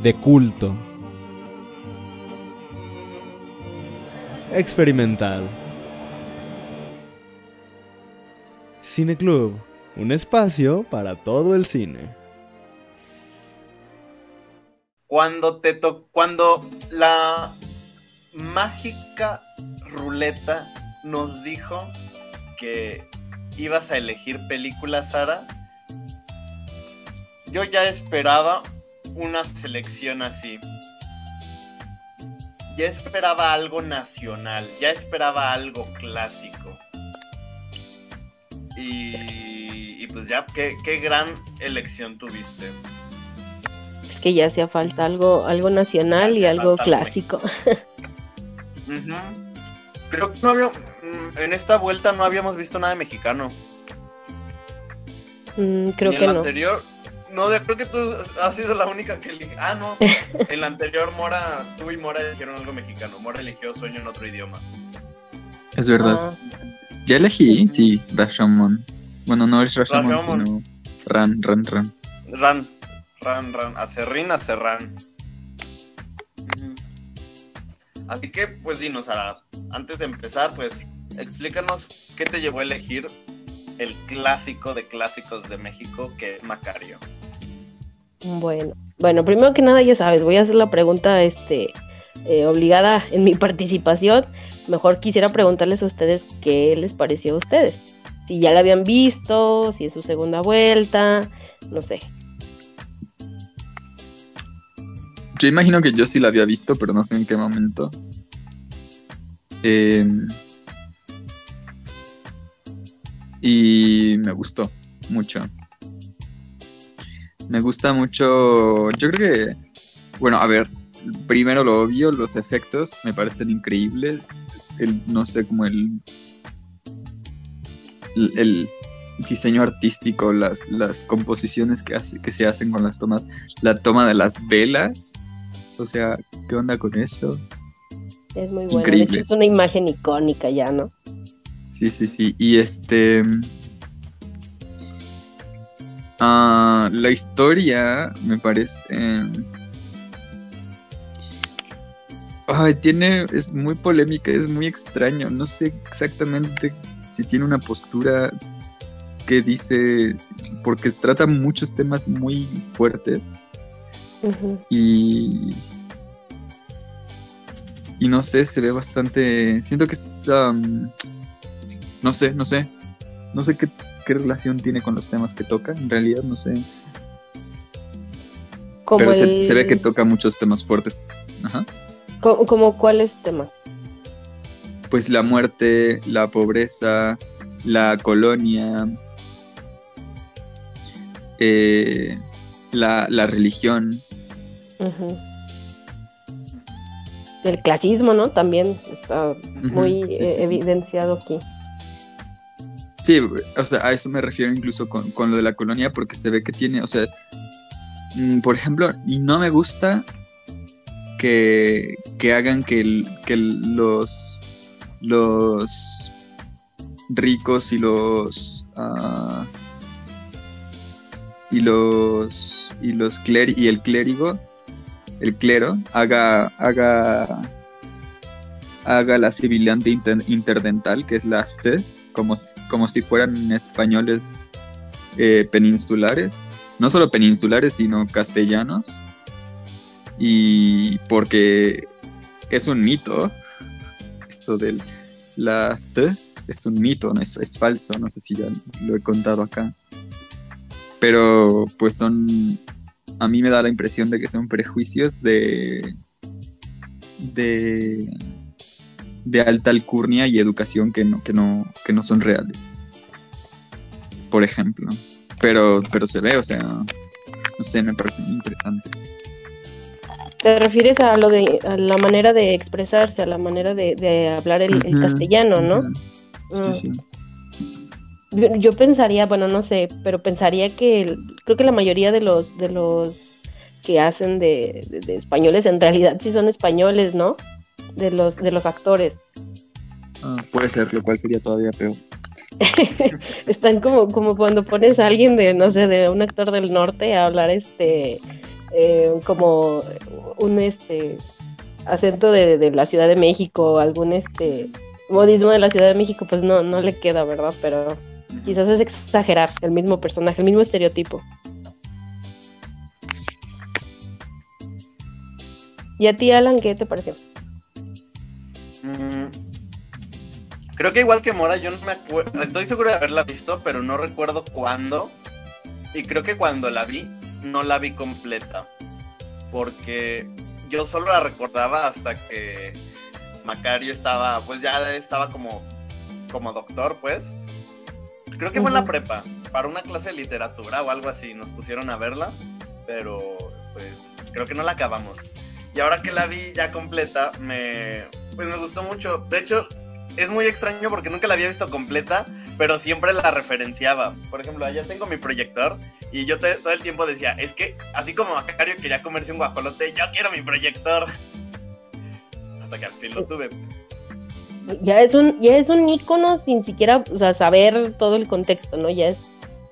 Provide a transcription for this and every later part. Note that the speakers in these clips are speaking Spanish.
De culto. Experimental. Cine Club, un espacio para todo el cine. Cuando te to cuando la mágica ruleta nos dijo que ibas a elegir películas, Sara, yo ya esperaba una selección así. Ya esperaba algo nacional, ya esperaba algo clásico. Y, y pues ya, ¿qué, qué gran elección tuviste. Es que ya hacía falta algo, algo nacional y algo clásico. Uh Creo que no había, mm, en esta vuelta no habíamos visto nada de mexicano. Mm, creo Ni que en la no. anterior, no, creo que tú has sido la única que elige. Ah, no. En la anterior, Mora, tú y Mora eligieron algo mexicano. Mora eligió Sueño en otro idioma. Es verdad. Ah, Ya elegí, sí, Rashomon. Bueno, no es Rashomon, Rashomon. sino Ran, Ran, Ran. Ran, Ran, Ran. Acerrín, Acerrán. Ujú. Así que, pues dinos, Sara, antes de empezar, pues explícanos qué te llevó a elegir el clásico de clásicos de México, que es Macario. Bueno. Bueno, primero que nada, ya sabes, voy a hacer la pregunta este, eh, obligada en mi participación. Mejor quisiera preguntarles a ustedes qué les pareció a ustedes. Si ya la habían visto, si es su segunda vuelta, no sé. Yo imagino que yo sí la había visto, pero no sé en qué momento. Eh, y me gustó mucho. Me gusta mucho. Yo creo que. Bueno, a ver. Primero lo obvio, los efectos me parecen increíbles. El, no sé, como el. El, el diseño artístico, las, las composiciones que, hace, que se hacen con las tomas. La toma de las velas. O sea, ¿qué onda con eso? Es muy bueno. De Increíble. hecho, es una imagen icónica ya, ¿no? Sí, sí, sí. Y este. Ah, la historia me parece. Ay, tiene. Es muy polémica, es muy extraño. No sé exactamente si tiene una postura que dice. Porque trata muchos temas muy fuertes. Y. Y no sé, se ve bastante. Siento que es. no sé, no sé. No sé qué, qué relación tiene con los temas que toca. En realidad, no sé. Como Pero se, el- se ve que toca muchos temas fuertes. Ajá. co- como cuáles temas. Pues la muerte, la pobreza, la colonia, eh, la, la religión. Ujú. El clasismo, ¿no? También está muy sí, sí, eh, sí. evidenciado aquí. Sí, o sea, a eso me refiero incluso con, con lo de la colonia, porque se ve que tiene, o sea, mm, por ejemplo, y no me gusta que, que hagan que, el- que los, los ricos y los ah, y los y los cler- y el clérigo el clero haga haga haga la sibilante inter- interdental que es la C como, como si fueran españoles eh, peninsulares, no solo peninsulares, sino castellanos. Y porque es un mito, esto de la T es un mito, no es, es falso, no sé si ya lo he contado acá. Pero pues son, a mí me da la impresión de que son prejuicios de, de, de alta alcurnia y educación que no, que no, que no son reales. Por ejemplo. Pero, pero se ve, o sea, no sé, me parece muy interesante. te refieres a lo de a la manera de expresarse, a la manera de, de hablar el, castellano, ¿no? Sí, sí. Yo, yo pensaría, bueno, no sé, pero pensaría que el- creo que la mayoría de los de los que hacen de, de- de españoles en realidad sí son españoles, ¿no? De los de los actores. Ah, puede ser, lo cual sería todavía peor. Están como como cuando pones a alguien de no sé, de un actor del norte a hablar este eh, como un este acento de, de la Ciudad de México, algún este modismo de la Ciudad de México, pues no no le queda, ¿verdad? Pero quizás es exagerar el mismo personaje, el mismo estereotipo. ¿Y a ti, Alan, qué te pareció? Mm, Creo que igual que Mora, yo no me acuerdo. Estoy seguro de haberla visto, pero no recuerdo cuándo. Y creo que cuando la vi, no la vi completa. Porque yo solo la recordaba hasta que Macario estaba, pues ya estaba como, como doctor, pues. Creo que fue en la prepa, para una clase de literatura o algo así. Nos pusieron a verla, pero pues creo que no la acabamos. Y ahora que la vi ya completa, me, pues me gustó mucho. De hecho, es muy extraño porque nunca la había visto completa, pero siempre la referenciaba. Por ejemplo, allá tengo mi proyector y yo te- todo el tiempo decía, es que así como Macario quería comerse un guajolote, yo quiero mi proyector. Hasta que al fin lo tuve. Ya es un ya es un ícono sin siquiera, o sea, saber todo el contexto, ¿no? Ya es,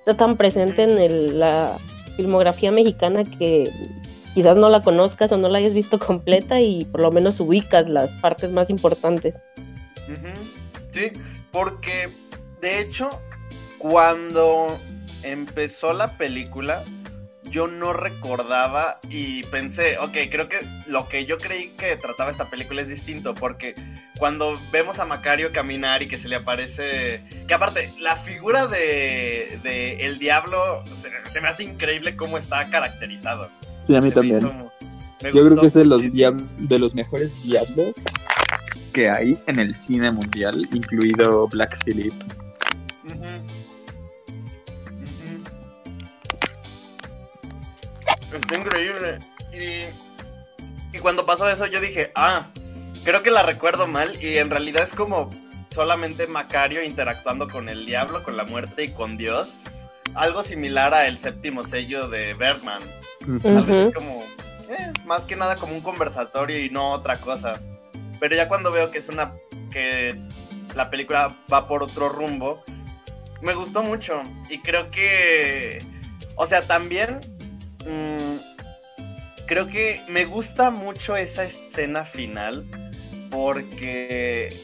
está tan presente en el- la filmografía mexicana que quizás no la conozcas o no la hayas visto completa y por lo menos ubicas las partes más importantes. Sí, porque de hecho, cuando empezó la película, yo no recordaba y pensé, ok, creo que lo que yo creí que trataba esta película es distinto, porque cuando vemos a Macario caminar y que se le aparece, que aparte, la figura de, de el diablo se, se me hace increíble cómo está caracterizado. Sí, a mí también. me Yo creo que es de los, de los mejores diablos que hay en el cine mundial, incluido Black Phillip. Está increíble. Y, y cuando pasó eso yo dije, ah, creo que la recuerdo mal y en realidad es como solamente Macario interactuando con el diablo, con la muerte y con Dios. Algo similar a el séptimo sello de Bergman. Tal vez es Ujú. como, eh, más que nada como un conversatorio y no otra cosa. Pero ya cuando veo que es una, que la película va por otro rumbo, me gustó mucho. Y creo que, o sea, también, mm, creo que me gusta mucho esa escena final porque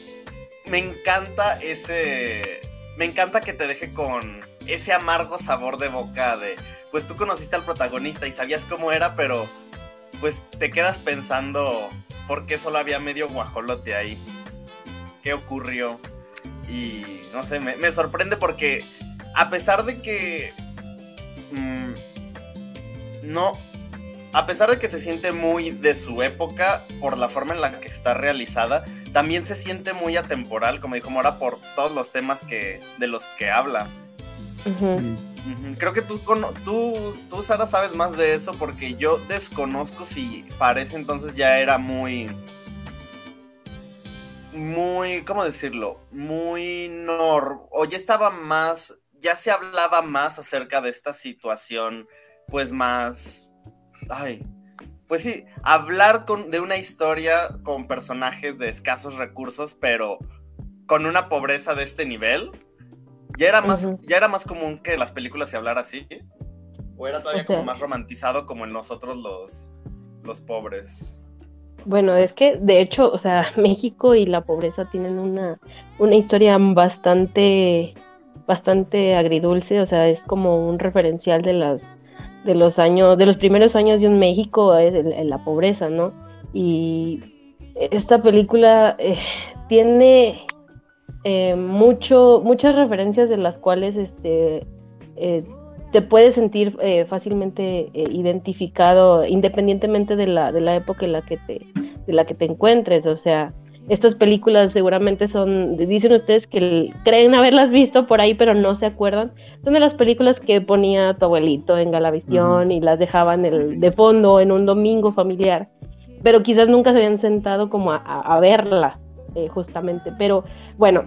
me encanta ese, me encanta que te deje con ese amargo sabor de boca de, pues tú conociste al protagonista y sabías cómo era, pero pues te quedas pensando por qué solo había medio guajolote ahí. ¿Qué ocurrió? Y no sé, me, me sorprende porque a pesar de que... mm, no... A pesar de que se siente muy de su época por la forma en la que está realizada, también se siente muy atemporal, como dijo Mora, por todos los temas que, de los que habla. Ujú, Creo que tú, tú, tú, Sara, sabes más de eso porque yo desconozco si para ese entonces ya era muy... Muy, ¿cómo decirlo? Muy nor... O ya estaba más... Ya se hablaba más acerca de esta situación, pues más... Ay, pues sí, hablar con, de una historia con personajes de escasos recursos, pero con una pobreza de este nivel, ya era más, ya era más común que las películas se hablara así. O era todavía O sea- como más romantizado como en nosotros los, los pobres. Bueno, es que de hecho, o sea, México y la pobreza tienen una, una historia bastante, bastante agridulce, o sea, es como un referencial de las, de los años, de los primeros años de un México es el- la pobreza, ¿no? Y esta película eh, tiene eh, mucho, muchas referencias de las cuales este eh, te puedes sentir eh, fácilmente eh, identificado independientemente de la, de la época en la que te, de la que te encuentres. O sea, estas películas seguramente son, dicen ustedes que creen haberlas visto por ahí, pero no se acuerdan. Son de las películas que ponía tu abuelito en Galavisión y las dejaban el- de fondo en un domingo familiar. pero quizás nunca se habían sentado como a, verla, eh, justamente. Pero bueno,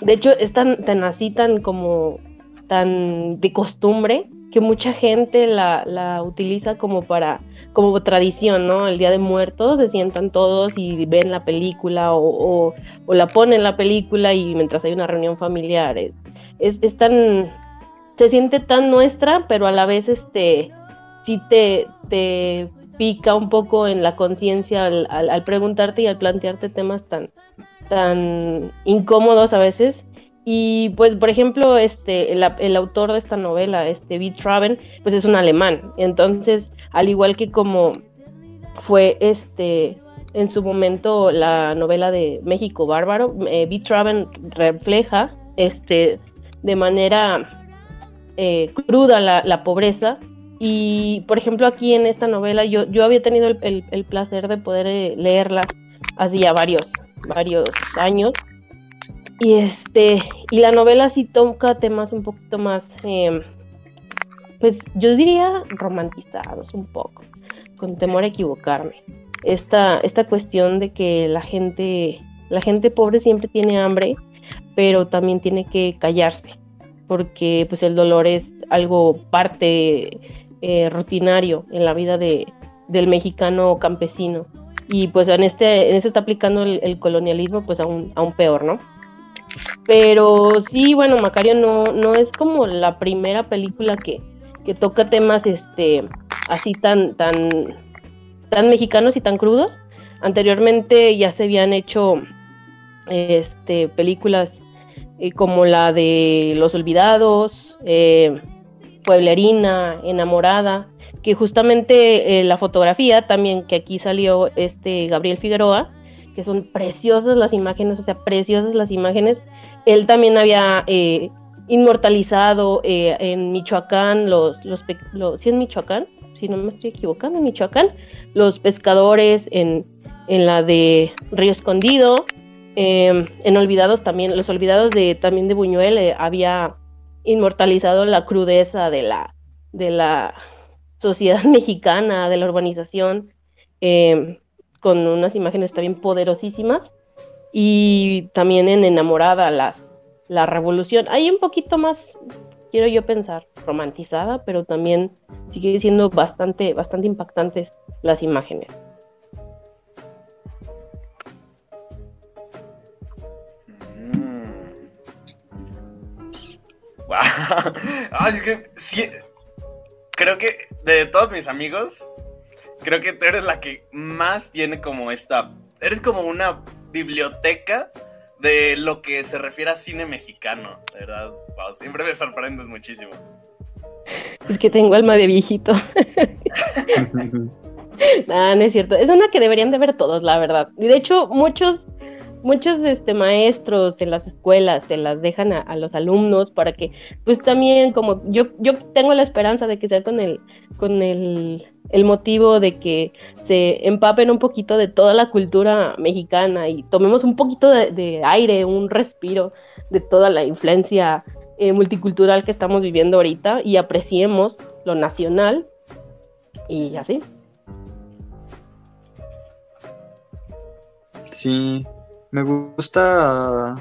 de hecho es tan, tan así, tan como, tan de costumbre, que mucha gente la, la utiliza como para como tradición, ¿no? El Día de Muertos se sientan todos y ven la película o, o, la ponen la película y mientras hay una reunión familiar. Es, es, tan, se siente tan nuestra, pero a la vez este, sí te, te pica un poco en la conciencia al, preguntarte y al plantearte temas tan, incómodos a veces. Y pues, por ejemplo, este, el, autor de esta novela, este Beat Traven, pues es un alemán. Entonces, al igual que como fue este en su momento la novela de México Bárbaro, eh, B. Refleja este de manera eh, cruda la, pobreza y por ejemplo aquí en esta novela yo, yo había tenido el, placer de poder eh, leerla hacía varios varios años y este y la novela sí toca temas un poquito más em, pues yo diría romantizados un poco, con temor a equivocarme. Esta, esta cuestión de que la gente, la gente pobre siempre tiene hambre, pero también tiene que callarse, porque pues el dolor es algo parte eh, rutinario en la vida de, del mexicano campesino. Y pues en este, en este está aplicando el, colonialismo pues aún, aún peor, ¿no? Pero sí, bueno, Macario no, no es como la primera película que, que toca temas este así tan tan tan mexicanos y tan crudos. Anteriormente ya se habían hecho este películas eh, como la de Los Olvidados, eh, Pueblerina, Enamorada, que justamente eh, la fotografía también que aquí salió este Gabriel Figueroa, que son preciosas las imágenes, o sea, preciosas las imágenes. Él también había inmortalizado eh, en Michoacán, los, los, Michoacán, si no me estoy equivocando, Michoacán, los pescadores en, en la de Río Escondido, em, en Olvidados también, los Olvidados de también de Buñuel eh, había inmortalizado la crudeza de la, de la sociedad mexicana, de la urbanización, em, con unas imágenes también poderosísimas, y también en Enamorada, las la revolución. Hay un poquito más, quiero yo pensar, romantizada, pero también sigue siendo bastante, bastante impactantes las imágenes. Wow. creo que de todos mis amigos, creo que tú eres la que más tiene como esta, eres como una biblioteca de lo que se refiere a cine mexicano, de verdad. siempre me sorprendes muchísimo. Es que tengo alma de viejito. no, no es cierto. Es una que deberían de ver todos, la verdad. Y de hecho, muchos, muchos este, maestros en las escuelas se las dejan a, los alumnos para que, pues también, como yo, yo tengo la esperanza de que sea con el, con el, el motivo de que se empapen un poquito de toda la cultura mexicana y tomemos un poquito de, aire, un respiro de toda la influencia eh, multicultural que estamos viviendo ahorita y apreciemos lo nacional y así. Sí, me gusta.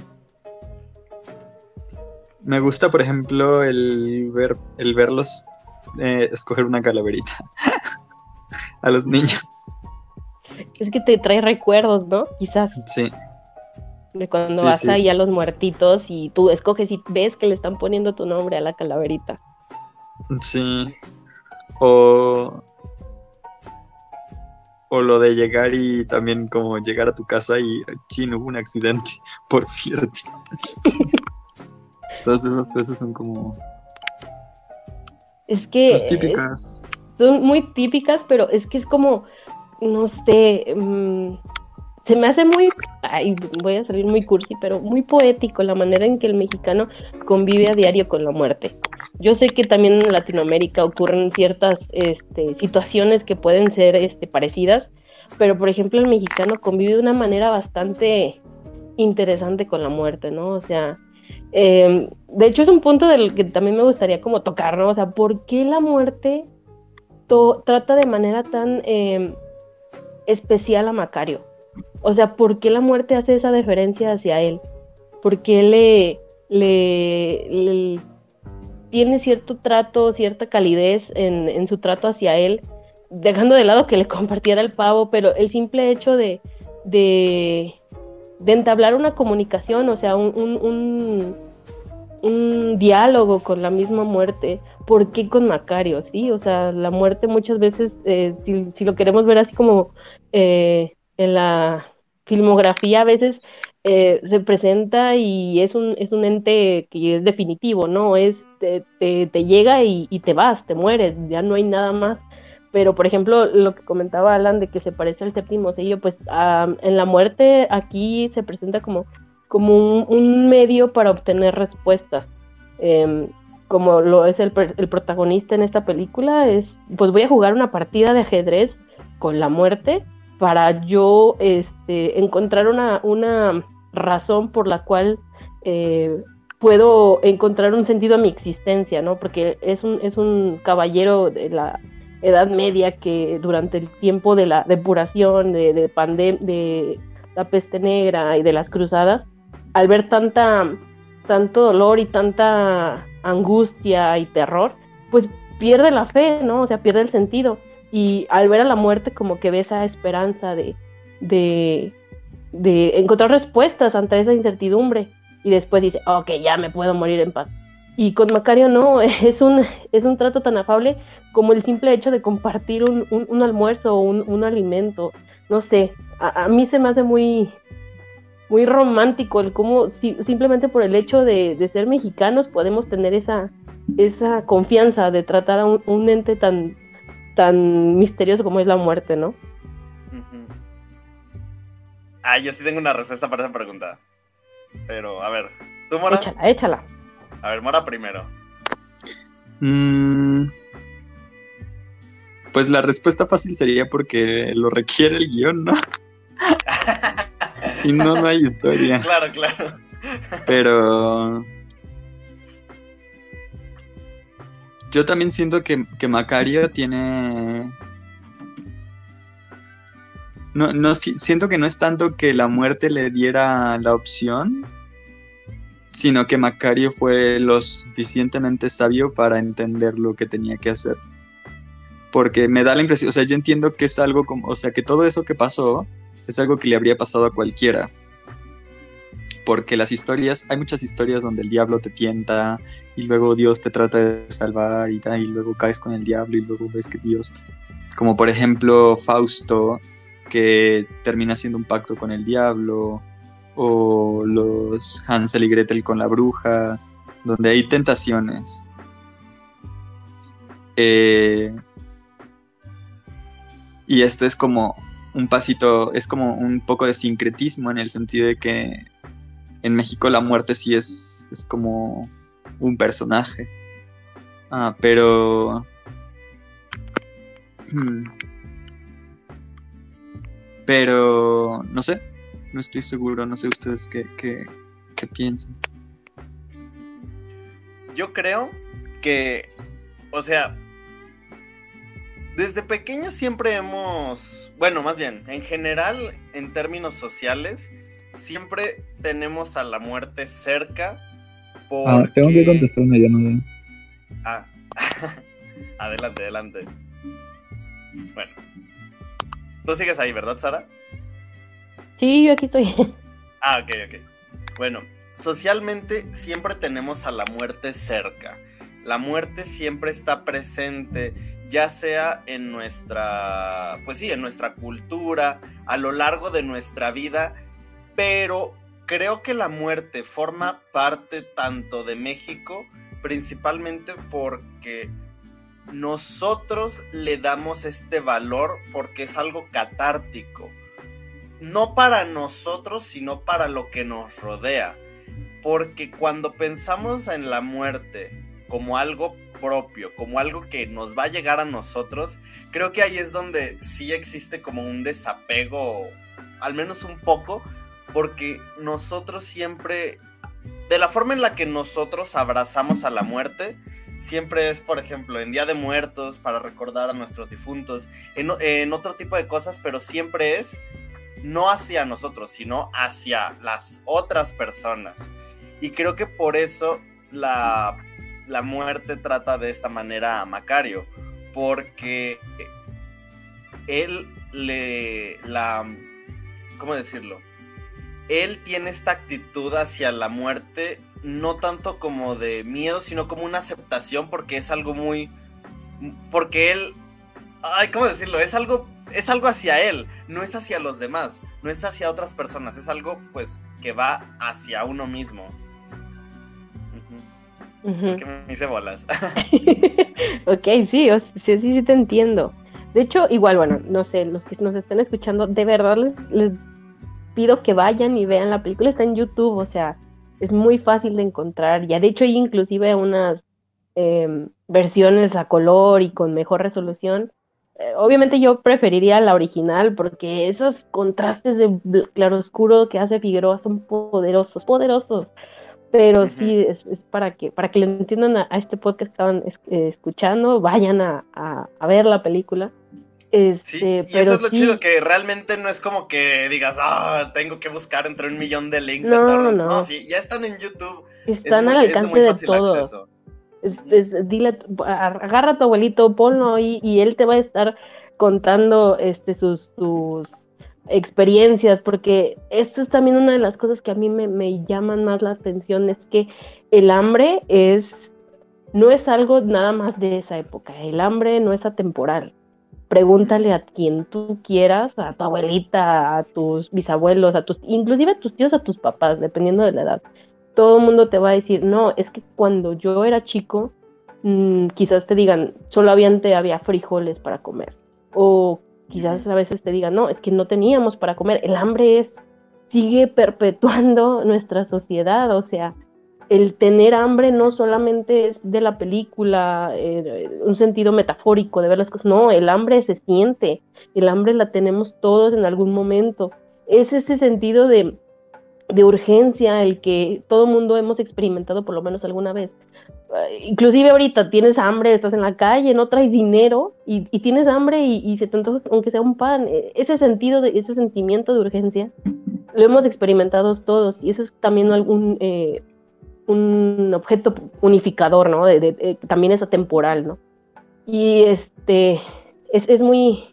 Me gusta, por ejemplo, el ver el verlos eh, escoger una calaverita. a los niños. Es que te trae recuerdos, ¿no? Quizás. Sí. De cuando vas ahí a los muertitos y tú escoges y ves que le están poniendo tu nombre a la calaverita. Sí. O. O lo de llegar y también como llegar a tu casa y chino hubo un accidente, por cierto. Todas esas cosas son como. Es que. Pues típicas son muy típicas, pero es que es como, no sé, mm, se me hace muy, voy a salir muy cursi, pero muy poético la manera en que el mexicano convive a diario con la muerte. Yo sé que también en Latinoamérica ocurren ciertas este, situaciones que pueden ser este, parecidas, pero por ejemplo el mexicano convive de una manera bastante interesante con la muerte, ¿no? O sea, em, de hecho es un punto del que también me gustaría como tocar, ¿no? O sea, ¿por qué la muerte trata de manera tan em, especial a Macario? O sea, ¿por qué la muerte hace esa deferencia hacia él? ¿Por qué le, le, tiene cierto trato, cierta calidez en, su trato hacia él? Dejando de lado que le compartiera el pavo, pero el simple hecho de, de, de entablar una comunicación, o sea, un, un, diálogo con la misma muerte. ¿Por qué con Macario? Sí, o sea, la muerte muchas veces, eh, si, si, lo queremos ver así como eh, en la filmografía, a veces eh, se presenta y es un, es un ente que es definitivo, ¿no? Es, te, te, llega y, y, te vas, te mueres, ya no hay nada más pero por ejemplo lo que comentaba Alan de que se parece al séptimo sello, pues en la muerte aquí se presenta como, como un, medio para obtener respuestas. Em, como lo es el, el, protagonista en esta película, es pues voy a jugar una partida de ajedrez con la muerte para yo este, encontrar una, razón por la cual eh, puedo encontrar un sentido a mi existencia, ¿no? Porque es un, es un caballero de la Edad Media que durante el tiempo de la depuración, de, de la peste negra y de las cruzadas, al ver tanta, tanto dolor y tanta angustia y terror, pues pierde la fe, ¿no? O sea, pierde el sentido. Y al ver a la muerte como que ve esa esperanza de, de, encontrar respuestas ante esa incertidumbre. Y después dice, ok, ya me puedo morir en paz. Y con Macario no, es un, es un trato tan afable como el simple hecho de compartir un, un, almuerzo o un, un, alimento. No sé, a, mí se me hace muy, muy romántico el cómo si, simplemente por el hecho de, de, ser mexicanos podemos tener esa, esa confianza de tratar a un, ente tan, tan misterioso como es la muerte, ¿no? Ah, yo sí tengo una respuesta para esa pregunta. Pero, a ver, ¿tú, Mora? Échala, échala. A ver, Mora primero. Mm, pues la respuesta fácil sería porque lo requiere el guion, ¿no? si no, no hay historia. Claro, claro. Pero. Yo también siento que, que Macario tiene. No, no, siento que no es tanto que la muerte le diera la opción, sino que Macario fue lo suficientemente sabio para entender lo que tenía que hacer. Porque me da la impresión, o sea, yo entiendo que es algo como, o sea, que todo eso que pasó es algo que le habría pasado a cualquiera. Porque las historias, hay muchas historias donde el diablo te tienta y luego Dios te trata de salvar y, luego caes con el diablo y luego ves que Dios, como por ejemplo Fausto, que termina haciendo un pacto con el diablo, o los Hansel y Gretel con la bruja, donde hay tentaciones. Eh, y esto es como un pasito, es como un poco de sincretismo en el sentido de que en México la muerte sí es, es como un personaje. Ah, pero... Hmm, pero, no sé, no estoy seguro, no sé ustedes qué, qué, piensan. Yo creo que, o sea, desde pequeños siempre hemos, bueno, más bien, en general, en términos sociales, siempre tenemos a la muerte cerca. Porque... Ah, tengo que contestar una llamada. Ah, adelante, adelante. Bueno, tú sigues ahí, ¿verdad, Sara? Sí, yo aquí estoy. Ah, ok, ok. Bueno, socialmente siempre tenemos a la muerte cerca. La muerte siempre está presente, ya sea en nuestra, pues sí, en nuestra cultura, a lo largo de nuestra vida, pero creo que la muerte forma parte tanto de México, principalmente porque nosotros le damos este valor porque es algo catártico no para nosotros, sino para lo que nos rodea. Porque cuando pensamos en la muerte como algo propio, como algo que nos va a llegar a nosotros, creo que ahí es donde sí existe como un desapego, al menos un poco, porque nosotros siempre, de la forma en la que nosotros abrazamos a la muerte, siempre es, por ejemplo, en Día de Muertos, para recordar a nuestros difuntos, en, otro tipo de cosas, pero siempre es no hacia nosotros, sino hacia las otras personas. Y creo que por eso la, la muerte trata de esta manera a Macario, porque él le, la, ¿cómo decirlo? Él tiene esta actitud hacia la muerte, no tanto como de miedo, sino como una aceptación, porque es algo muy, porque él, ay, ¿cómo decirlo? Es algo, es algo hacia él, no es hacia los demás, no es hacia otras personas, es algo, pues, que va hacia uno mismo. Ujú. Que me hice bolas. ok, sí, sí, sí, sí te entiendo. De hecho, igual, bueno, no sé, los que nos están escuchando, de verdad les, les pido que vayan y vean la película, está en YouTube, o sea, es muy fácil de encontrar. Ya, de hecho, hay inclusive unas em, versiones a color y con mejor resolución. Eh, obviamente yo preferiría la original porque esos contrastes de claroscuro que hace Figueroa son poderosos, poderosos. Pero sí, es, es para que para que le entiendan a, a este podcast que estaban es- eh, escuchando, vayan a, a- a ver la película. Este, Sí, y pero eso es lo sí, chido, que realmente no es como que digas, ah, tengo que buscar entre un millón de links No, de torrents. no. No, sí, ya están en YouTube. Es, están al alcance de todos. acceso. Es- es- dile, agarra a tu abuelito, ponlo ahí y él te va a estar contando este, sus, sus experiencias, porque esto es también una de las cosas que a mí me, me llaman más la atención, es que el hambre es, no es algo nada más de esa época, el hambre no es atemporal. Pregúntale a quien tú quieras, a tu abuelita, a tus bisabuelos, a tus, inclusive a tus tíos, a tus papás, dependiendo de la edad todo el mundo te va a decir, no, es que cuando yo era chico, mm, quizás te digan, solo había, había frijoles para comer. O quizás a veces te digan, no, es que no teníamos para comer. El hambre es, sigue perpetuando nuestra sociedad, o sea, el tener hambre no solamente es de la película, eh, un sentido metafórico de ver las cosas, no, el hambre se siente, el hambre la tenemos todos en algún momento. Es ese sentido de, de urgencia el que todo mundo hemos experimentado por lo menos alguna vez. Eh, inclusive ahorita tienes hambre, estás en la calle, no traes dinero y, y tienes hambre y, y se te antoja aunque sea un pan. Eh, Ese sentido, de, ese sentimiento de urgencia lo hemos experimentado todos y eso es también algún un objeto unificador, ¿no? De, también es atemporal, ¿no? Y este es, es muy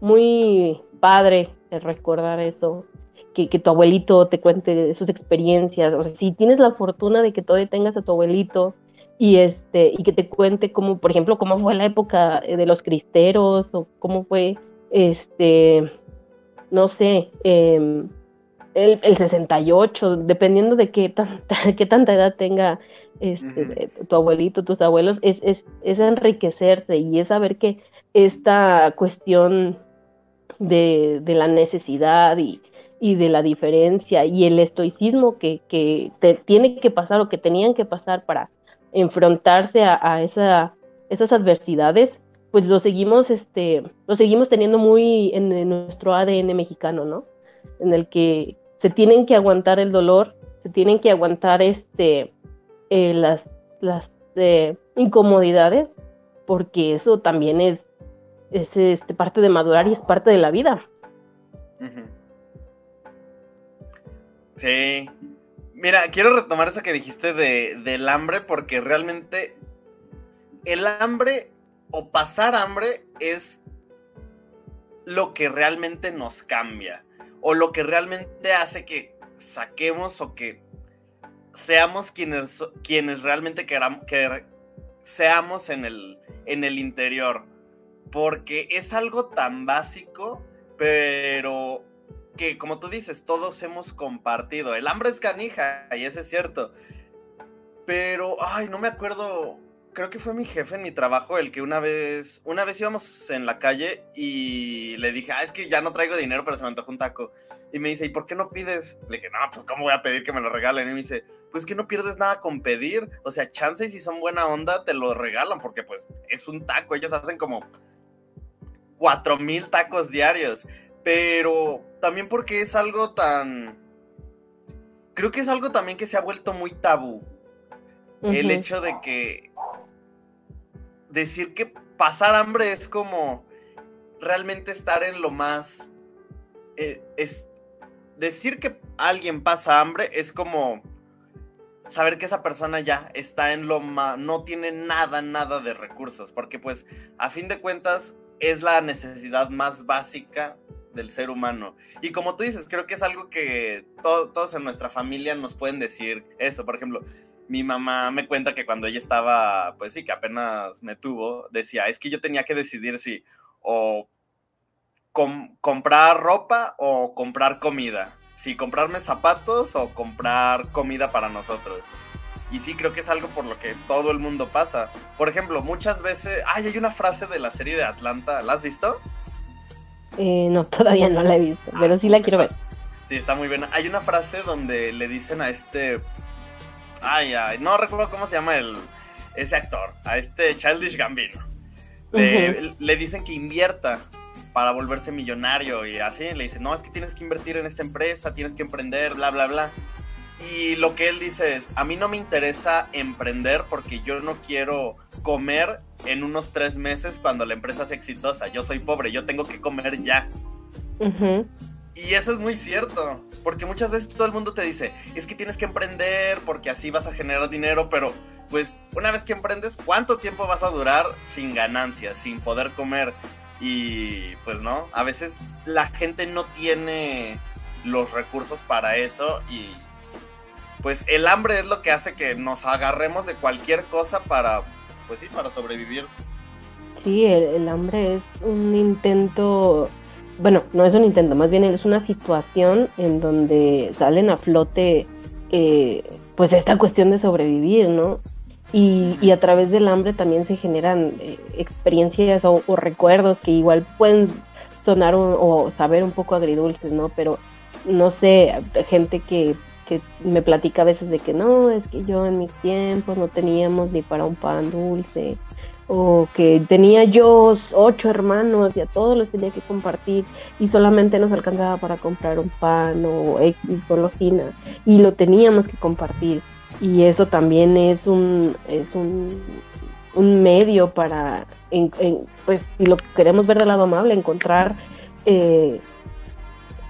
muy padre recordar eso que, que, tu abuelito te cuente sus experiencias. O sea, si tienes la fortuna de que todavía tengas a tu abuelito y este y que te cuente cómo, por ejemplo, cómo fue la época de los cristeros o cómo fue este no sé, eh, el, el, 68, dependiendo de qué tanta, qué tanta edad tenga este, uh -huh. tu abuelito, tus abuelos, es, es, es enriquecerse y es saber que esta cuestión de, de la necesidad y, y, de la diferencia y el estoicismo que, que te tiene que pasar o que tenían que pasar para enfrentarse a, a esa, esas adversidades, pues lo seguimos, este, lo seguimos teniendo muy en, en, nuestro ADN mexicano, ¿no? En el que se tienen que aguantar el dolor, se tienen que aguantar este, eh, las, las eh, incomodidades, porque eso también es, es este, parte de madurar y es parte de la vida. Sí. Mira, quiero retomar eso que dijiste de, del hambre, porque realmente el hambre o pasar hambre es lo que realmente nos cambia o lo que realmente hace que saquemos o que seamos quienes, quienes realmente queramos, que seamos en el, en el interior. Porque es algo tan básico, pero que como tú dices, todos hemos compartido. El hambre es canija, y eso es cierto. Pero, ay, no me acuerdo creo que fue mi jefe en mi trabajo el que una vez, una vez íbamos en la calle y le dije, ah, es que ya no traigo dinero, pero se me antojó un taco. Y me dice, ¿y por qué no pides? Le dije, no, pues ¿cómo voy a pedir que me lo regalen? Y me dice, pues que no pierdes nada con pedir. O sea, chance y si son buena onda, te lo regalan, porque pues es un taco. Ellos hacen como cuatro mil tacos diarios. Pero también porque es algo tan... Creo que es algo también que se ha vuelto muy tabú. Uh -huh. El hecho de que decir que pasar hambre es como realmente estar en lo más... eh, es, decir que alguien pasa hambre es como saber que esa persona ya está en lo más... no tiene nada, nada de recursos, porque pues a fin de cuentas es la necesidad más básica del ser humano. Y como tú dices, creo que es algo que to- todos en nuestra familia nos pueden decir eso. Por ejemplo, mi mamá me cuenta que cuando ella estaba, pues sí, que apenas me tuvo, decía, es que yo tenía que decidir si o com- comprar ropa o comprar comida. Si comprarme zapatos o comprar comida para nosotros. Y sí, creo que es algo por lo que todo el mundo pasa. Por ejemplo, muchas veces... Ay, hay una frase de la serie de Atlanta. ¿La has visto? Eh, no, todavía no la he visto, pero sí la quiero ver. Sí, está muy buena. Hay una frase donde le dicen a este. Ay, ay, no recuerdo cómo se llama el ese actor, a este Childish Gambino. Le, le dicen que invierta para volverse millonario y así. Le dicen, no, es que tienes que invertir en esta empresa, tienes que emprender, bla, bla, bla. Y lo que él dice es, a mí no me interesa emprender porque yo no quiero comer en unos tres meses cuando la empresa sea exitosa. Yo soy pobre, yo tengo que comer ya. Ujú. Y eso es muy cierto, porque muchas veces todo el mundo te dice, es que tienes que emprender porque así vas a generar dinero, pero pues una vez que emprendes, ¿cuánto tiempo vas a durar sin ganancias, sin poder comer? Y pues no, a veces la gente no tiene los recursos para eso y pues el hambre es lo que hace que nos agarremos de cualquier cosa para, pues sí, para sobrevivir. Sí, el, el hambre es un intento, bueno, no es un intento, más bien es una situación en donde salen a flote eh, pues esta cuestión de sobrevivir, ¿no? Y, y a través del hambre también se generan eh, experiencias o, o recuerdos que igual pueden sonar un- o saber un poco agridulces, ¿no? Pero no sé, gente que, que me platica a veces de que no, es que yo en mis tiempos no teníamos ni para un pan dulce, o que tenía yo ocho hermanos y a todos los tenía que compartir y solamente nos alcanzaba para comprar un pan o X golosina y lo teníamos que compartir y eso también es un es un, un medio para pues si lo queremos ver del lado amable encontrar eh,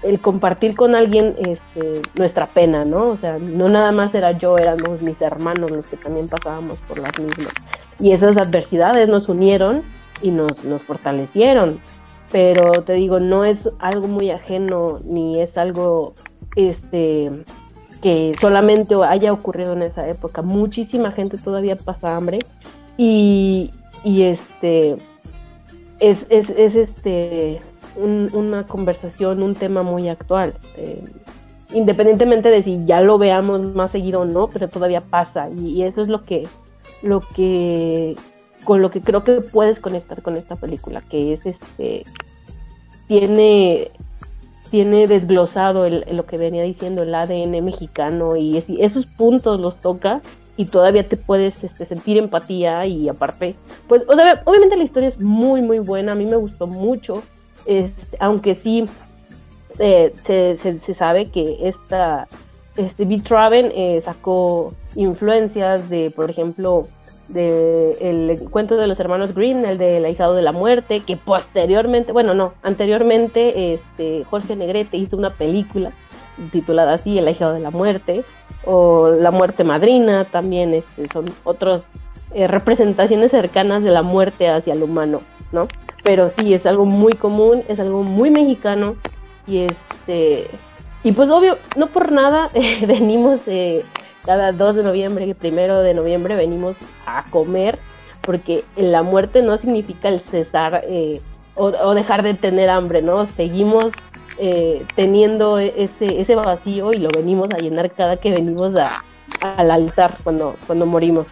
el compartir con alguien este, nuestra pena, ¿no? O sea, no nada más era yo, éramos mis hermanos los que también pasábamos por las mismas. Y esas adversidades nos unieron y nos, nos fortalecieron. Pero te digo, no es algo muy ajeno ni es algo este que solamente haya ocurrido en esa época. Muchísima gente todavía pasa hambre y, y este es, es, es este un- una conversación, un tema muy actual. eh, independientemente de si ya lo veamos más seguido o no, pero todavía pasa. Y eso es lo que, lo que, con lo que creo que puedes conectar con esta película, que es este, tiene, tiene desglosado el- lo que venía diciendo el ADN mexicano y es- esos puntos los toca y todavía te puedes este, sentir empatía y aparte, pues, obviamente la historia es muy, muy buena, a mí me gustó mucho, este, aunque sí eh, se- se sabe que esta, este Beat Raven eh, sacó influencias de, por ejemplo, de el cuento de los hermanos Green, el del ahijado de la muerte, que posteriormente, bueno, no, anteriormente este, Jorge Negrete hizo una película titulada así, El ahijado de la muerte, o La muerte madrina, también este, son otras representaciones cercanas de la muerte hacia el humano, ¿no? Pero sí, es algo muy común, es algo muy mexicano, y este y pues obvio, no por nada eh, venimos eh, cada 2 de noviembre, primero de noviembre venimos a comer, porque la muerte no significa el cesar eh, o, o dejar de tener hambre, ¿no? Seguimos eh, teniendo ese, ese vacío y lo venimos a llenar cada que venimos a, al altar cuando, cuando morimos.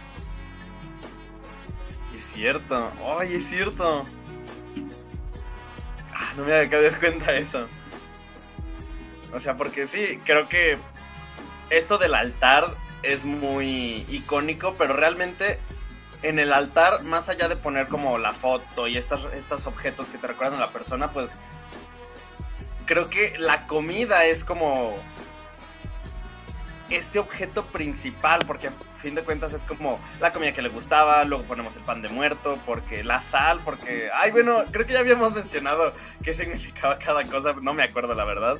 Es cierto, ay, es cierto. Ah, no me había dado cuenta de eso. O sea, porque sí, creo que esto del altar es muy icónico, pero realmente en el altar, más allá de poner como la foto y estas, estos objetos que te recuerdan a la persona, pues creo que la comida es como este objeto principal, porque a fin de cuentas es como la comida que le gustaba, luego ponemos el pan de muerto, porque la sal, porque, ay, bueno, creo que ya habíamos mencionado qué significaba cada cosa, no me acuerdo la verdad,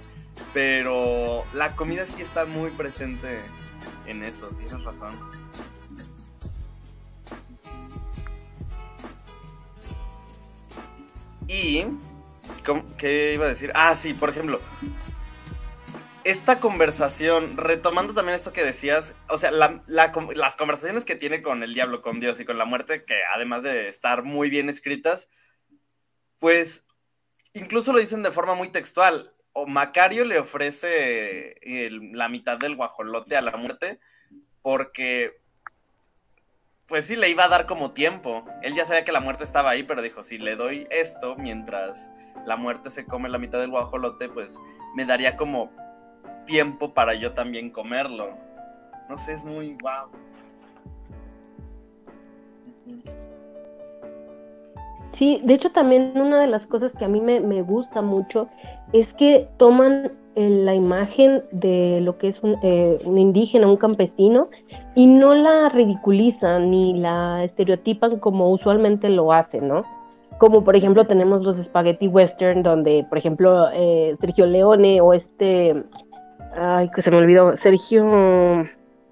pero la comida sí está muy presente en eso, tienes razón. Y, ¿qué iba a decir? Ah, sí, por ejemplo, esta conversación, retomando también esto que decías, o sea, las conversaciones que tiene con el diablo, con Dios y con la muerte, que además de estar muy bien escritas, pues incluso lo dicen de forma muy textual. O Macario le ofrece la mitad del guajolote a la muerte porque, pues sí, le iba a dar como tiempo. Él ya sabía que la muerte estaba ahí, pero dijo, si le doy esto mientras la muerte se come la mitad del guajolote, pues me daría como tiempo para yo también comerlo. No sé, es muy wow. Sí, de hecho también una de las cosas que a mí me, gusta mucho es que toman eh, la imagen de lo que es un, eh, un, indígena, un campesino, y no la ridiculizan ni la estereotipan como usualmente lo hacen, ¿no? Como por ejemplo tenemos los spaghetti western, donde por ejemplo eh, Sergio Leone o este Ay, que se me olvidó. Sergio.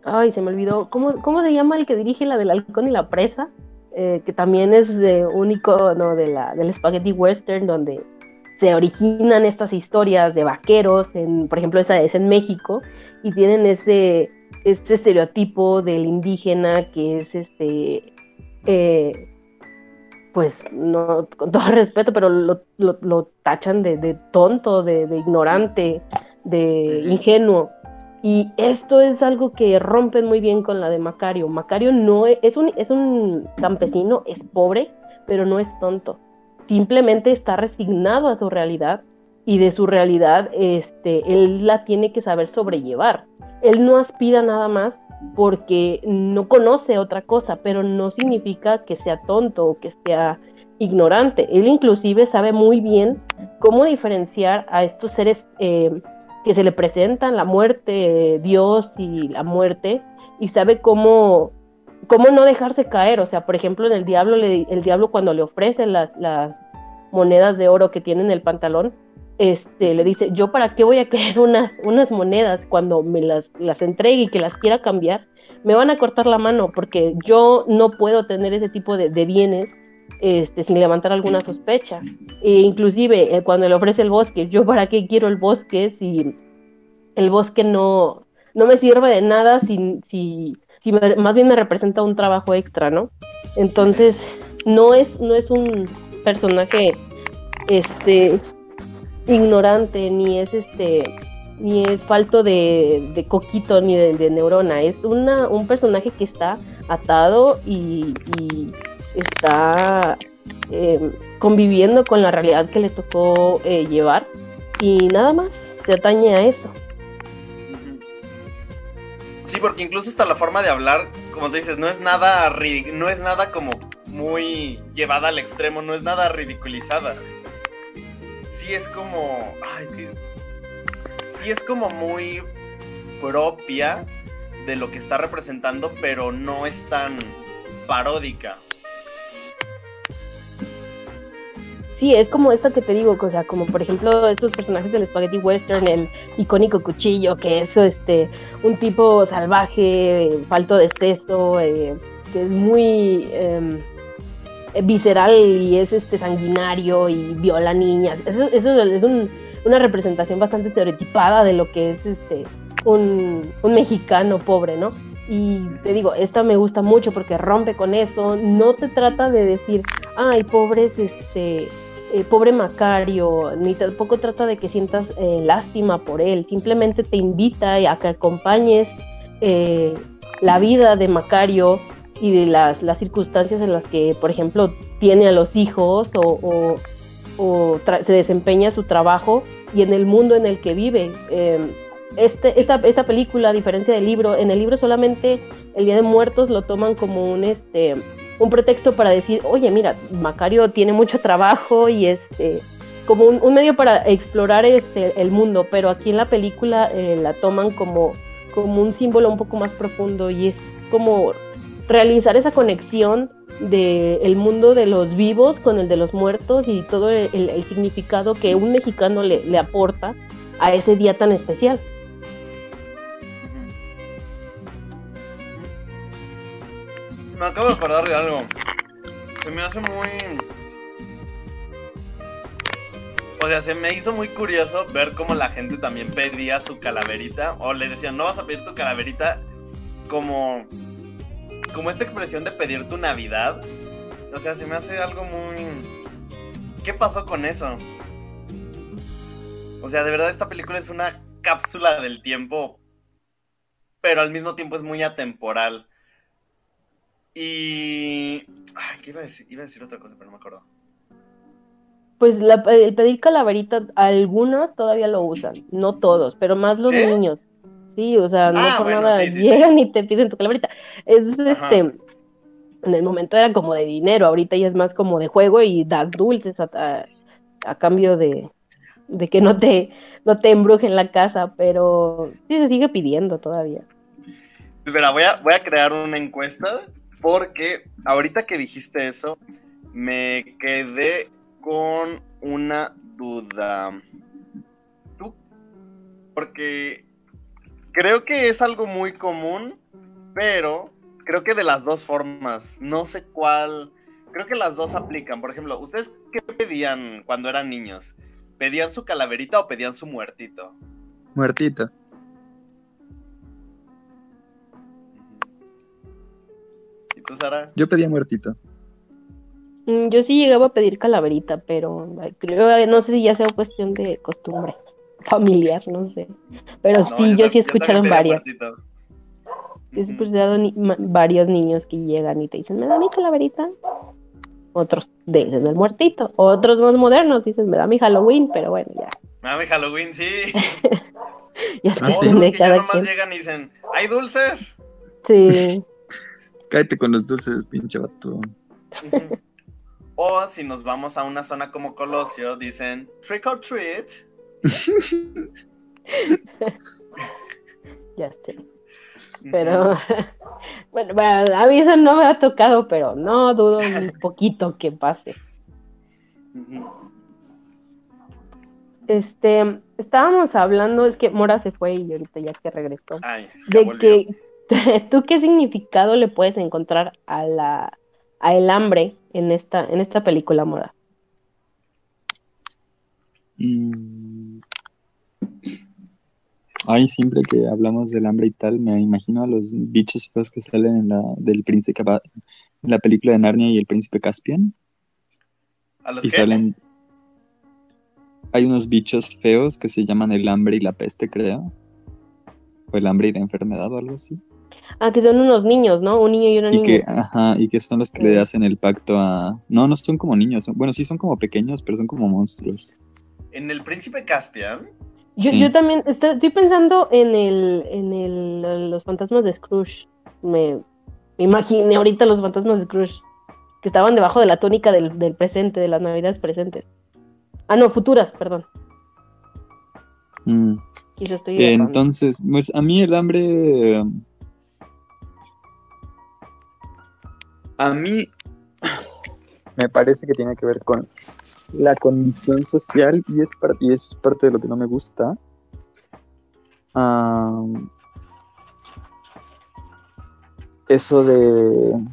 Ay, se me olvidó. ¿Cómo, cómo se llama el que dirige la del halcón y la presa? Eh, que también es de único no de la, del spaghetti western, donde se originan estas historias de vaqueros, en, por ejemplo, esa es en México, y tienen ese, este estereotipo del indígena que es este, eh, pues, no, con todo respeto, pero lo, lo, tachan de, de tonto, de, de ignorante, de ingenuo. Y esto es algo que rompen muy bien con la de Macario. Macario no es, es, un, es un campesino, es pobre, pero no es tonto. Simplemente está resignado a su realidad y de su realidad este, él la tiene que saber sobrellevar. Él no aspira nada más porque no conoce otra cosa, pero no significa que sea tonto o que sea ignorante. Él inclusive sabe muy bien cómo diferenciar a estos seres eh, que se le presentan la muerte, Dios y la muerte, y sabe cómo, cómo no dejarse caer. O sea, por ejemplo, en el diablo, el diablo cuando le ofrecen las, monedas de oro que tiene en el pantalón, este, le dice, yo para qué voy a querer unas, monedas cuando me las, entregue y que las quiera cambiar, me van a cortar la mano porque yo no puedo tener ese tipo de, de bienes este, sin levantar alguna sospecha. E inclusive eh, cuando le ofrece el bosque, yo para qué quiero el bosque si el bosque no, no me sirve de nada si, si, si más bien me representa un trabajo extra, ¿no? Entonces, no es, no es un personaje este ignorante, ni es este ni es falto de, coquito ni de, neurona, es una, un personaje que está atado y está em, conviviendo con la realidad que le tocó eh, llevar y nada más se atañe a eso. Sí, porque incluso hasta la forma de hablar, como te dices, no es nada no es nada como muy llevada al extremo, no es nada ridiculizada. Sí es como, ay, sí es como muy propia de lo que está representando, pero no es tan paródica. Sí, es como esta que te digo, o sea, como por ejemplo estos personajes del Spaghetti Western, el icónico cuchillo, que es este un tipo salvaje, falto de sexo, eh, que es muy em, visceral y es este sanguinario y viola niñas. Eso, eso es una representación bastante estereotipada de lo que es este un, un mexicano pobre, ¿no? Y te digo, esta me gusta mucho porque rompe con eso. No se trata de decir, ay, pobres, este, eh, pobre Macario, ni tampoco trata de que sientas eh, lástima por él, simplemente te invita a que acompañes eh, la vida de Macario y de las, las, circunstancias en las que, por ejemplo, tiene a los hijos o, o, se desempeña su trabajo y en el mundo en el que vive. Em, este, esta, esta película, a diferencia del libro, en el libro solamente el Día de Muertos lo toman como un, este, un pretexto para decir, oye, mira, Macario tiene mucho trabajo y este como un, medio para explorar este, el mundo, pero aquí en la película eh, la toman como como un símbolo un poco más profundo y es como realizar esa conexión del el mundo de los vivos con el de los muertos y todo el, el- el significado que un mexicano le, le aporta a ese día tan especial. Me acabo de acordar de algo. Se me hace muy. O sea, se me hizo muy curioso ver cómo la gente también pedía su calaverita. O le decían, no vas a pedir tu calaverita. Como. Como esta expresión de pedir tu Navidad. O sea, se me hace algo muy. ¿Qué pasó con eso? O sea, de verdad, esta película es una cápsula del tiempo. Pero al mismo tiempo es muy atemporal. Y. Ay, ¿qué iba a decir? Iba a decir otra cosa, pero no me acuerdo. Pues la- el pedir calaverita, algunos todavía lo usan, no todos, pero más los ¿Sí? niños. Sí, o sea, no Ah, por bueno, nada sí, sí, llegan y te piden tu calaverita. Es Ajá. este, en el momento era como de dinero, ahorita ya es más como de juego y das dulces a, a- a cambio de, de que no te, no te embrujen la casa, pero sí se sigue pidiendo todavía. Espera, voy a, voy a crear una encuesta porque ahorita que dijiste eso, me quedé con una duda. ¿Tú? Porque creo que es algo muy común, pero creo que de las dos formas. No sé cuál. Creo que las dos aplican. Por ejemplo, ¿ustedes qué pedían cuando eran niños? ¿Pedían su calaverita o pedían su muertito? Muertito. Tú, Sara? Yo pedía muertito. Mm, Yo sí llegaba a pedir calaverita, pero ay, creo, no sé si ya sea cuestión de costumbre familiar, no sé. Pero No, sí, yo, sí he escuchado en varias. muertito. Yo sí he escuchado ni- varios niños que llegan y te dicen, ¿me da mi calaverita? Otros dicen el muertito. Otros más modernos dicen, me da mi Halloween, pero bueno, ya. Mami, Halloween, sí. Ya Ah, sí. Otros que ya cada nomás quien. llegan y dicen, ¿hay dulces? Sí. Cállate con los dulces, pinche vato. O si nos vamos a una zona como Colosio, dicen, trick or treat. Ya sé. Pero, bueno, bueno, a mí eso no me ha tocado, pero no dudo un poquito que pase. Este, estábamos hablando, es que Mora se fue y ahorita ya que regresó, Ay, de volvió. que tú qué significado le puedes encontrar a la a el hambre en esta en esta película Mora. Mm. Ay, siempre que hablamos del hambre y tal, me imagino a los bichos feos que salen en la del príncipe en la película de Narnia y el príncipe Caspian. ¿A los Y qué? salen. Hay unos bichos feos que se llaman el hambre y la peste, creo. O el hambre y la enfermedad o algo así. Ah, que son unos niños, ¿no? Un niño y una Y niña. que, ajá, y que son los que le hacen el pacto a. No, no son como niños. son- Bueno, sí son como pequeños, pero son como monstruos. En el príncipe Caspian. Yo, Sí. yo también estoy, estoy pensando en el en el los fantasmas de Scrooge. Me, me imaginé ahorita los fantasmas de Scrooge que estaban debajo de la túnica del, del presente, de las navidades presentes. Ah, no, futuras, perdón. Mm. Estoy Eh. Entonces, pues a mí el hambre. A mí me parece que tiene que ver con la condición social y, es y eso es parte de lo que no me gusta. Eso de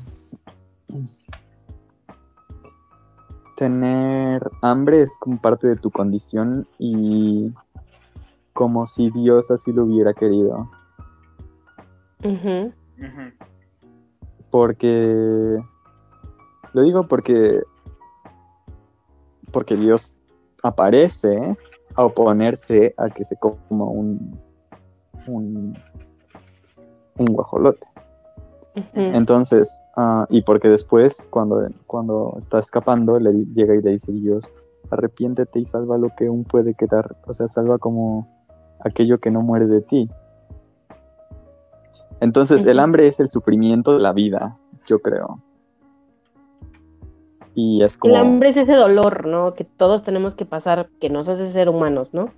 tener hambre es como parte de tu condición y como si Dios así lo hubiera querido. Porque lo digo porque porque Dios aparece a oponerse a que se coma un un, un guajolote. Entonces, ah, y porque después, cuando, cuando está escapando, le llega y le dice Dios, arrepiéntete y salva lo que aún puede quedar, o sea, salva como aquello que no muere de ti. Entonces, el hambre es el sufrimiento de la vida, yo creo. Y es como... El hambre es ese dolor, ¿no? Que todos tenemos que pasar, que nos hace ser humanos, ¿no?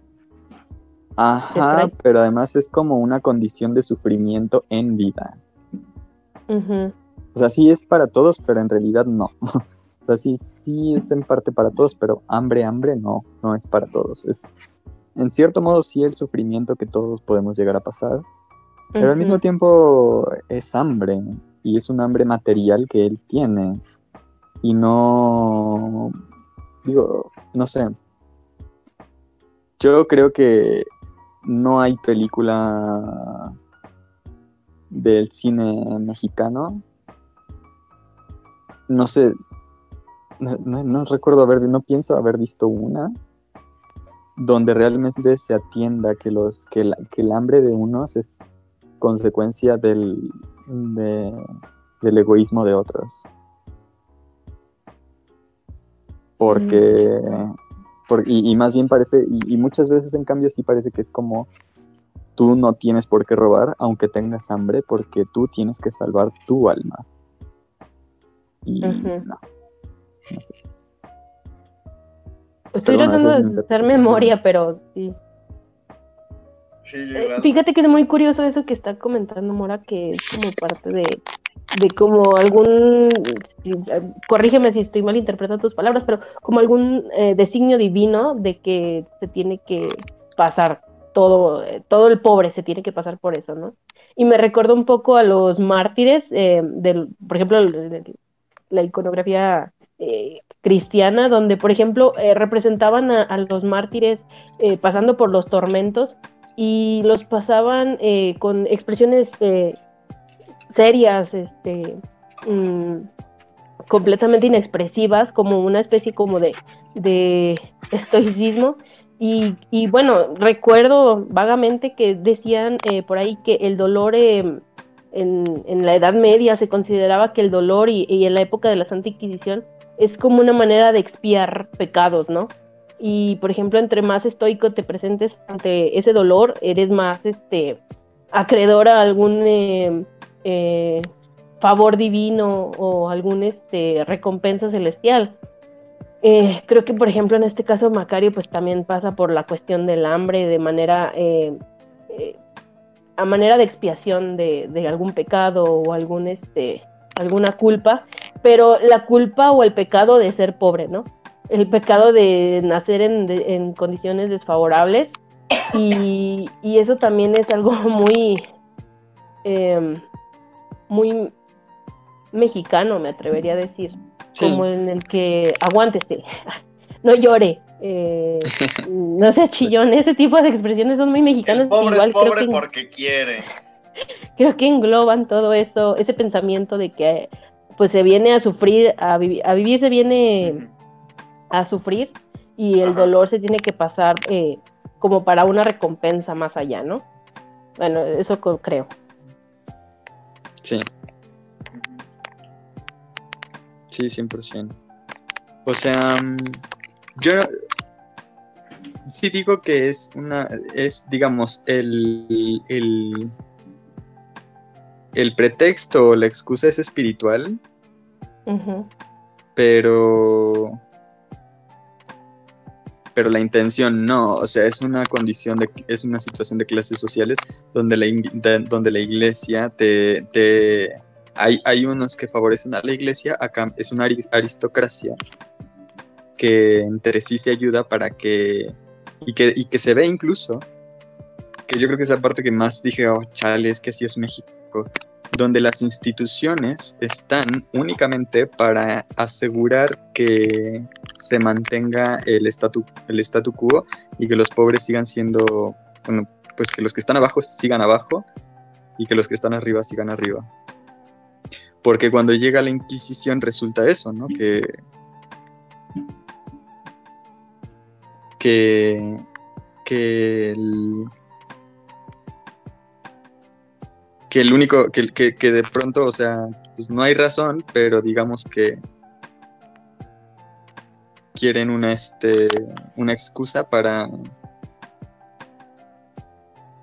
Ajá, pero además es como una condición de sufrimiento en vida. Ujú. O sea, sí es para todos, pero en realidad no. O sea, sí, sí es en parte para todos, pero hambre, hambre no, no es para todos. Es, en cierto modo, sí el sufrimiento que todos podemos llegar a pasar, pero al mismo tiempo es hambre, y es un hambre material que él tiene. Y no, digo, no sé. Yo creo que no hay película del cine mexicano. No sé, no, no- no recuerdo haber, no pienso haber visto una donde realmente se atienda que los que, la- que el hambre de unos es consecuencia del, de- del egoísmo de otros. Porque, por- y, y más bien parece, y, y muchas veces en cambio sí parece que es como tú no tienes por qué robar aunque tengas hambre porque tú tienes que salvar tu alma. Y no. no sé. Estoy tratando de hacer memoria, pero sí. Sí, Eh. Fíjate que es muy curioso eso que está comentando Mora, que es como parte de, de como algún, eh, corrígeme si estoy mal interpretando tus palabras, pero como algún eh, designio divino de que se tiene que pasar todo, eh, todo el pobre se tiene que pasar por eso, ¿no? Y me recuerda un poco a los mártires, del, por ejemplo, el- el- la iconografía eh, cristiana, donde, por ejemplo, eh, representaban a, a los mártires eh, pasando por los tormentos y los pasaban eh, con expresiones eh, serias, este, mm, completamente inexpresivas, como una especie como de, estoicismo. Y, y bueno, recuerdo vagamente que decían eh, por ahí que el dolor eh, en, la Edad Media se consideraba que el dolor y en la época de la Santa Inquisición es como una manera de expiar pecados, ¿no? Y por ejemplo entre más estoico te presentes ante ese dolor eres más este acreedor a algún eh, eh, favor divino o algún este recompensa celestial. Eh, creo que por ejemplo en este caso Macario pues también pasa por la cuestión del hambre de manera a manera de expiación de, de algún pecado o algún este alguna culpa pero la culpa o el pecado de ser pobre no el pecado de nacer en, de- en condiciones desfavorables y, y eso también es algo muy em, muy mexicano me atrevería a decir Sí. como en el que aguántese no llore eh, no sea chillón ese tipo de expresiones son muy mexicanas El pobre igual es pobre creo que porque quiere. creo que engloban todo eso, ese pensamiento de que pues se viene a sufrir, a, a vivir se viene. A sufrir y el Ajá. dolor se tiene que pasar eh, como para una recompensa más allá, ¿no? Bueno, eso creo. Sí, sí, 100%. O sea, mm, yo sí digo que es una, es, digamos, el, el, el pretexto o la excusa es espiritual, pero pero la intención no, o sea, es una condición de es una situación de clases sociales donde la donde la iglesia te, te hay, hay unos que favorecen a la iglesia, acá es una aris- aristocracia que entre sí se ayuda para que y que y que se ve incluso que yo creo que es la parte que más dije, oh, chale, es que así es México, donde las instituciones están únicamente para asegurar que se mantenga el statu, el statu quo y que los pobres sigan siendo, bueno, pues que los que están abajo sigan abajo y que los que están arriba sigan arriba. Porque cuando llega la Inquisición resulta eso, ¿no? Que, que, que el, que el único, que, que, que de pronto, o sea, pues no hay razón, pero digamos que quieren una, este, una excusa para,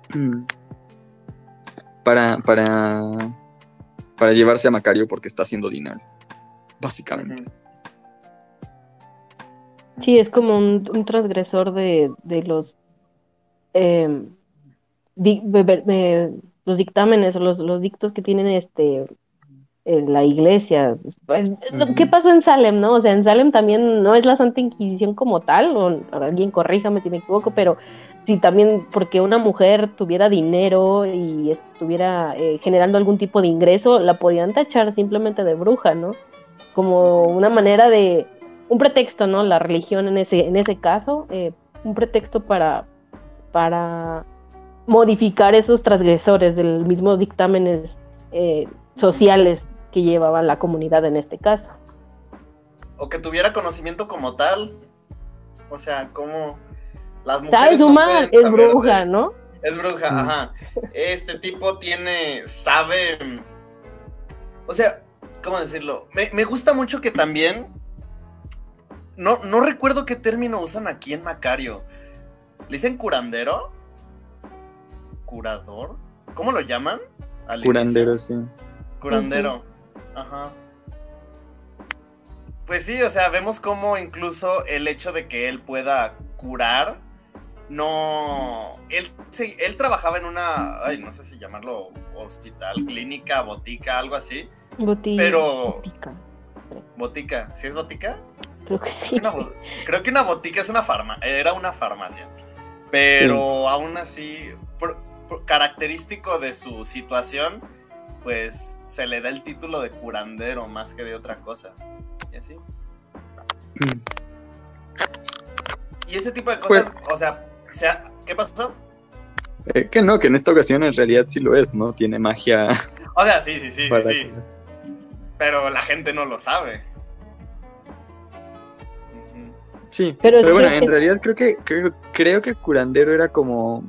para, para, para llevarse a Macario porque está haciendo dinero, básicamente. Sí, es como un, un transgresor de, de los em, di- be- be- los dictámenes o los, los dictos que tienen este en la iglesia. Pues, ¿Qué pasó en Salem, no? O sea, en Salem también no es la Santa Inquisición como tal, o alguien corríjame si me equivoco, pero sí también porque una mujer tuviera dinero y estuviera eh, generando algún tipo de ingreso, la podían tachar simplemente de bruja, ¿no? Como una manera de, un pretexto, ¿no? La religión en ese, en ese caso, eh, un pretexto para, para modificar esos transgresores de los mismos dictámenes eh, sociales que llevaba la comunidad en este caso. O que tuviera conocimiento como tal. O sea, como las mujeres. ¿Sabes, no Es bruja, de- ¿no? Es bruja, Mm. ajá. Este tipo tiene, sabe, o sea, ¿cómo decirlo? Me, me gusta mucho que también, no, no recuerdo qué término usan aquí en Macario. ¿Le dicen curandero? ¿Curador? ¿Cómo lo llaman? al inicio? Curandero, sí. Curandero. Ajá. Pues sí, o sea, vemos como incluso el hecho de que él pueda curar, no... Él, se- él trabajaba en una, ay, no sé si llamarlo hospital, clínica, botica, algo así. Boti- Pero- botica, Botica, ¿sí es botica? creo que sí. Una creo que una botica es una farma, era una farmacia. Pero aún así, por- característico de su situación, pues se le da el título de curandero más que de otra cosa. Y así. Y ese tipo de cosas, o sea, sea, ¿qué pasó? Eh, que no, que en esta ocasión en realidad sí lo es, ¿no? Tiene magia O sea, sí, sí, sí, sí, sí, pero la gente no lo sabe. Sí, Pero bueno, que- en realidad creo que creo, creo que curandero era como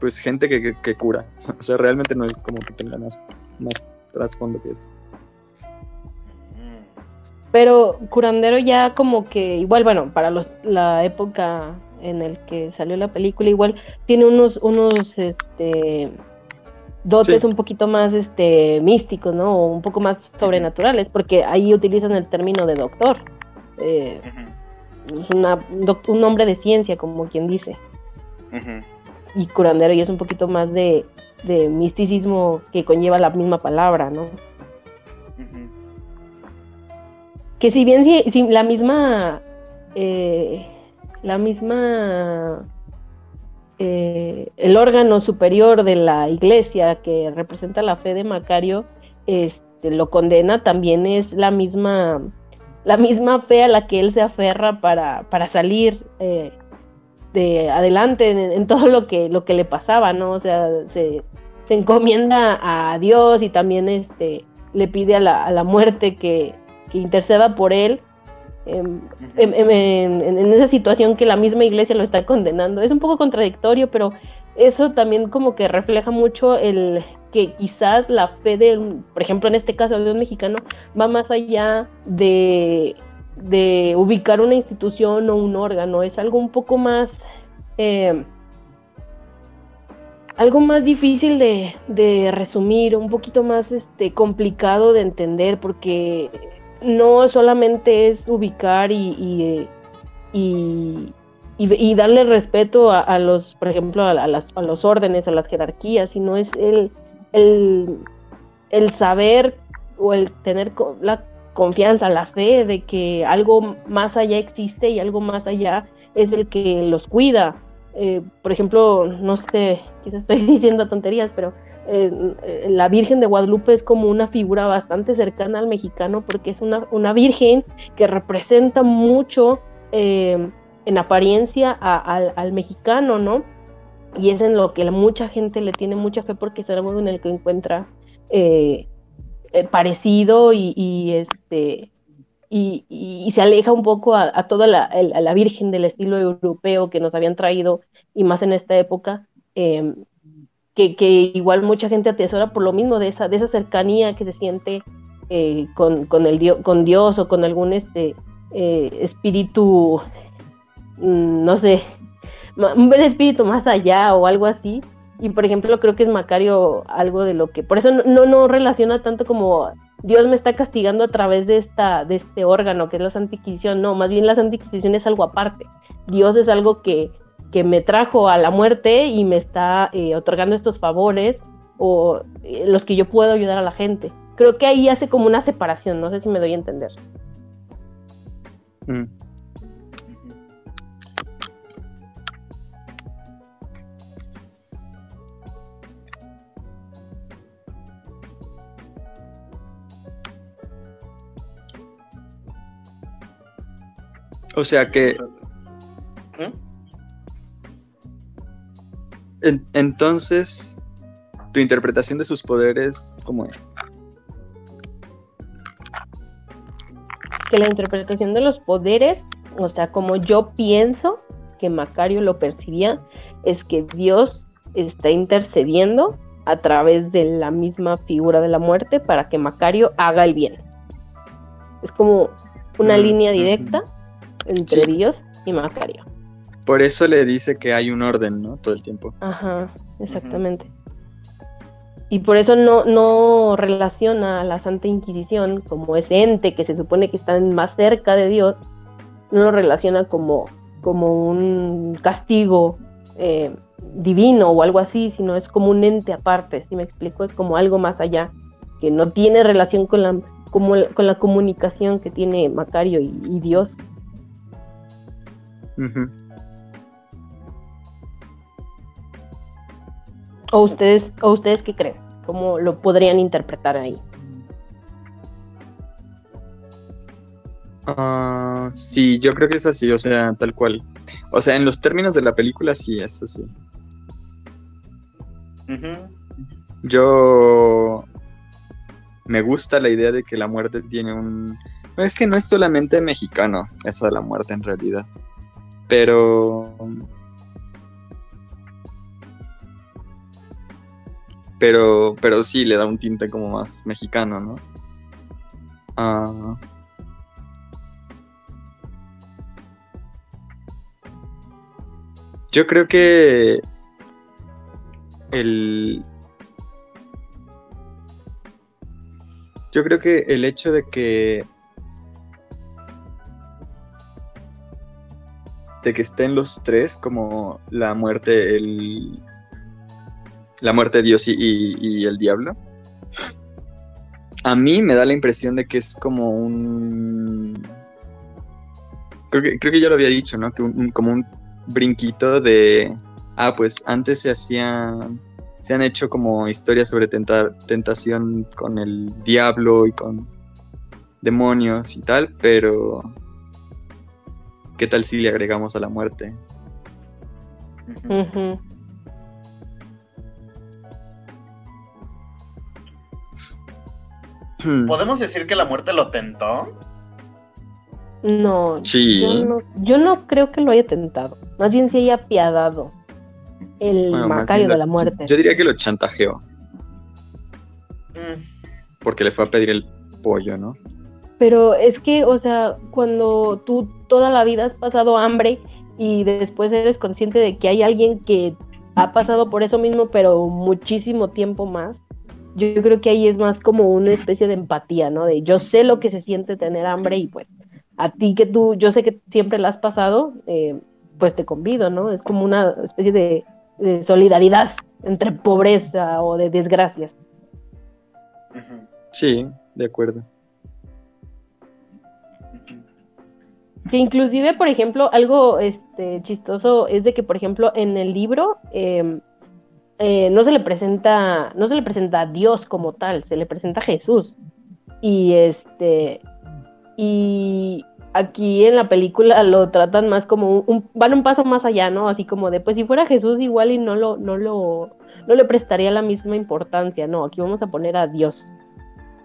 pues gente que, que- que cura. O sea, realmente no es como que tenga más, más trasfondo que eso. Pero curandero ya como que igual, bueno, para los, la época en el que salió la película, igual tiene unos, unos este dotes Sí. un poquito más este místicos, ¿no? O un poco más sobrenaturales, porque ahí utilizan el término de doctor. Eh, es una, un doc- un nombre de ciencia, como quien dice. Ujú. Y curandero ya es un poquito más de, de misticismo que conlleva la misma palabra, ¿no? Que si bien si, si la misma eh, la misma eh, el órgano superior de la iglesia que representa la fe de Macario este, lo condena también es la misma la misma fe a la que él se aferra para, para salir eh, de adelante en, en todo lo que lo que le pasaba no o sea se, se encomienda a Dios y también este le pide a la, a la muerte que, que interceda por él. Em, em, em, en, en- en esa situación que la misma iglesia lo está condenando. Es un poco contradictorio, pero eso también como que refleja mucho el que quizás la fe de, por ejemplo, en este caso de un mexicano, va más allá de, de ubicar una institución o un órgano, es algo un poco más... em, algo más difícil de, de resumir, un poquito más este, complicado de entender, porque no solamente es ubicar y, y, eh, y, darle respeto a, los, por ejemplo, a, a las, a los órdenes, a las jerarquías, sino es el, el, el saber o el tener la confianza, la fe de que algo más allá existe y algo más allá es el que los cuida. Eh, por ejemplo, no sé, quizás estoy diciendo tonterías, pero eh, eh, la Virgen de Guadalupe es como una figura bastante cercana al mexicano porque es una, una virgen que representa mucho en apariencia al, mexicano, ¿no? Y es en lo que mucha gente le tiene mucha fe porque es algo en el que encuentra eh, eh, parecido y, este y, se aleja un poco a, toda la, Virgen del estilo europeo que nos habían traído y más en esta época. eh, que, igual mucha gente atesora por lo mismo de esa, de esa cercanía que se siente eh, con, con, el con Dios o con algún este eh, espíritu, mm, no sé, un espíritu más allá o algo así. Y por ejemplo, creo que es Macario algo de lo que, por eso no, no, relaciona tanto como Dios me está castigando a través de esta, de este órgano que es la Santa. No, más bien la Santa es algo aparte. Dios es algo que, que me trajo a la muerte y me está eh, otorgando estos favores o eh, los que yo puedo ayudar a la gente. Creo que ahí hace como una separación, no sé si me doy a entender. Mm. O sea que en- entonces tu interpretación de sus poderes, ¿cómo es? que la interpretación de los poderes, o sea, como yo pienso que Macario lo percibía, es que Dios está intercediendo a través de la misma figura de la muerte para que Macario haga el bien. Es como una Mm, línea directa entre Sí. Dios y Macario. Por eso le dice que hay un orden, ¿no? Todo el tiempo. Ajá, exactamente. Y por eso no, no relaciona a la Santa Inquisición como ese ente que se supone que está más cerca de Dios, no lo relaciona como, como un castigo eh, divino o algo así, sino es como un ente aparte, si me explico? Es como algo más allá, que no tiene relación con la, como con la comunicación que tiene Macario y, y Dios. ¿O ustedes, o ustedes qué creen? ¿Cómo lo podrían interpretar ahí? Ah, sí, yo creo que es así, o sea, tal cual. O sea, en los términos de la película, sí, es así. Yo me gusta la idea de que la muerte tiene un... No, es que no es solamente mexicano eso de la muerte en realidad. Pero... Pero, pero sí le da un tinte como más mexicano, ¿no? Ah, yo creo que el, Yo creo que el hecho de que. De que estén los tres, como la muerte, el. La muerte de Dios y, y- el diablo. A mí me da la impresión de que es como un. Creo que, creo que ya lo había dicho, ¿no? Que un- como un brinquito de. Ah, pues antes se hacían se han hecho como historias sobre tentar, tentación con el diablo y con demonios y tal, pero ¿qué tal si le agregamos a la muerte? Ujú. ¿Podemos decir que la muerte lo tentó? No, Sí. yo no, yo no creo que lo haya tentado. Más bien se haya apiadado el Bueno, Macario de la muerte. Yo diría que lo chantajeó, Mm, porque le fue a pedir el pollo, ¿no? Pero es que, o sea, cuando tú toda la vida has pasado hambre y después eres consciente de que hay alguien que ha pasado por eso mismo, pero muchísimo tiempo más, yo creo que ahí es más como una especie de empatía, ¿no? De yo sé lo que se siente tener hambre y pues a ti que tú, yo sé que siempre la has pasado, eh, pues te convido, ¿no? Es como una especie de, de solidaridad entre pobreza o de desgracias. Sí, de acuerdo. Que inclusive, por ejemplo, algo este, chistoso es de que, por ejemplo, en el libro eh, eh, no se le presenta, no se le presenta a Dios como tal, se le presenta a Jesús. Y este, y aquí en la película lo tratan más como un, un- van un paso más allá, ¿no? Así como de, pues si fuera Jesús igual y no lo, no lo, no le prestaría la misma importancia, no, aquí vamos a poner a Dios.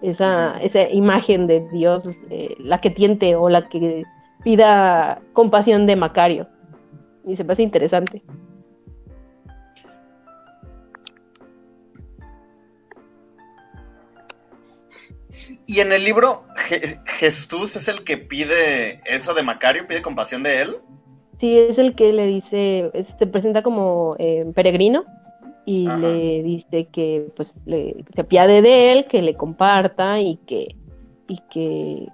Esa, esa imagen de Dios, eh, la que tiente o la que pida compasión de Macario. Y se me hace interesante. Y en el libro, Je- Jesús es el que pide eso de Macario, pide compasión de él. Sí, es el que le dice, es- se presenta como eh, peregrino y Ajá. le dice que pues le, se apiade de él, que le comparta y que, y que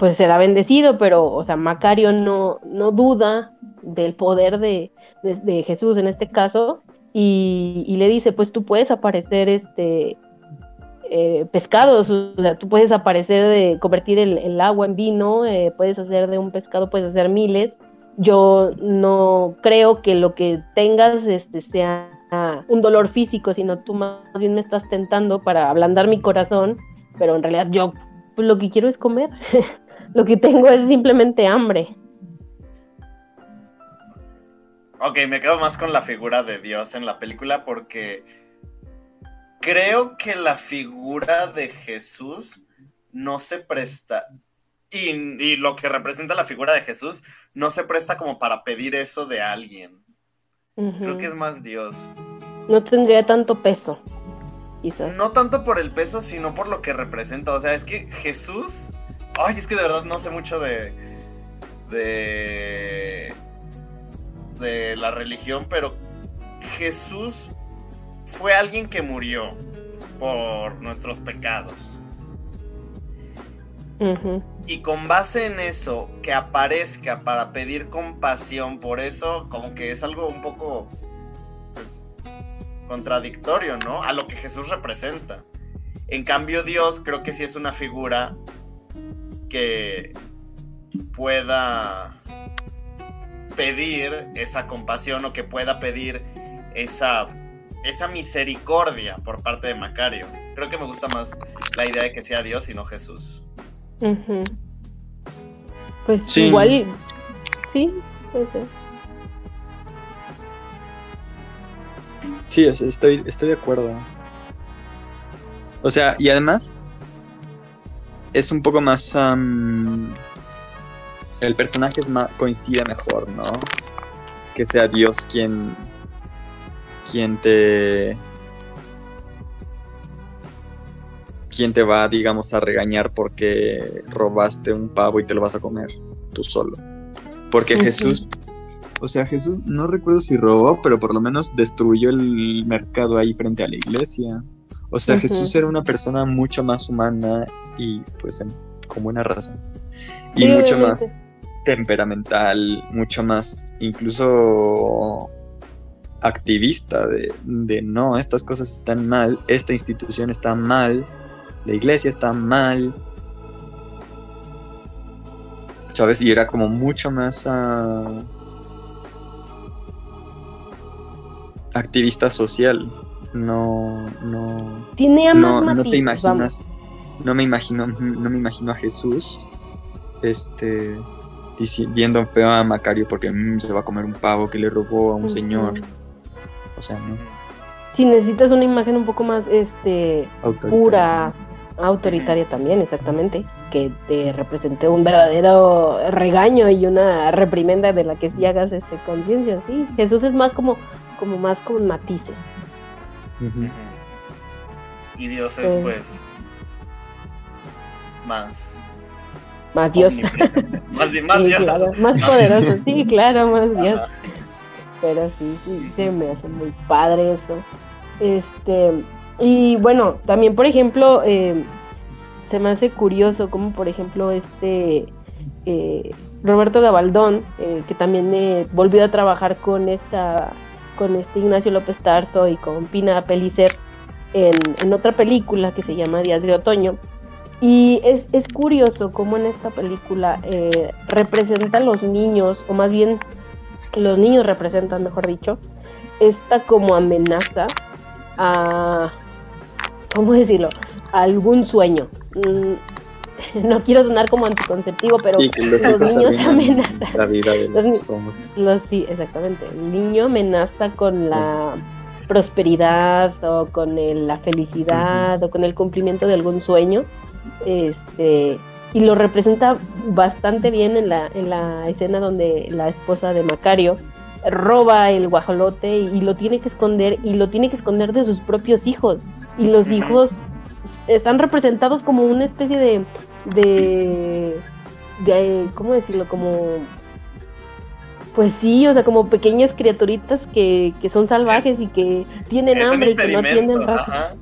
pues será bendecido, pero o sea, Macario no, no duda del poder de, de- de Jesús en este caso, y, y le dice, pues tú puedes aparecer este eh, pescados, o sea, tú puedes aparecer de convertir el, el agua en vino, eh, puedes hacer de un pescado, puedes hacer miles. Yo no creo que lo que tengas este, sea un dolor físico, sino tú más bien me estás tentando para ablandar mi corazón, pero en realidad yo pues, lo que quiero es comer. lo que tengo es simplemente hambre. Ok, me quedo más con la figura de Dios en la película porque creo que la figura de Jesús no se presta. Y, y lo que representa la figura de Jesús no se presta como para pedir eso de alguien. Creo que es más Dios. No tendría tanto peso, quizás. No tanto por el peso, sino por lo que representa. O sea, es que Jesús. Ay, es que de verdad no sé mucho de. de. de la religión, pero Jesús fue alguien que murió por nuestros pecados. Y con base en eso, que aparezca para pedir compasión por eso, como que es algo un poco pues, contradictorio, ¿no? A lo que Jesús representa. En cambio, Dios creo que sí es una figura que pueda pedir esa compasión o que pueda pedir esa, esa misericordia por parte de Macario. Creo que me gusta más la idea de que sea Dios y no Jesús. Pues Sí. igual, sí, puede ser. Sí, sea, estoy, estoy de acuerdo. O sea, y además es un poco más... am, el personaje es más, coincide mejor, ¿no? Que sea Dios quien, quien te... Quien te va, digamos, a regañar porque robaste un pavo y te lo vas a comer tú solo. Porque. Jesús, o sea, Jesús no recuerdo si robó, pero por lo menos destruyó el mercado ahí frente a la iglesia. O sea. Jesús era una persona mucho más humana y pues en- con buena razón. Y Sí, mucho obviamente. más temperamental, mucho más incluso activista de, de no, estas cosas están mal, esta institución está mal, la iglesia está mal. ¿Sabes? Y era como mucho más ah, activista social. No, no, Tiene ambas no, no te imaginas, no me imagino, no me imagino a Jesús, este, viendo feo a Macario porque mm, se va a comer un pavo que le robó a un señor, o sea, no, Si necesitas una imagen un poco más este pura, autoritaria también, exactamente, que te represente un verdadero regaño y una reprimenda de la que sí hagas este conciencia, sí. Jesús es más como, como más con matices. Y Dios es pues más Más Dios. más, más Sí, Dios. claro, más poderoso, sí, claro, más Dios. Ajá. Pero sí, sí, se me hace muy padre eso. Este, y bueno, también por ejemplo, eh, se me hace curioso como por ejemplo este eh, Roberto Gabaldón, eh, que también eh, volvió a trabajar con esta, con este Ignacio López Tarso y con Pina Pellicer en, en otra película que se llama Días de Otoño. Y es, es curioso cómo en esta película eh, representa los niños, o más bien los niños representan, mejor dicho, esta como amenaza a, ¿cómo decirlo? A algún sueño. Mm, no quiero sonar como anticonceptivo, pero Sí, que los niños amenazan. la vida de Los hombres. Los- sí, exactamente. El niño amenaza con la prosperidad o con el- la felicidad o con el cumplimiento de algún sueño. Este, y lo representa bastante bien en la, en la escena donde la esposa de Macario roba el guajolote y, y lo tiene que esconder y lo tiene que esconder de sus propios hijos. Y los hijos están representados como una especie de, de, de ¿cómo decirlo? Como pues sí, o sea, como pequeñas criaturitas que, que son salvajes y que tienen Es hambre y que no razón. Ajá.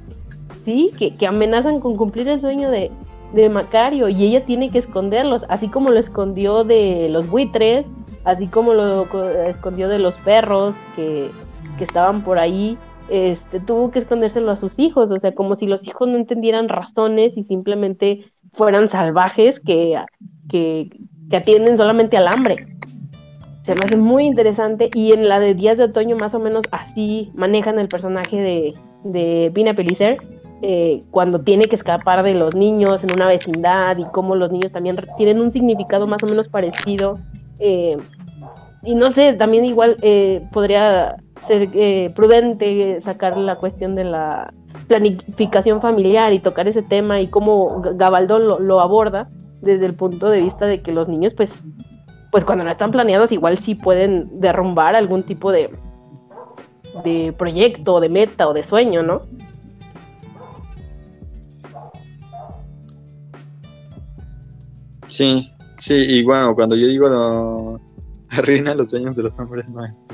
Sí, que, que amenazan con cumplir el sueño de, de Macario y ella tiene que esconderlos, así como lo escondió de los buitres así como lo co- escondió de los perros que, que estaban por ahí, este, tuvo que escondérselo a sus hijos, o sea, como si los hijos no entendieran razones y simplemente fueran salvajes que, que, que atienden solamente al hambre. Se me hace muy interesante y en la de Días de Otoño más o menos así manejan el personaje de, de Pina Pellicer eh, cuando tiene que escapar de los niños en una vecindad y cómo los niños también tienen un significado más o menos parecido. eh, y no sé, también igual eh, podría ser eh, prudente sacar la cuestión de la planificación familiar y tocar ese tema y cómo Gabaldón lo, lo aborda desde el punto de vista de que los niños pues pues cuando no están planeados igual sí pueden derrumbar algún tipo de de proyecto, de meta o de sueño, ¿no? Sí, sí, y bueno, cuando yo digo no, arruina los sueños de los hombres, no es.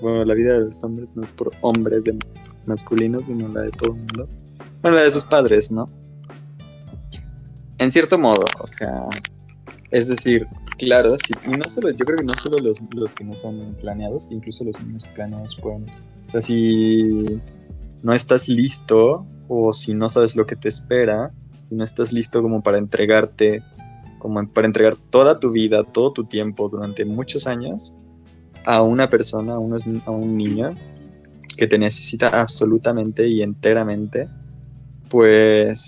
Bueno, la vida de los hombres no es por hombres de masculinos, sino la de todo el mundo. Bueno, la de sus padres, ¿no? En cierto modo, o sea, es decir, claro, sí, y no solo, yo creo que no solo los, los que no son planeados, incluso los niños planeados pueden. O sea, si no estás listo o si no sabes lo que te espera, si no estás listo como para entregarte como para entregar toda tu vida, todo tu tiempo durante muchos años a una persona, a, unos- a un niño que te necesita absolutamente y enteramente, pues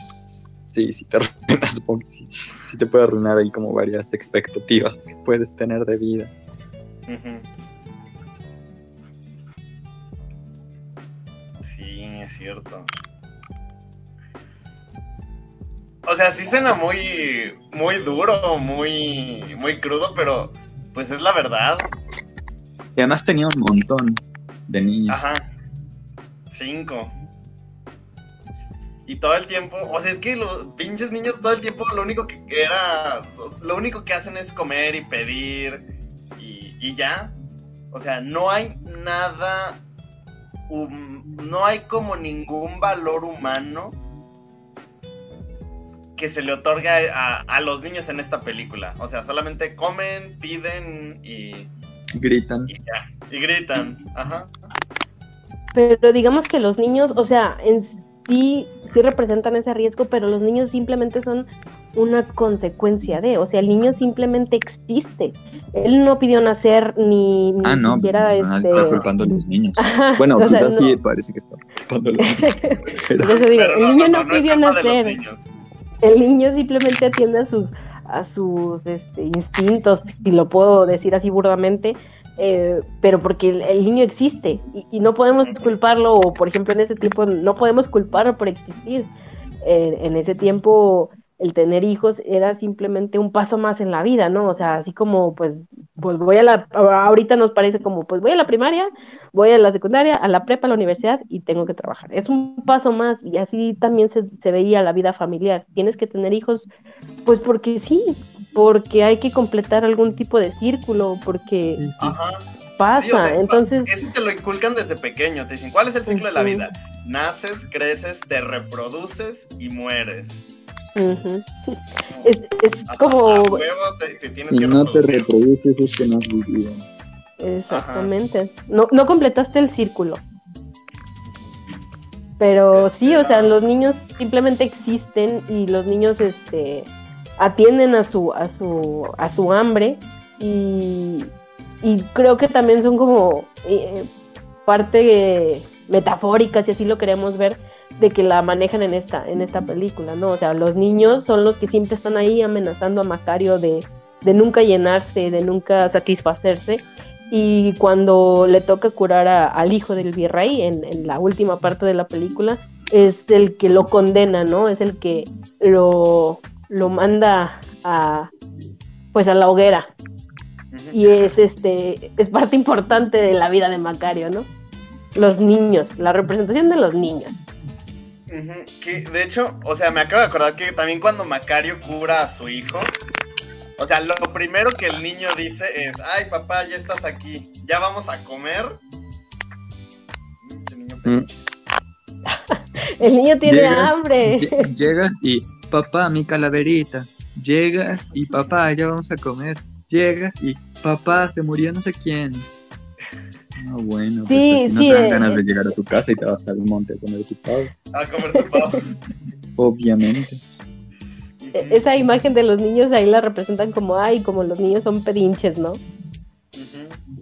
sí, sí te arruina, supongo que sí, te puede arruinar ahí como varias expectativas que puedes tener de vida. Sí, es cierto. O sea, sí suena muy, muy duro, muy, muy crudo, pero pues es la verdad. Y además tenía un montón de niños. Ajá. Cinco. Y todo el tiempo, o sea, es que los pinches niños todo el tiempo lo único que era, lo único que hacen es comer y pedir y, y ya. O sea, no hay nada, no hay como ningún valor humano que se le otorga a, a los niños en esta película. O sea, solamente comen, piden y, Gritan. y ya. Y gritan. Ajá. Pero digamos que los niños, o sea, en sí, sí representan ese riesgo, pero los niños simplemente son una consecuencia de, o sea, el niño simplemente existe. Él no pidió nacer ni, ni Ah, no, siquiera este... está culpando a los niños. Ajá, Bueno, o sea, quizás sí parece que estamos culpando a los niños. Pero eso digo, Pero el niño no, pidió culpa de los nacer. El niño simplemente atiende a sus, a sus este, instintos, si lo puedo decir así burdamente, eh, pero porque el, el niño existe y, y no podemos culparlo, o por ejemplo en ese tiempo no podemos culparlo por existir. Eh, en ese tiempo el tener hijos era simplemente un paso más en la vida, ¿no? O sea, así como pues, pues voy a la, ahorita nos parece como pues voy a la primaria, voy a la secundaria, a la prepa, a la universidad y tengo que trabajar. Es un paso más y así también se, se veía la vida familiar. Tienes que tener hijos, pues porque sí, porque hay que completar algún tipo de círculo, porque sí, sí. Ajá. pasa. Sí, o sea, Entonces, Eso te lo inculcan desde pequeño. Te dicen, ¿cuál es el ciclo de la vida? Naces, creces, te reproduces y mueres. es, como a huevo te, te tienes Si que no te reproduces es que no has vivido. Exactamente. No, no completaste el círculo. Pero sí, o sea, los niños simplemente existen y los niños este atienden a su a su a su hambre y, y creo que también son como eh, parte metafórica si así lo queremos ver de que la manejan en esta en esta película, ¿no? O sea, los niños son los que siempre están ahí amenazando a Macario de de nunca llenarse, de nunca satisfacerse y cuando le toca curar a- al hijo del virrey en, en la última parte de la película, es el que lo condena, ¿no? Es el que lo, lo manda a pues a la hoguera. Y es este, es parte importante de la vida de Macario, ¿no? Los niños, la representación de los niños. Que de hecho, o sea, me acabo de acordar que también cuando Macario cura a su hijo, o sea, lo primero que el niño dice es, ay papá, ya estás aquí, ya vamos a comer. Niño peluche. El niño tiene Llegas- hambre. lle- Llegas y, papá, mi calaverita. Llegas y, papá, ya vamos a comer. Llegas y, papá, se murió no sé quién. Ah, bueno, Sí, pues así no sí, te dan eh, ganas de llegar a tu casa y te vas al monte a comer tu pavo. A comer tu pavo. Obviamente. E- Esa imagen de los niños ahí la representan como, ay, como los niños son pedinches, ¿no?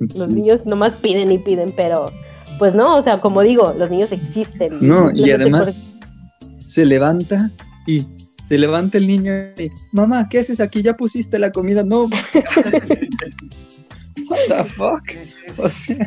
Los Sí. niños nomás piden y piden, pero pues no, o sea, como digo, los niños existen. No, y además se levanta y se levanta el niño y, mamá, ¿qué haces aquí? ¿Ya pusiste la comida? No, what the fuck? O sea,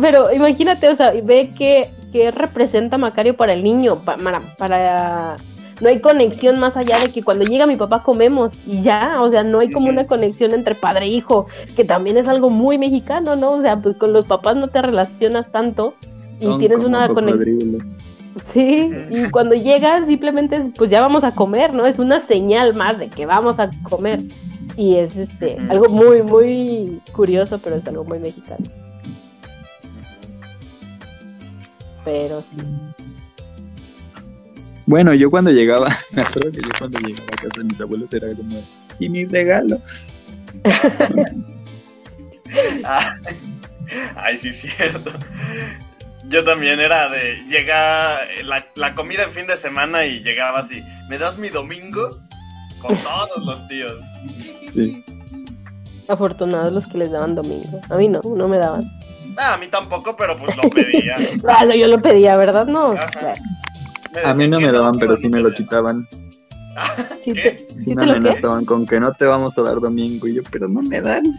Pero imagínate, o sea, ve que, que representa Macario para el niño, pa- para, para... No hay conexión más allá de que cuando llega mi papá comemos y ya, o sea, no hay como una conexión entre padre e hijo, que también es algo muy mexicano, ¿no? O sea, pues con los papás no te relacionas tanto Y son tienes como una conex- cocodrilos. Sí, y cuando llegas simplemente pues ya vamos a comer, ¿no? Es una señal más de que vamos a comer. Y es este algo muy, muy curioso, pero es algo muy mexicano. Pero sí. Bueno, yo cuando llegaba, me acuerdo que yo cuando llegaba a casa de mis abuelos era como, ¿y mi regalo? Ah, Ay, sí, cierto. Yo también era de. Llega la, la comida en fin de semana y llegaba así. ¿Me das mi domingo? Con todos los tíos. Sí. Afortunados los que les daban domingo. A mí no, no me daban. Ah, a mí tampoco, pero pues lo pedía. No, yo lo pedía, ¿verdad? No. Ajá. A mí no me daban, pero sí me lo quitaban. sí ¿Qué? Sí ¿Sí me amenazaban con que no te vamos a dar domingo. Y yo, pero no me dan.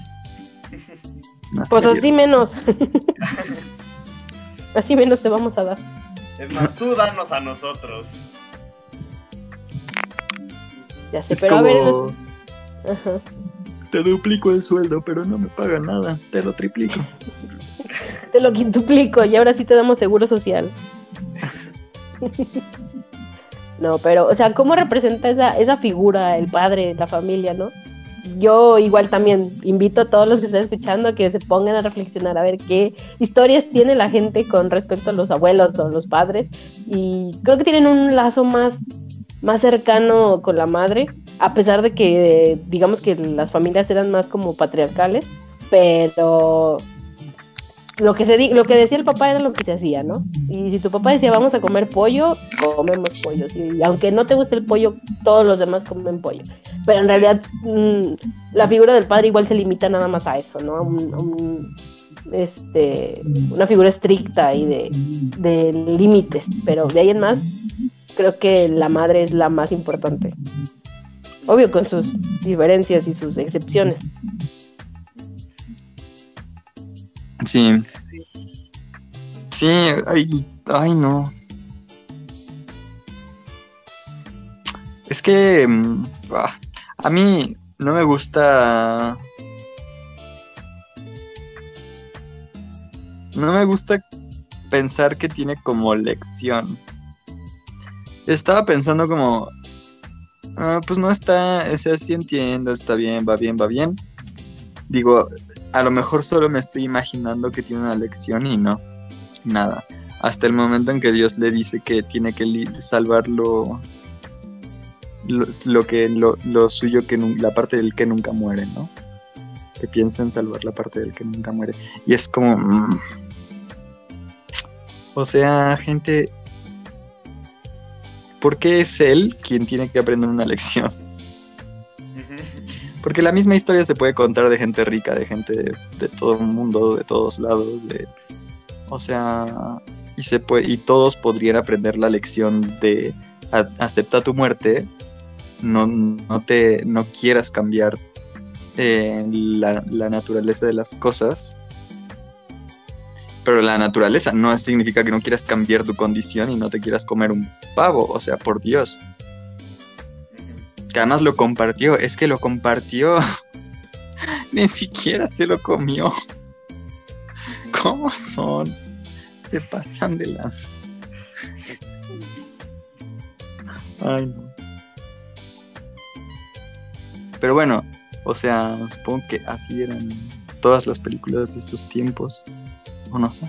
No Pues así menos. así menos te vamos a dar. Es más, tú danos a nosotros. Ya sé, Es pero a ver. como, Ajá. te duplico el sueldo, pero no me pagan nada. Te lo triplico. Te lo quintuplico y ahora sí te damos seguro social. no, pero, o sea, ¿cómo representa esa, esa figura, el padre, la familia, no? Yo igual también invito a todos los que están escuchando a que se pongan a reflexionar a ver qué historias tiene la gente con respecto a los abuelos o los padres. Y creo que tienen un lazo más, más cercano con la madre, a pesar de que digamos que las familias eran más como patriarcales, pero lo que se di- lo que decía el papá era lo que se hacía, ¿no? Y si tu papá decía vamos a comer pollo, comemos pollo. Y aunque no te guste el pollo, todos los demás comen pollo. Pero en realidad mm, la figura del padre igual se limita nada más a eso, ¿no? Un, este, una figura estricta y de, de límites. Pero de ahí en más, creo que la madre es la más importante. Obvio con sus diferencias y sus excepciones. Sí. Sí, ay, ay, no. Es que mm, ah, a mí no me gusta. No me gusta pensar que tiene como lección. Estaba pensando como. ah, pues no está. O sea, sí entiendo, está bien, va bien, va bien. Digo, a lo mejor solo me estoy imaginando que tiene una lección y no, nada. Hasta el momento en que Dios le dice que tiene que li- salvar lo, lo, que lo, lo suyo que la parte del que nunca muere, ¿no? Que piensa en salvar la parte del que nunca muere. Y es como mm. o sea, gente ¿Por qué es él quien tiene que aprender una lección? Porque la misma historia se puede contar de gente rica, de gente de, todo el mundo, de todos lados, de o sea, y se puede, y todos podrían aprender la lección de acepta tu muerte, no, no te no quieras cambiar eh, la, la naturaleza de las cosas. Pero la naturaleza no significa que no quieras cambiar tu condición y no te quieras comer un pavo, o sea, por Dios que además lo compartió, es que lo compartió. Ni siquiera se lo comió. ¿Cómo son? Se pasan de las. Ay, no. Pero bueno, o sea, supongo que así eran todas las películas de esos tiempos. O no sé.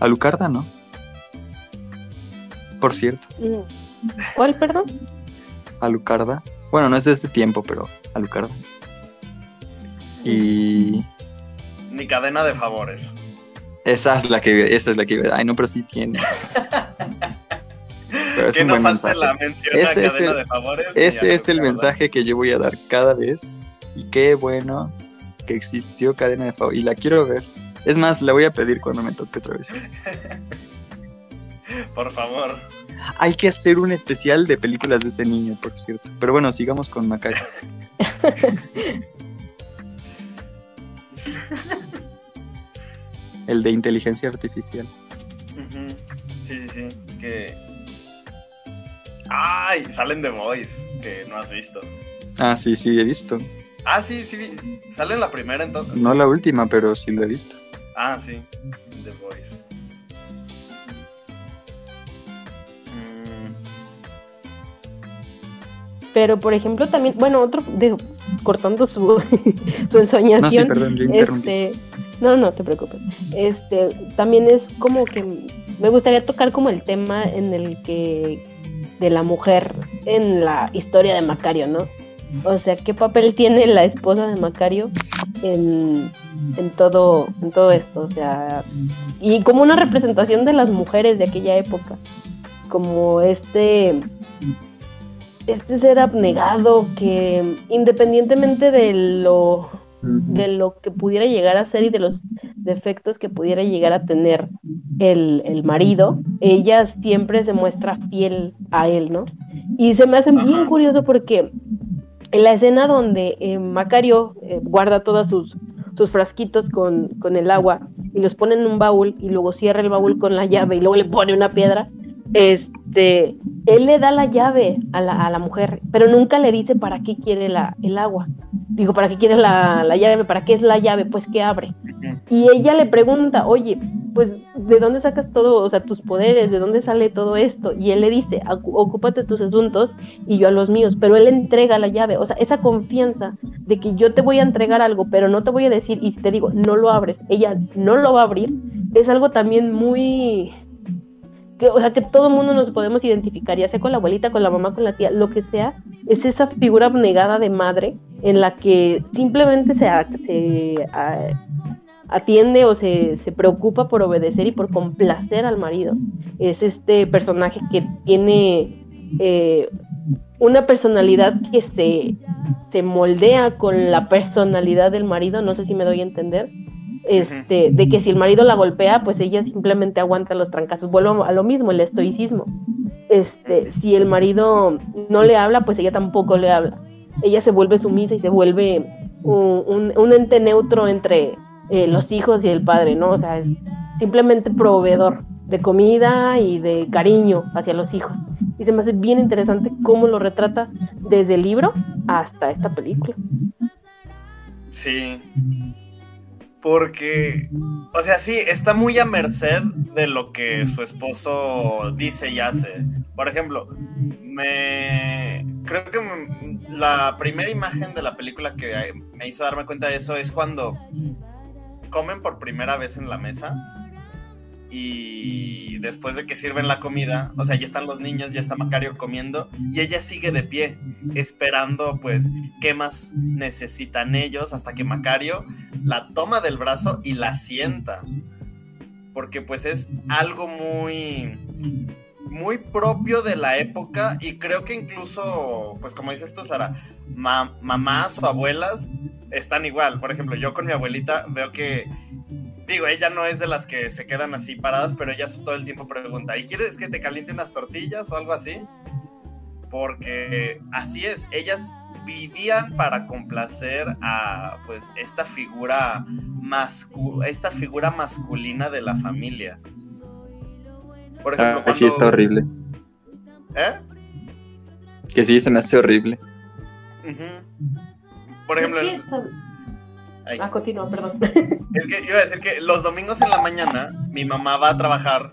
Alucarda, ¿no? Por cierto. ¿Cuál, perdón? Alucarda. Bueno, no es de ese tiempo, pero Alucarda. Y Ni cadena de favores. esa es la que esa es la que ay no, pero sí tiene. Pero es que un no buen mensaje. la Ese es cadena el- de favores. Ese es el mensaje que yo voy a dar cada vez. Y qué bueno que existió cadena de favor. Y la quiero ver. Es más, la voy a pedir cuando me toque otra vez. Por favor. Hay que hacer un especial de películas de ese niño, por cierto. Pero bueno, sigamos con Macario. El de inteligencia artificial. Ujú. Sí, sí, sí. Que. ¡Ay! Salen The Voice, que no has visto. Ah, sí, sí, he visto. Ah, sí, sí. Sale en la primera entonces. No la última, pero sí lo he visto. Ah, sí. The Voice. Pero, por ejemplo, también, bueno, otro, digo, cortando su, su No, sí, ensoñación, perdón, yo interrumpí. este, no, no te preocupes. Este, también es como que me gustaría tocar como el tema en el que de la mujer en la historia de Macario, ¿no? O sea, ¿qué papel tiene la esposa de Macario en, en todo en todo esto? O sea, y como una representación de las mujeres de aquella época, como este este ser abnegado que independientemente de lo de lo que pudiera llegar a ser y de los defectos que pudiera llegar a tener el, el marido, ella siempre se muestra fiel a él, ¿no? Y se me hace bien curioso porque en la escena donde eh, Macario eh, guarda todos sus, sus frasquitos con, con el agua y los pone en un baúl y luego cierra el baúl con la llave y luego le pone una piedra, este, él le da la llave a la, a la mujer, pero nunca le dice para qué quiere la, el agua. Digo, ¿para qué quiere la, la llave? ¿Para qué es la llave? Pues que abre. Y ella le pregunta, oye, pues, ¿de dónde sacas todo, o sea, tus poderes? ¿De dónde sale todo esto? Y él le dice, "Ocu- ocúpate tus asuntos y yo a los míos. Pero él entrega la llave, o sea, esa confianza de que yo te voy a entregar algo, pero no te voy a decir, y si te digo, no lo abres, ella no lo va a abrir, es algo también muy... Que, o sea, que todo el mundo nos podemos identificar, ya sea con la abuelita, con la mamá, con la tía, lo que sea, es esa figura abnegada de madre en la que simplemente se, se atiende o se, se preocupa por obedecer y por complacer al marido. Es este personaje que tiene eh, una personalidad que se, se moldea con la personalidad del marido, no sé si me doy a entender. Este, de que si el marido la golpea, pues ella simplemente aguanta los trancazos. Vuelvo a lo mismo, el estoicismo. Este, si el marido no le habla, pues ella tampoco le habla. Ella se vuelve sumisa y se vuelve un, un- un ente neutro entre eh, los hijos y el padre, ¿no? O sea, es simplemente proveedor de comida y de cariño hacia los hijos. Y se me hace bien interesante cómo lo retrata desde el libro hasta esta película. Sí. Porque, o sea, sí, está muy a merced de lo que su esposo dice y hace. Por ejemplo, me creo que la primera imagen de la película que me hizo darme cuenta de eso es cuando comen por primera vez en la mesa y después de que sirven la comida, o sea, ya están los niños, ya está Macario comiendo y ella sigue de pie esperando pues qué más necesitan ellos hasta que Macario la toma del brazo y la sienta. Porque pues es algo muy muy propio de la época y creo que incluso pues como dices tú Sara, ma- mamás o abuelas están igual. Por ejemplo, yo con mi abuelita veo que digo, ella no es de las que se quedan así paradas, pero ella todo el tiempo pregunta, ¿y quieres que te caliente unas tortillas o algo así? Porque así es, ellas vivían para complacer a pues esta figura mascu esta figura masculina de la familia. Por ejemplo, Ah, sí, está cuando- horrible. ¿Eh? Que sí, se me hace horrible. Por ejemplo, Sí, el- ay. Ah, continúa, perdón. Es que iba a decir que los domingos en la mañana mi mamá va a trabajar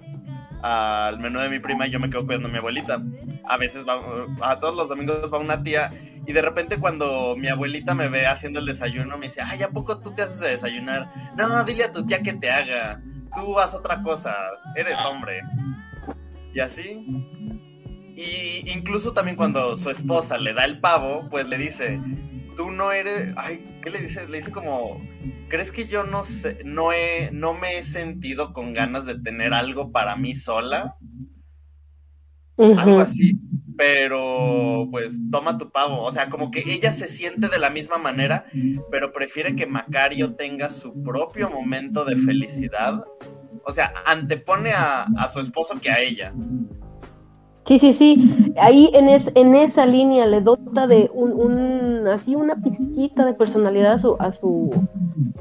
al menú de mi prima y yo me quedo cuidando a mi abuelita. A veces va, a todos los domingos va una tía y de repente cuando mi abuelita me ve haciendo el desayuno me dice, ay, ¿a poco tú te haces de desayunar? No, dile a tu tía que te haga. Tú haz otra cosa, eres hombre. Y así. Y incluso también cuando su esposa le da el pavo, pues le dice, tú no eres, ay, ¿qué le dice? Le dice como, ¿crees que yo no sé, no he, no me he sentido con ganas de tener algo para mí sola? Algo así. Pero, pues, toma tu pavo. O sea, como que ella se siente de la misma manera, pero prefiere que Macario tenga su propio momento de felicidad. O sea, antepone a, a su esposo que a ella. Sí, sí, sí. Ahí en, es, en esa línea le dota de un, un así una pizquita de personalidad a su, a su,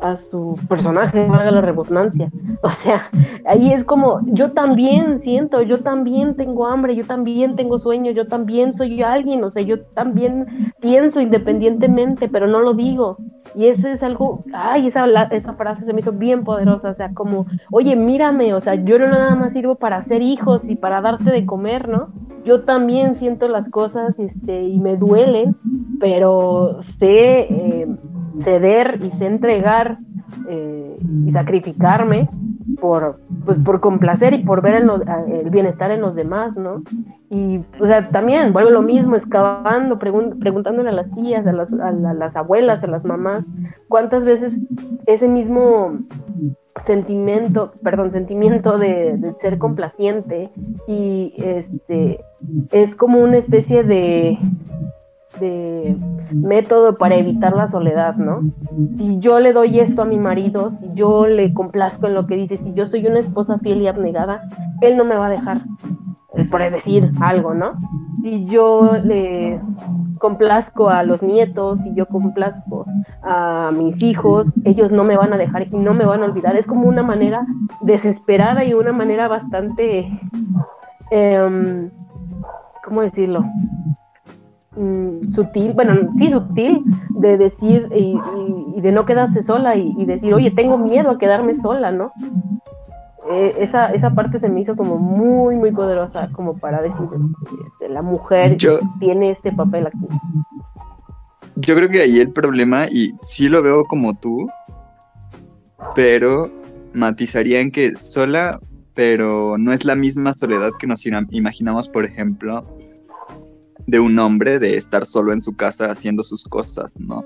a su personaje, valga la redundancia. O sea, ahí es como, yo también siento, yo también tengo hambre, yo también tengo sueño, yo también soy alguien, o sea, yo también pienso independientemente, pero no lo digo. Y ese es algo, ay, esa, esa frase se me hizo bien poderosa, o sea, como, oye, mírame, o sea, yo no nada más sirvo para hacer hijos y para darte de comer, ¿no? Yo también siento las cosas este, y me duelen, pero sé eh, ceder y sé entregar eh, y sacrificarme por, pues, por complacer y por ver el bienestar en los demás, ¿no? Y, o sea, también vuelve lo mismo, excavando, preguntándole a las tías, a las, a las abuelas, a las mamás, cuántas veces ese mismo sentimiento, perdón, sentimiento de, ser complaciente y este es como una especie de de método para evitar la soledad, ¿no? Si yo le doy esto a mi marido, si yo le complazco en lo que dice, si yo soy una esposa fiel y abnegada, él no me va a dejar, eh, por decir algo, ¿no? Si yo le complazco a los nietos, si yo complazco a mis hijos, ellos no me van a dejar y no me van a olvidar. Es como una manera desesperada y una manera bastante, eh, ¿cómo decirlo? Mm, sutil, bueno, sí sutil, de decir y, de no quedarse sola y, decir, oye, tengo miedo a quedarme sola, ¿no? Eh, esa, esa parte se me hizo como muy, muy poderosa, como para decir, este, la mujer tiene este papel aquí. Yo creo que ahí el problema, y sí lo veo como tú, pero matizaría en que sola, pero no es la misma soledad que nos imaginamos, por ejemplo, de un hombre de estar solo en su casa haciendo sus cosas, ¿no?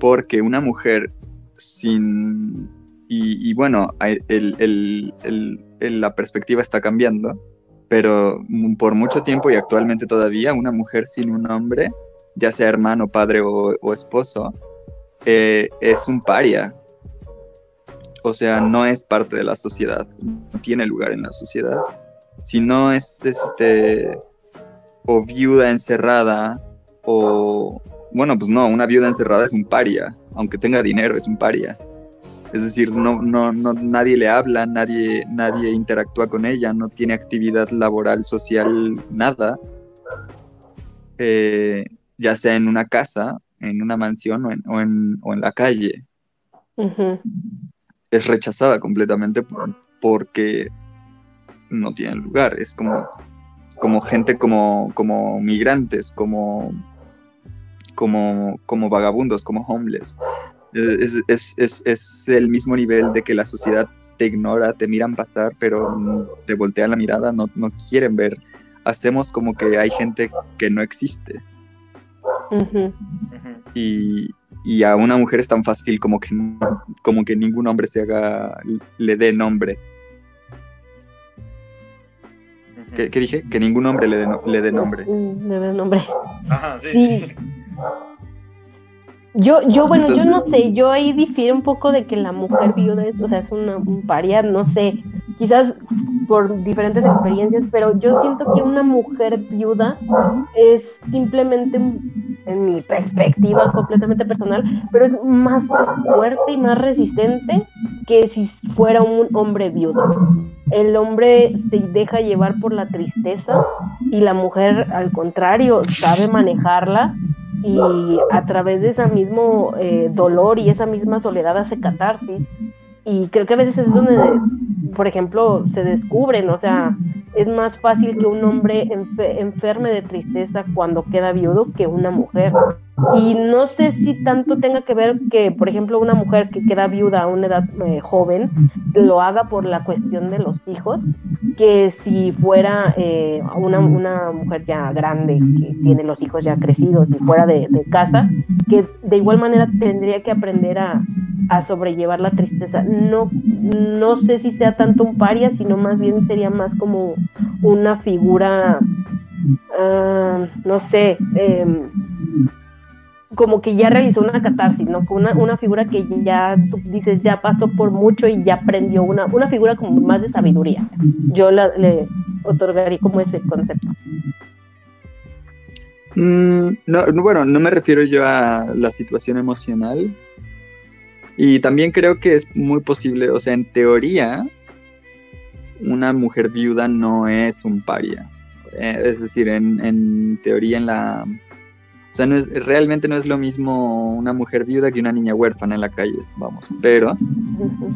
Porque una mujer sin... Y, bueno, la perspectiva está cambiando, pero por mucho tiempo y actualmente todavía una mujer sin un hombre, ya sea hermano, padre o, esposo, eh, es un paria. O sea, no es parte de la sociedad, no tiene lugar en la sociedad. Si no es este o viuda encerrada o bueno, pues no, una viuda encerrada es un paria, aunque tenga dinero es un paria. Es decir, no, no, no, nadie le habla, nadie, nadie interactúa con ella, no tiene actividad laboral, social, nada. Eh, ya sea en una casa, en una mansión o en, o en, o en la calle. Es rechazada completamente porque no tiene lugar. Es como como gente como, como migrantes, como, como, como vagabundos, como homeless. Es, es, es, es, el mismo nivel de que la sociedad te ignora, te miran pasar, pero te voltean la mirada, no, no quieren ver. Hacemos como que hay gente que no existe. Y, y, a una mujer es tan fácil como que, como que ningún hombre se haga, le dé nombre. ¿Qué, dije? Que ningún hombre le dé le dé nombre. Mm, le dé nombre. Ajá, sí. Yo, yo, bueno, yo no sé, yo ahí difiero un poco de que la mujer viuda es, o sea, es una, un paria, no sé, quizás por diferentes experiencias, pero yo siento que una mujer viuda es simplemente, en mi perspectiva completamente personal, pero es más fuerte y más resistente que si fuera un hombre viudo. El hombre se deja llevar por la tristeza y la mujer, al contrario, sabe manejarla y a través de ese mismo eh, dolor y esa misma soledad hace catarsis. Y creo que a veces es donde, por ejemplo, se descubren, o sea, es más fácil que un hombre enferme de tristeza cuando queda viudo que una mujer. Y no sé si tanto tenga que ver que, por ejemplo, una mujer que queda viuda a una edad eh, joven lo haga por la cuestión de los hijos, que si fuera eh, una, una, mujer ya grande, que tiene los hijos ya crecidos y fuera de, casa, que de igual manera tendría que aprender a, a sobrellevar la tristeza. No, no sé si sea tanto un paria, sino más bien sería más como una figura, uh, no sé, eh, como que ya realizó una catarsis, ¿no? Una, una figura que ya tú dices ya pasó por mucho y ya aprendió una, una figura como más de sabiduría. Yo la, le otorgaría como ese concepto. Mm, no, bueno, no me refiero yo a la situación emocional. Y también creo que es muy posible, o sea, en teoría, una mujer viuda no es un paria. Eh, es decir, en, en teoría, en la o sea, no es, realmente no es lo mismo una mujer viuda que una niña huérfana en la calle, vamos. Pero,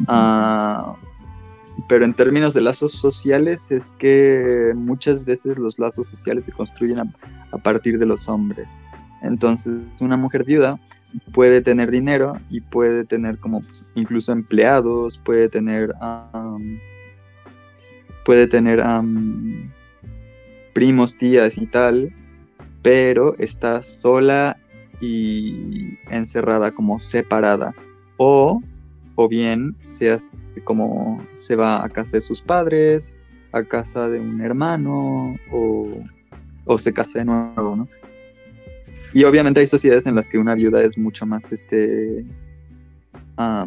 uh, pero en términos de lazos sociales es que muchas veces los lazos sociales se construyen a, a partir de los hombres. Entonces, una mujer viuda puede tener dinero y puede tener como pues, incluso empleados, puede tener um, puede tener um, primos, tías y tal, pero está sola y encerrada, como separada. O, o bien sea como se va a casa de sus padres, a casa de un hermano, o, o se casa de nuevo, ¿no? Y obviamente hay sociedades en las que una viuda es mucho más este. Uh,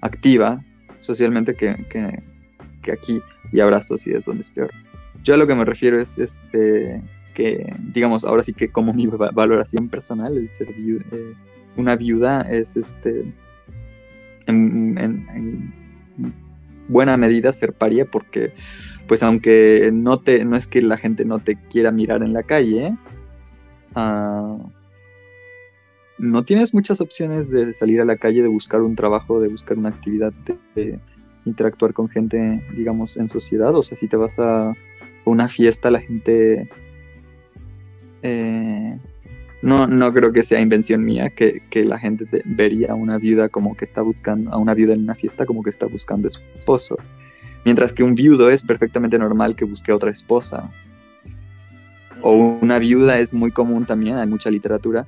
activa socialmente que, que, que, aquí. Y habrá sociedades donde es peor. Yo a lo que me refiero es este que, digamos, ahora sí que como mi valoración personal, el ser viuda, eh, una viuda es este en, en, buena medida ser paria porque pues aunque no te no es que la gente no te quiera mirar en la calle uh, no tienes muchas opciones de salir a la calle de buscar un trabajo de buscar una actividad de interactuar con gente digamos en sociedad. O sea si te vas a una fiesta la gente... Eh, no, no creo que sea invención mía que, la gente vería a una viuda como que está buscando, a una viuda en una fiesta como que está buscando esposo. Mientras que un viudo es perfectamente normal que busque otra esposa. O una viuda es muy común también, hay mucha literatura.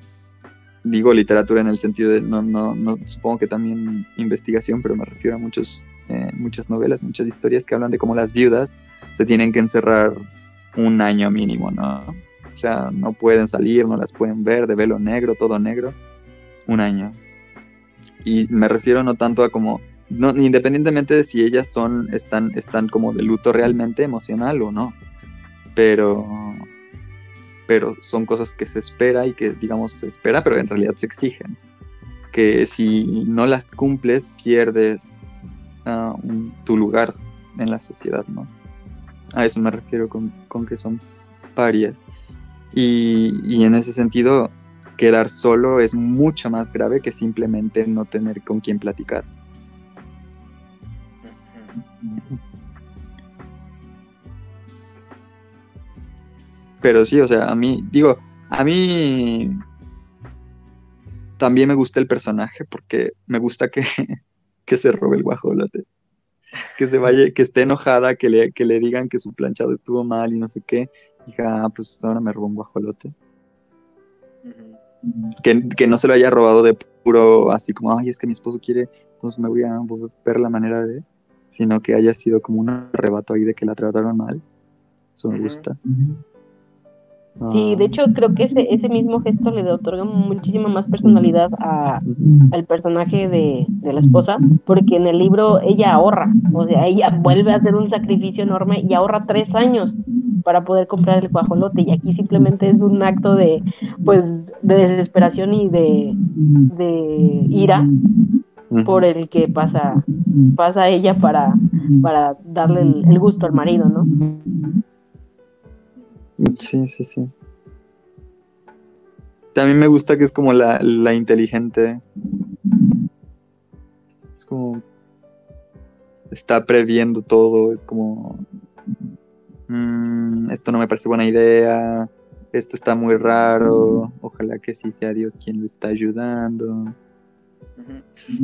Digo literatura en el sentido de, no, no, no supongo que también investigación, pero me refiero a muchos eh, muchas novelas, muchas historias que hablan de cómo las viudas se tienen que encerrar un año mínimo, ¿no? O sea, no pueden salir, no las pueden ver, de velo negro, todo negro, un año. Y me refiero no tanto a como, no, independientemente de si ellas son, están, están como de luto realmente emocional o no, pero, pero son cosas que se espera y que digamos se espera, pero en realidad se exigen. Que si no las cumples, pierdes tu lugar en la sociedad, ¿no? A eso me refiero con, que son parias. Y, en ese sentido, quedar solo es mucho más grave que simplemente no tener con quién platicar. Pero sí, o sea, a mí, digo, a mí también me gusta el personaje porque me gusta que, que se robe el guajolote. Que se vaya, que esté enojada, que le, que le digan que su planchado estuvo mal y no sé qué. Y ah, pues ahora me robó un guajolote. que, no se lo haya robado de puro, así como, ay, es que mi esposo quiere, entonces me voy a ver la manera de, sino que haya sido como un arrebato ahí de que la trataron mal. Eso me gusta. Sí, de hecho creo que ese, ese mismo gesto le otorga muchísima más personalidad a, al personaje de, la esposa, porque en el libro ella ahorra, o sea, ella vuelve a hacer un sacrificio enorme y ahorra tres años para poder comprar el guajolote y aquí simplemente es un acto de, pues, de desesperación y de, de ira por el que pasa, pasa ella para, para darle el gusto al marido, ¿no? Sí, sí, sí. También me gusta que es como la, inteligente. Es como. Está previendo todo. Es como. Mm, esto no me parece buena idea. esto está muy raro, ojalá que sí sea Dios quien lo está ayudando.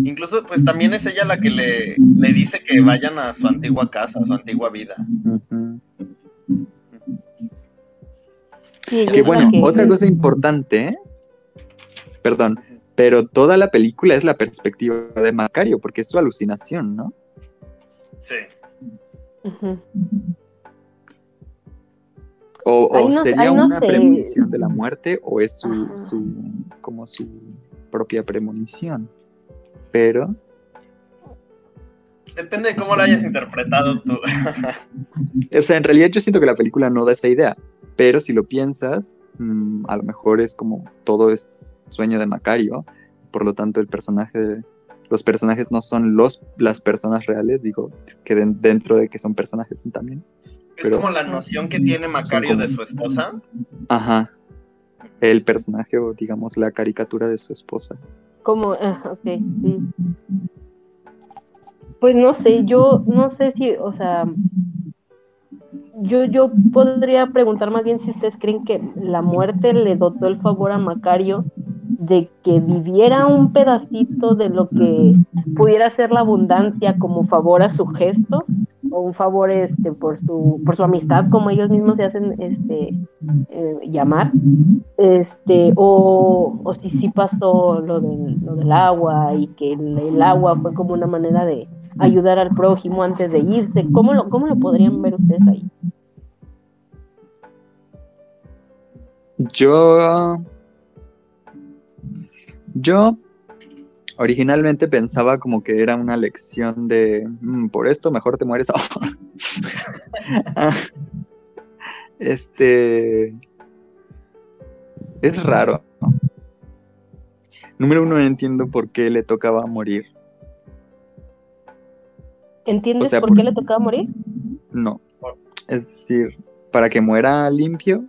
Incluso, pues también es ella la que le, le dice que vayan a su antigua casa, a su antigua vida. Ujú. Sí, Que bueno, que- otra cosa importante, ¿eh? perdón, pero toda la película es la perspectiva de Macario, porque es su alucinación, ¿no? Sí. O, o Ahí no- sería no una sé. premonición de la muerte, o es su, su como su propia premonición. Pero, Depende de cómo lo hayas interpretado tú. o sea, en realidad yo siento que la película no da esa idea, pero si lo piensas, mm, a lo mejor es como todo es sueño de Macario, por lo tanto el personaje, los personajes no son los, las personas reales, digo, que den- dentro de que son personajes también. Es Pero- como la noción que tiene Macario de su esposa. Ajá. El personaje o digamos la caricatura de su esposa. Como, ah, ok, sí. Pues no sé, yo no sé si, o sea, yo, yo podría preguntar más bien si ustedes creen que la muerte le dotó el favor a Macario de que viviera un pedacito de lo que pudiera ser la abundancia como favor a su gesto o un favor este por su por su amistad como ellos mismos se hacen este eh, llamar este o, o si sí pasó lo del, lo del agua y que el, el agua fue como una manera de ayudar al prójimo antes de irse cómo lo cómo lo podrían ver ustedes ahí Yo. Yo originalmente pensaba como que era una lección de "Mm, por esto mejor te mueres ahora". Ah, este es raro. ¿no? Número uno, no entiendo por qué le tocaba morir. ¿Entiendes O sea, por por- qué le tocaba morir? No. Es decir, para que muera limpio.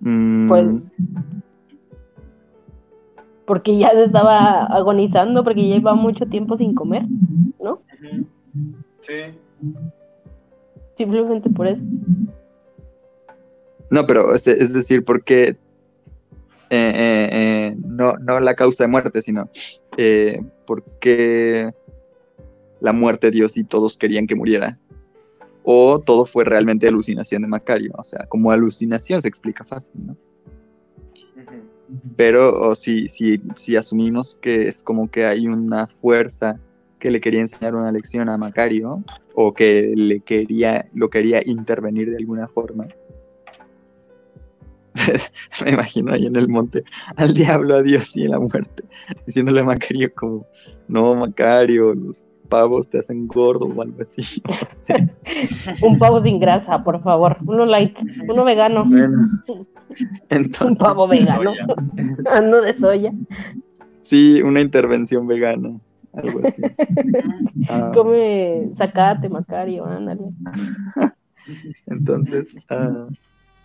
Mm, Pues porque ya se estaba agonizando porque ya iba mucho tiempo sin comer ¿no? Sí. simplemente por eso No, pero es, es decir, porque eh, eh, eh, no, no la causa de muerte, sino eh, porque la muerte dio si todos querían que muriera. O todo fue realmente alucinación de Macario. O sea, como alucinación se explica fácil, ¿no? Pero o si, si, si asumimos que es como que hay una fuerza que le quería enseñar una lección a Macario, o que le quería, lo quería intervenir de alguna forma. Me imagino ahí en el monte al diablo, a Dios y a la muerte, diciéndole a Macario como, no Macario, los pavos te hacen gordo o algo así. un pavo sin grasa por favor uno light uno vegano Bueno, un entonces, pavo vegano ando de soya sí, una intervención vegana, algo así. Ah. come sacate Macario ándale Entonces, ah,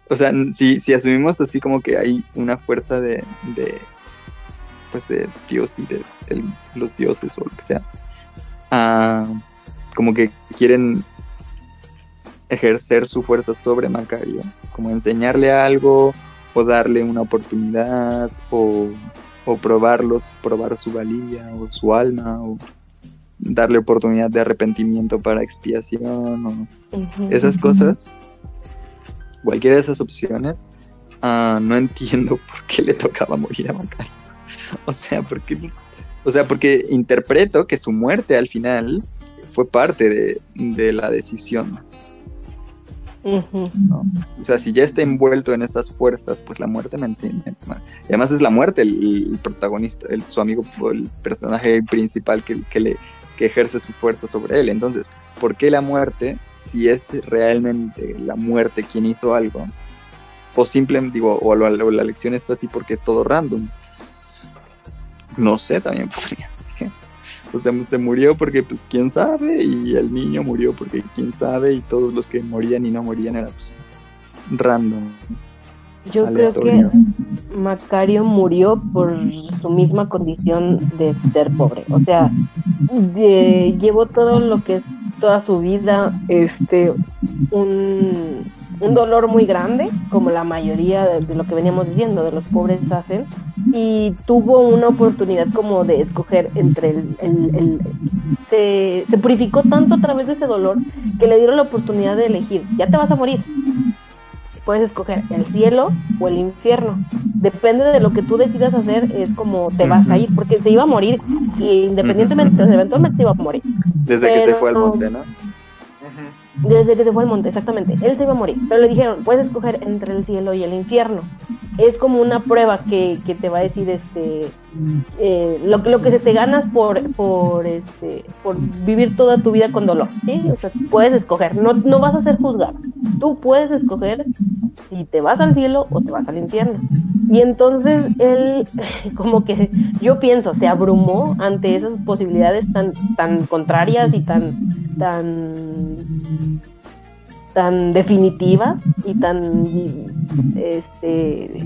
o sea, si, si asumimos así como que hay una fuerza de, de pues de Dios y de los dioses o lo que sea, ah, como que quieren ejercer su fuerza sobre Macario, como enseñarle algo o darle una oportunidad o, o probarlos, probar su valía o su alma o darle oportunidad de arrepentimiento para expiación o esas cosas, cualquiera de esas opciones, ah, no entiendo por qué le tocaba morir a Macario. O sea, porque, o sea, porque interpreto que su muerte al final fue parte de, de la decisión. ¿no? O sea, si ya está envuelto en esas fuerzas, pues la muerte me entiende. Y además es la muerte el, el protagonista, el, su amigo, el personaje principal que, que le que ejerce su fuerza sobre él. Entonces, ¿por qué la muerte si es realmente la muerte quien hizo algo? O simplemente, digo, o la, o la lección está así porque es todo random. No sé, también podría ser. O sea, se murió porque, pues, quién sabe, y el niño murió porque quién sabe, y todos los que morían y no morían era, pues, random. Yo creo que. Macario murió por su misma condición de ser pobre. O sea, de- llevó todo lo que es toda su vida, este, un, un dolor muy grande, como la mayoría de, de lo que veníamos diciendo, de los pobres hacen, y tuvo una oportunidad como de escoger entre el... el- el- se, se purificó tanto a través de ese dolor que le dieron la oportunidad de elegir, ya te vas a morir. Puedes escoger el cielo o el infierno. Depende de lo que tú decidas hacer, es como te vas a ir, porque se iba a morir, y independientemente, o sea, eventualmente se iba a morir. Desde que se fue al monte, ¿no? Desde que se fue al monte, exactamente. Él se iba a morir. Pero le dijeron, puedes escoger entre el cielo y el infierno. Es como una prueba que, que te va a decir este eh, lo, lo que se te ganas por, por este por vivir toda tu vida con dolor. ¿sí? O sea, puedes escoger. No, no vas a ser juzgado. Tú puedes escoger si te vas al cielo o te vas al infierno. Y entonces él, como que yo pienso, se abrumó ante esas posibilidades tan, tan contrarias y tan, tan, tan definitivas y tan, este,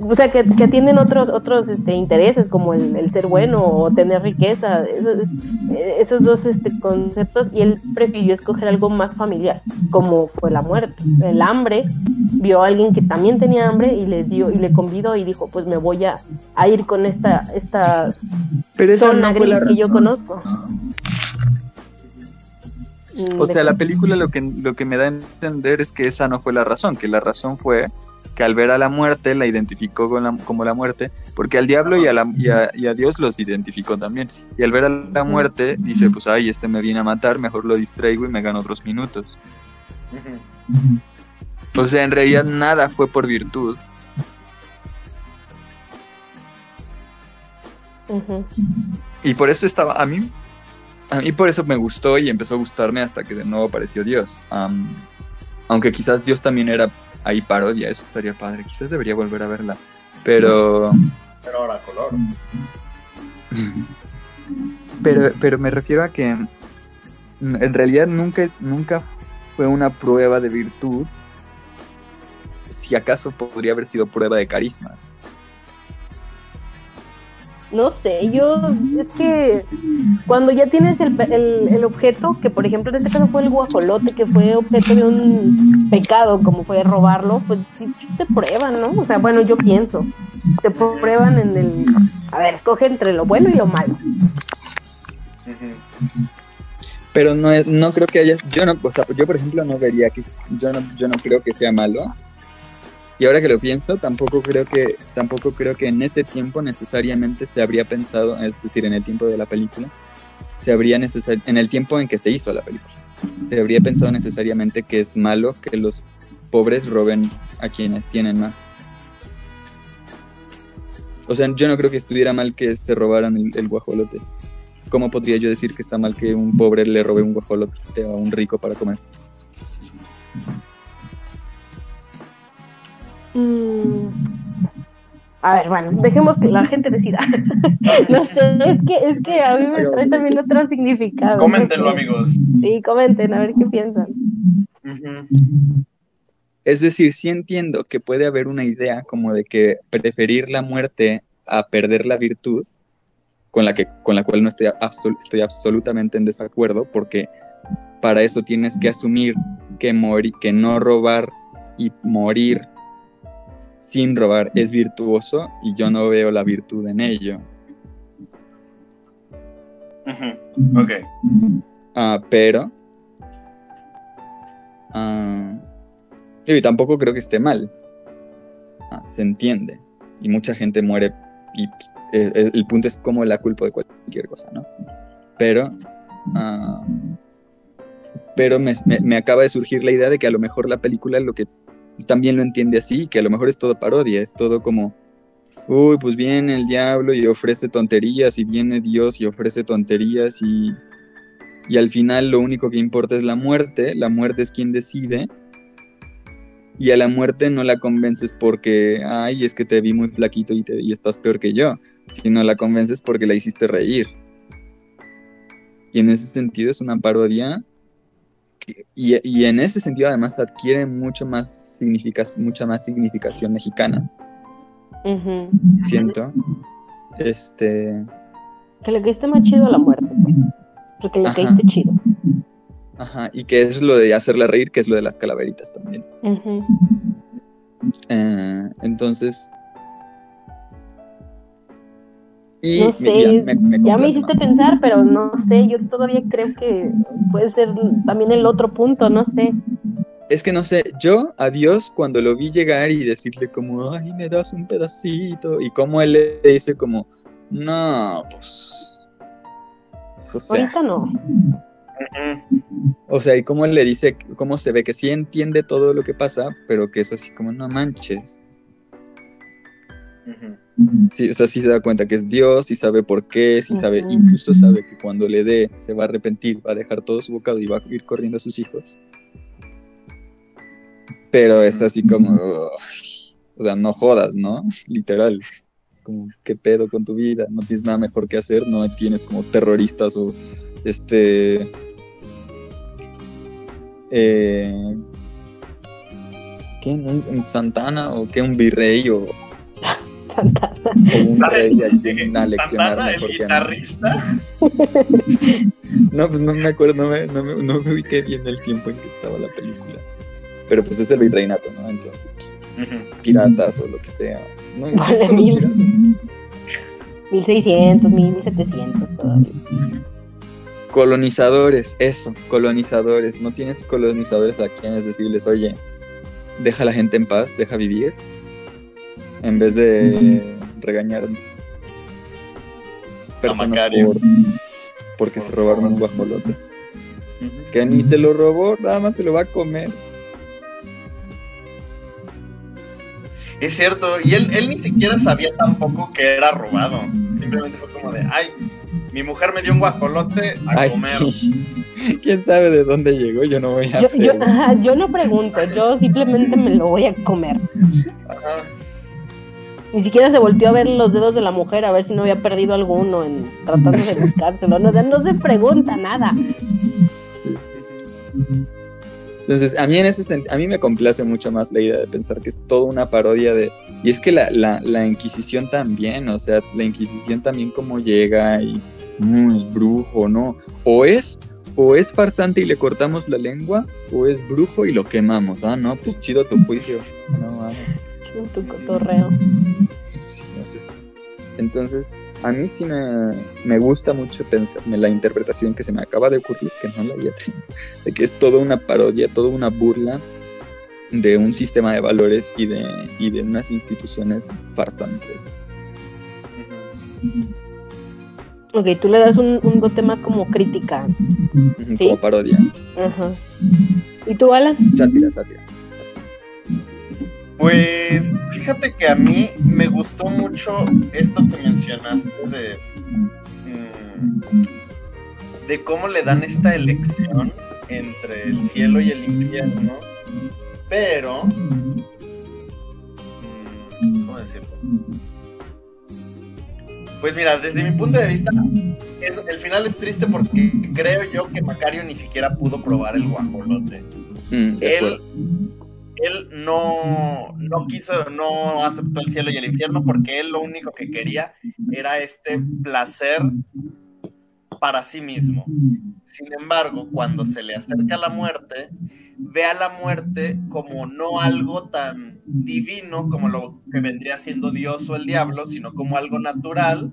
o sea, que, que tienen otros, otros este, intereses como el, el ser bueno o tener riqueza, esos, esos dos este, conceptos, y él prefirió escoger algo más familiar, como fue la muerte, el hambre, vio a alguien que también tenía hambre y le dio y le convidó y dijo, pues me voy a, a ir con esta, esta Pero esa zona no gris que yo conozco. Mm, O de- sea, la película lo que, lo que me da a entender es que esa no fue la razón, que la razón fue que al ver a la muerte la identificó con la- como la muerte, porque al diablo y a, la- y a- y a Dios los identificó también. Y al ver a la muerte dice, pues ay, este me viene a matar, mejor lo distraigo y me gano otros minutos. O sea, en realidad nada fue por virtud. Y por eso estaba, a mí, a mí por eso me gustó y empezó a gustarme hasta que de nuevo apareció Dios. Aunque quizás Dios también era ahí parodia, eso estaría padre. Quizás debería volver a verla. Pero, Pero ahora color. pero, pero me refiero a que mm, en realidad nunca es, nunca fue una prueba de virtud. Si acaso podría haber sido prueba de carisma. No sé, yo es que cuando ya tienes el, el, el objeto, que por ejemplo en este caso fue el guajolote, que fue objeto de un pecado, como fue robarlo, pues sí te prueban, ¿no? O sea, bueno, yo pienso, te prueban en el... A ver, escoge entre lo bueno y lo malo. Pero no, no creo que haya, yo no, yo por ejemplo no vería que, yo no, yo no creo que sea malo. Y ahora que lo pienso, tampoco creo que, tampoco creo que en ese tiempo necesariamente se habría pensado, es decir, en el tiempo de la película, se habría necesar, en el tiempo en que se hizo la película, se habría pensado necesariamente que es malo que los pobres roben a quienes tienen más. O sea, yo no creo que estuviera mal que se robaran el, el guajolote. ¿Cómo podría yo decir que está mal que un pobre le robe un guajolote a un rico para comer? Mm. A ver, bueno, dejemos que la gente decida. no sé, es que, es que a mí me trae también otro significado. Coméntenlo, no amigos. Sí, comenten, a ver qué piensan. Es decir, sí entiendo que puede haber una idea como de que preferir la muerte a perder la virtud, con la, que, con la cual no estoy, absol- estoy absolutamente en desacuerdo, porque para eso tienes que asumir que, mori- que no robar y morir sin robar es virtuoso y yo no veo la virtud en ello. Ujú. Ok. Ah, pero. ah, y tampoco creo que esté mal. Ah, se entiende. Y mucha gente muere. Y eh, eh, el punto es como la culpa de cualquier cosa, ¿no? Pero. pero me, me- me acaba de surgir la idea de que a lo mejor la película lo que también lo entiende así, que a lo mejor es todo parodia, es todo como. Uy, pues viene el diablo y ofrece tonterías, y viene Dios y ofrece tonterías, y, y al final lo único que importa es la muerte, la muerte es quien decide, y a la muerte no la convences porque, ay, es que te vi muy flaquito y, te, y estás peor que yo, sino la convences porque la hiciste reír. Y en ese sentido es una parodia, y, y en ese sentido además adquiere mucho más mucha más significación mexicana, Ujú. siento. Este, Que le caíste más chido a la muerte. pues. Porque le Ajá. caíste chido. Ajá, y que es lo de hacerla reír, que es lo de las calaveritas también. Eh, entonces. Y No sé, ya me, me Ya me complace hiciste más. pensar, pero no sé, yo todavía creo que puede ser también el otro punto, no sé. Es que no sé, yo a Dios cuando lo vi llegar y decirle como, ay, me das un pedacito, y como él le dice como, no, pues... O sea, Ahorita no. O sea, y cómo él le dice, cómo se ve que sí entiende todo lo que pasa, pero que es así como, no manches. Sí, o sea, sí se da cuenta que es Dios, sí sabe por qué, sí sabe, incluso sabe que cuando le dé se va a arrepentir, va a dejar todo su bocado y va a ir corriendo a sus hijos. Pero es así como, o sea, no jodas, ¿no? Literal. Como, ¿qué pedo con tu vida? No tienes nada mejor que hacer, no tienes como terroristas o este... Eh, ¿Qué? ¿Un, un Santana o qué? ¿Un virrey o, Santana. o un rey a quien aleccionar Santana, el mejor mí? guitarrista. No, pues no me acuerdo, no me, no, me, no me ubiqué bien el tiempo en que estaba la película. Pero pues es el virreinato, ¿no? Entonces, pues, Ujú. piratas o lo que sea. No, Vale, mil. piratas. 1600, 1700 todavía. Colonizadores, eso, colonizadores. No tienes colonizadores a quienes decirles, oye, deja a la gente en paz, deja vivir. En vez de regañar personas Macario. por, porque se robaron un guajolote. Que ni se lo robó, nada más se lo va a comer. Es cierto, y él, él ni siquiera sabía tampoco que era robado. Simplemente fue como de, ay, mi mujer me dio un guajolote a Ay, comer. sí. ¿Quién sabe de dónde llegó? Yo no voy a Yo, yo, ver. ajá, yo no pregunto, yo simplemente me lo voy a comer. Ajá. Ni siquiera se volteó a ver los dedos de la mujer a ver si no había perdido alguno en tratando de buscárselo. No, no se pregunta nada. Sí, sí. Entonces, a mí en ese a mí me complace mucho más la idea de pensar que es toda una parodia de... Y es que la, la, la Inquisición también, o sea, la Inquisición también como llega y... No, es brujo, ¿no? O es... O es farsante y le cortamos la lengua, o es brujo y lo quemamos. Ah, no, pues chido tu juicio. No, vamos. Tu cotorreo. Sí, no sé. Entonces, a mí sí me, me gusta mucho pensar la interpretación que se me acaba de ocurrir, que no la había tenido, de que es toda una parodia, toda una burla de un sistema de valores y de, y de unas instituciones farsantes. Ok, tú le das un, un bote más como crítica. Sí. Como parodia. Ajá. ¿Y tú, Alan? Sátira, sátira. Pues fíjate que a mí me gustó mucho esto que mencionaste de, mm, de cómo le dan esta elección entre el cielo y el infierno, pero, mm, ¿cómo decirlo? Pues mira, desde mi punto de vista, es, el final es triste porque creo yo que Macario ni siquiera pudo probar el guajolote Mm, él. Él no, no quiso, no aceptó el cielo y el infierno porque él lo único que quería era este placer para sí mismo. Sin embargo, cuando se le acerca la muerte, ve a la muerte como no algo tan divino como lo que vendría siendo Dios o el diablo, sino como algo natural,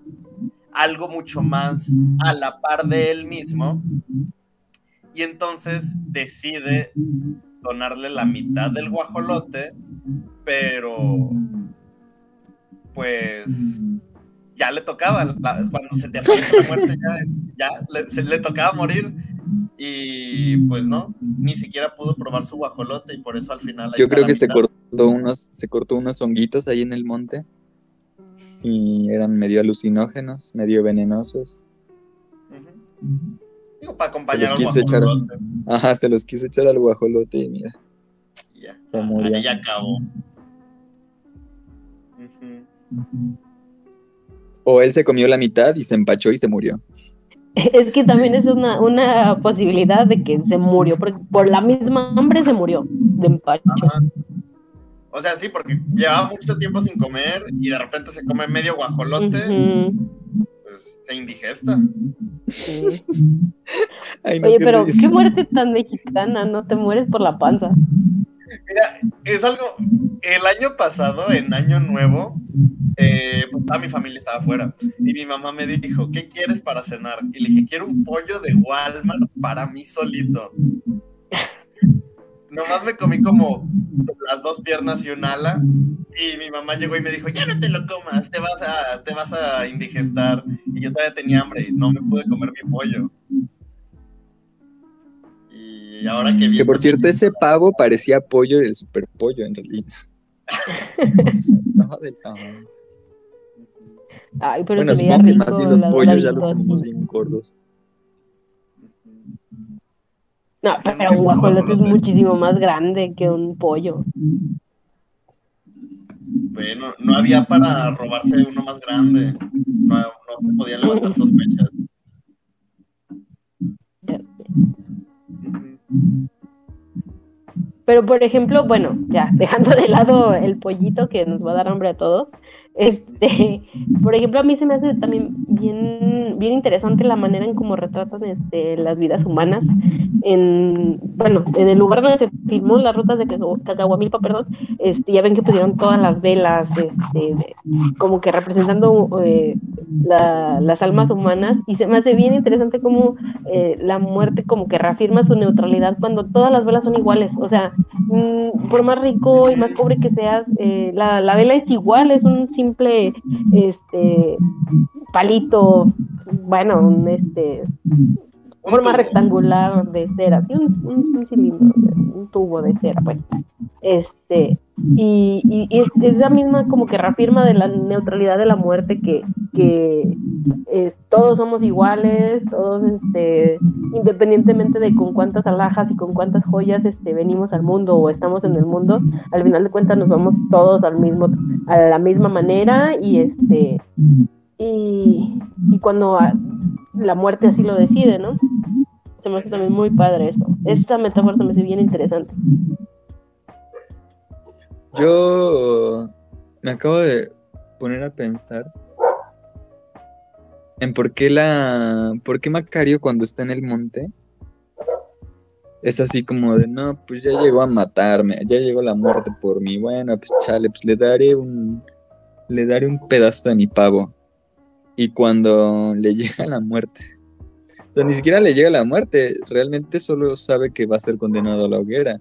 algo mucho más a la par de él mismo. Y entonces decide donarle la mitad del guajolote, pero pues ya le tocaba, la- cuando se te la muerte ya, ya le, se- le tocaba morir y pues no, ni siquiera pudo probar su guajolote y por eso al final... Yo creo que se cortó unos, se cortó unos honguitos ahí en el monte y eran medio alucinógenos, medio venenosos. Digo, para Se acompañar los al quiso echar. guajolote. Ajá, se los quiso echar al guajolote y mira. Ya, Se murió. ahí ya acabó. O él se comió la mitad y se empachó y se murió. Es que también es una, una posibilidad de que se murió, porque por la misma hambre se murió de empacho. Ajá. O sea, sí, porque llevaba mucho tiempo sin comer y de repente se come medio guajolote. Pues, pues se indigesta. Sí. Ay, no, Oye, qué pero risa. qué muerte tan mexicana, no te mueres por la panza. Mira, es algo. El año pasado, en Año Nuevo, eh, pues, toda mi familia estaba afuera. Y mi mamá me dijo: ¿Qué quieres para cenar? Y le dije: Quiero un pollo de Walmart para mí solito. Nomás me comí como las dos piernas y un ala. Y mi mamá llegó y me dijo: Ya no te lo comas, te vas a, te vas a indigestar. Y yo todavía tenía hambre y no me pude comer mi pollo. Y ahora que vi. Que por cierto, ese pavo parecía pollo del super pollo en realidad. Estaba del tamaño. Ay, pero Bueno, supongo que más bien los pollos ya los tenemos bien gordos. No, pero un guajolote es muchísimo más grande que un pollo. Bueno, no había para robarse uno más grande. No, no se podían levantar sospechas. Pero, por ejemplo, bueno, ya, dejando de lado el pollito que nos va a dar hambre a todos, este, por ejemplo, a mí se me hace también bien, bien interesante la manera en cómo retratan este, las vidas humanas. En, bueno, en el lugar donde se filmó las rutas de Cacahu- Cacahuamilpa, perdón, este, ya ven que pusieron todas las velas, este, como que representando eh, la- las almas humanas, y se me hace bien interesante cómo eh, la muerte como que reafirma su neutralidad cuando todas las velas son iguales. O sea, mm, por más rico y más pobre que seas, eh, la, la vela es igual, es un simple este palito, bueno, un este forma tubo. rectangular de cera, sí, un, un- un cilindro, un tubo de cera, pues. Este, y, y- y es, es la misma como que reafirma de la neutralidad de la muerte que, que eh, todos somos iguales, todos este, independientemente de con cuántas alhajas y con cuántas joyas este, venimos al mundo o estamos en el mundo, al final de cuentas nos vamos todos al mismo, a la misma manera y este y, y cuando la muerte así lo decide, ¿no? Se me hace también muy padre eso. Esta metáfora se me hace bien interesante. Yo me acabo de poner a pensar en por qué la. por qué Macario cuando está en el monte es así como de no, pues ya llegó a matarme, ya llegó la muerte por mí. Bueno, pues chale, pues le daré un. le daré un pedazo de mi pavo. Y cuando le llega la muerte. O sea, ni siquiera le llega la muerte, realmente solo sabe que va a ser condenado a la hoguera.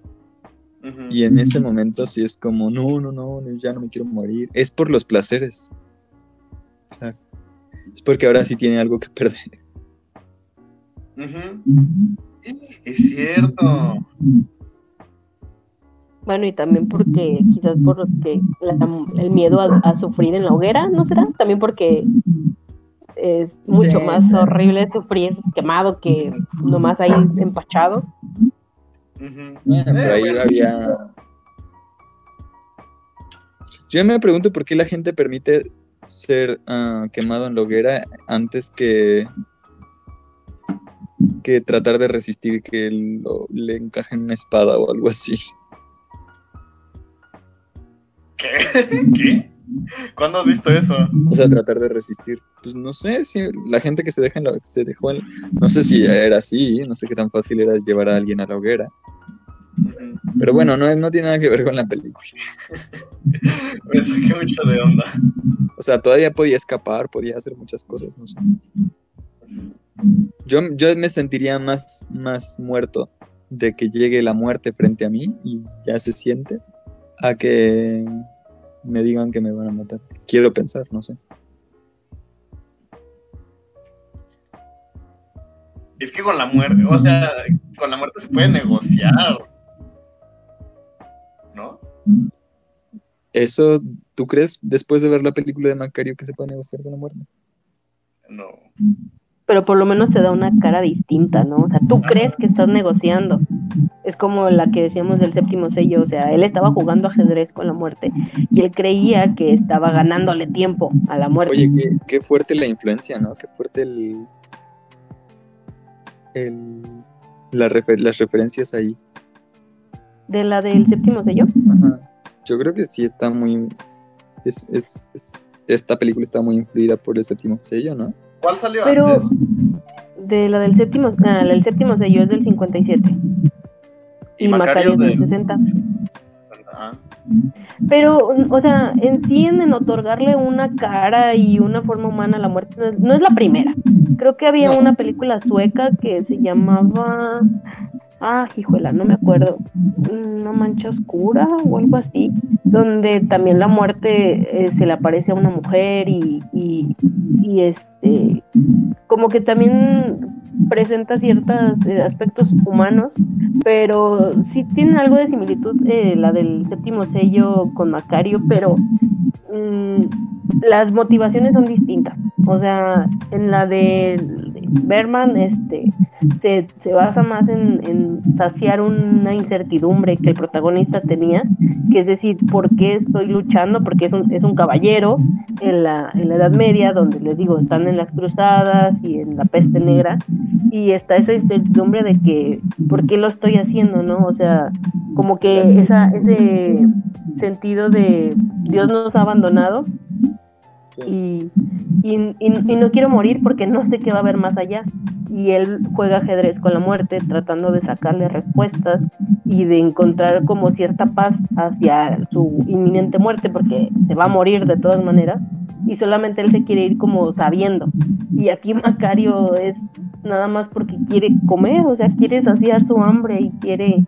Y en ese momento sí es como, no, no, no, ya no me quiero morir. Es por los placeres. Claro. Es porque ahora sí tiene algo que perder. Es cierto. Bueno, y también porque, quizás porque la- el miedo a, a sufrir en la hoguera, ¿no será? También porque es mucho Sí. más horrible sufrir quemado que nomás ahí empachado. Bueno, Eh, pero ahí bueno. había... Yo me pregunto por qué la gente permite ser ah, quemado en la hoguera antes que que tratar de resistir que lo- le encajen una espada o algo así. ¿Qué? ¿Qué? ¿Cuándo has visto eso? O sea, tratar de resistir. Pues no sé si la gente que se deja en la- se dejó en- no sé si era así, no sé qué tan fácil era llevar a alguien a la hoguera. Pero bueno, no, es- no tiene nada que ver con la película. Me saqué mucho de onda. O sea, todavía podía escapar, podía hacer muchas cosas, no sé. Yo, yo me sentiría más, más muerto de que llegue la muerte frente a mí y ya se siente, a que me digan que me van a matar. Quiero pensar, no sé. Es que con la muerte, o sea, con la muerte se puede negociar. ¿No? ¿Eso tú crees después de ver la película de Macario que se puede negociar con la muerte? No. Pero por lo menos te da una cara distinta, ¿no? O sea, tú crees que estás negociando. Es como la que decíamos del séptimo sello, o sea, él estaba jugando ajedrez con la muerte y él creía que estaba ganándole tiempo a la muerte. Oye, qué, qué fuerte la influencia, ¿no? Qué fuerte el. el la refer- las referencias ahí. De la del séptimo sello. Ajá. Yo creo que sí está muy. Es, es- es- esta película está muy influida por el séptimo sello, ¿no? ¿Cuál salió Pero antes? de la del séptimo, ah, la del séptimo sello es del 57 y, Macario es del 60. Ah, Pero, o sea, en sí en, en otorgarle una cara y una forma humana a la muerte no es, no es la primera. Creo que había No. una película sueca que se llamaba Ah, hijuela, no me acuerdo. Una mancha oscura o algo así, donde también la muerte eh, se le aparece a una mujer y, y, este, como que también presenta ciertos aspectos humanos, pero sí tiene algo de similitud eh, la del séptimo sello con Macario, pero mm, las motivaciones son distintas. O sea, en la de Berman, este, se, se basa más en, en, saciar una incertidumbre que el protagonista tenía, que es decir, ¿por qué estoy luchando? Porque es un, es un caballero en la, en la Edad Media, donde les digo, están en las cruzadas y en la peste negra, y está esa incertidumbre de que, ¿por qué lo estoy haciendo? ¿no? O sea, como que esa, ese sentido de Dios nos ha abandonado y, y, y, y, no quiero morir porque no sé qué va a haber más allá. Y él juega ajedrez con la muerte, tratando de sacarle respuestas y de encontrar como cierta paz hacia su inminente muerte, porque se va a morir de todas maneras. Y solamente él se quiere ir como sabiendo. Y aquí Macario es nada más porque quiere comer, o sea, quiere saciar su hambre y quiere,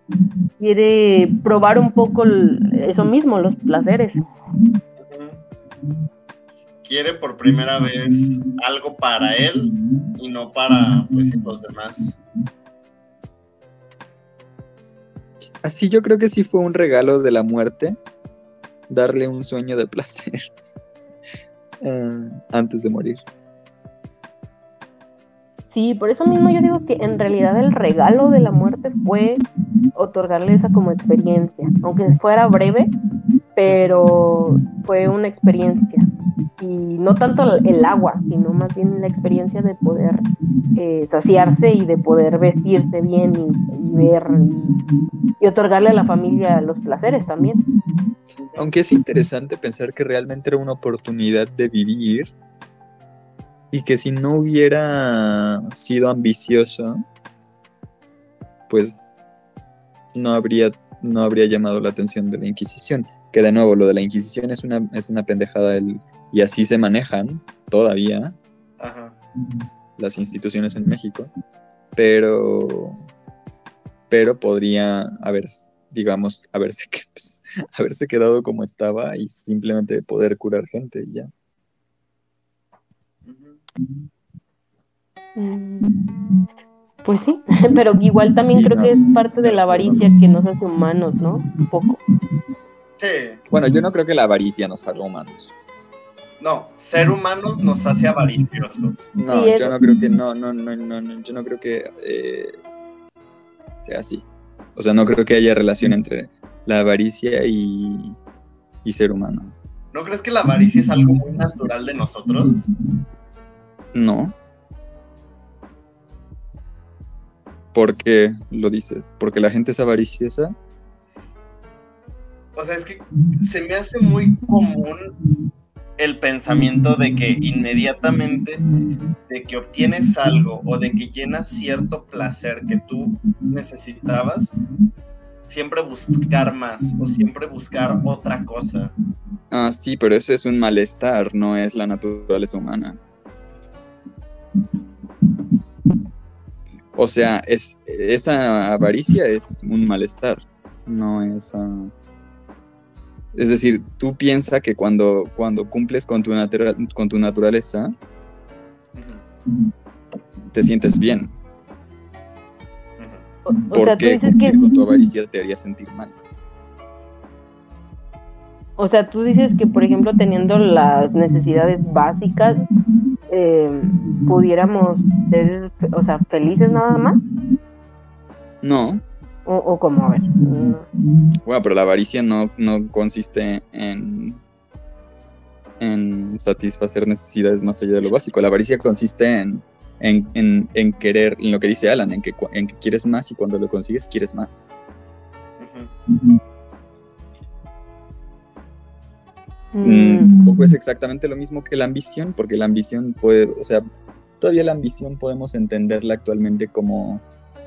quiere probar un poco el, eso mismo, los placeres quiere por primera vez algo para él y no para pues, los demás. Así yo creo que sí fue un regalo de la muerte darle un sueño de placer uh, antes de morir. Sí, por eso mismo yo digo que en realidad el regalo de la muerte fue otorgarle esa como experiencia, aunque fuera breve, pero fue una experiencia. Y no tanto el agua, sino más bien la experiencia de poder eh, saciarse y de poder vestirse bien y, y ver y, y, otorgarle a la familia los placeres también. Aunque es interesante pensar que realmente era una oportunidad de vivir y que si no hubiera sido ambicioso, pues no habría, no habría llamado la atención de la Inquisición. Que de nuevo, lo de la Inquisición es una, es una pendejada el, y así se manejan todavía Ajá. las instituciones en México, pero, pero podría haber, digamos, haberse, pues, haberse quedado como estaba y simplemente poder curar gente y ya. Mm, Pues sí, pero igual también creo que es parte de la avaricia que nos hace humanos, ¿no? Un poco. Sí. Bueno, yo no creo que la avaricia nos haga humanos. No, ser humanos nos hace avariciosos. No, Sí, yo no creo que, no, no, no, no, no, yo no creo que eh, sea así. O sea, no creo que haya relación entre la avaricia y, y ser humano. ¿No crees que la avaricia es algo muy natural de nosotros? No. ¿Por qué lo dices? ¿Porque la gente es avariciosa? O sea, es que se me hace muy común el pensamiento de que inmediatamente de que obtienes algo o de que llenas cierto placer que tú necesitabas, siempre buscar más o siempre buscar otra cosa. Ah, sí, pero eso es un malestar, no es la naturaleza humana. O sea, es, esa avaricia es un malestar, no es... ah, Es decir, tú piensas que cuando, cuando cumples con tu, natura- con tu naturaleza, te sientes bien. O, o sea, tú Porque dices que, con tu avaricia te haría sentir mal. o sea, tú dices que, por ejemplo, teniendo las necesidades básicas, eh, pudiéramos ser, o sea, felices nada más, No, o, o como, a ver, Bueno, pero la avaricia no, no consiste en, en satisfacer necesidades más allá de lo básico. La avaricia consiste en, en, en- en querer, en lo que dice Alan, en que, en que quieres más y cuando lo consigues quieres más. Mm, mm, Un poco es exactamente lo mismo que la ambición, porque la ambición puede, o sea, todavía la ambición podemos entenderla actualmente como,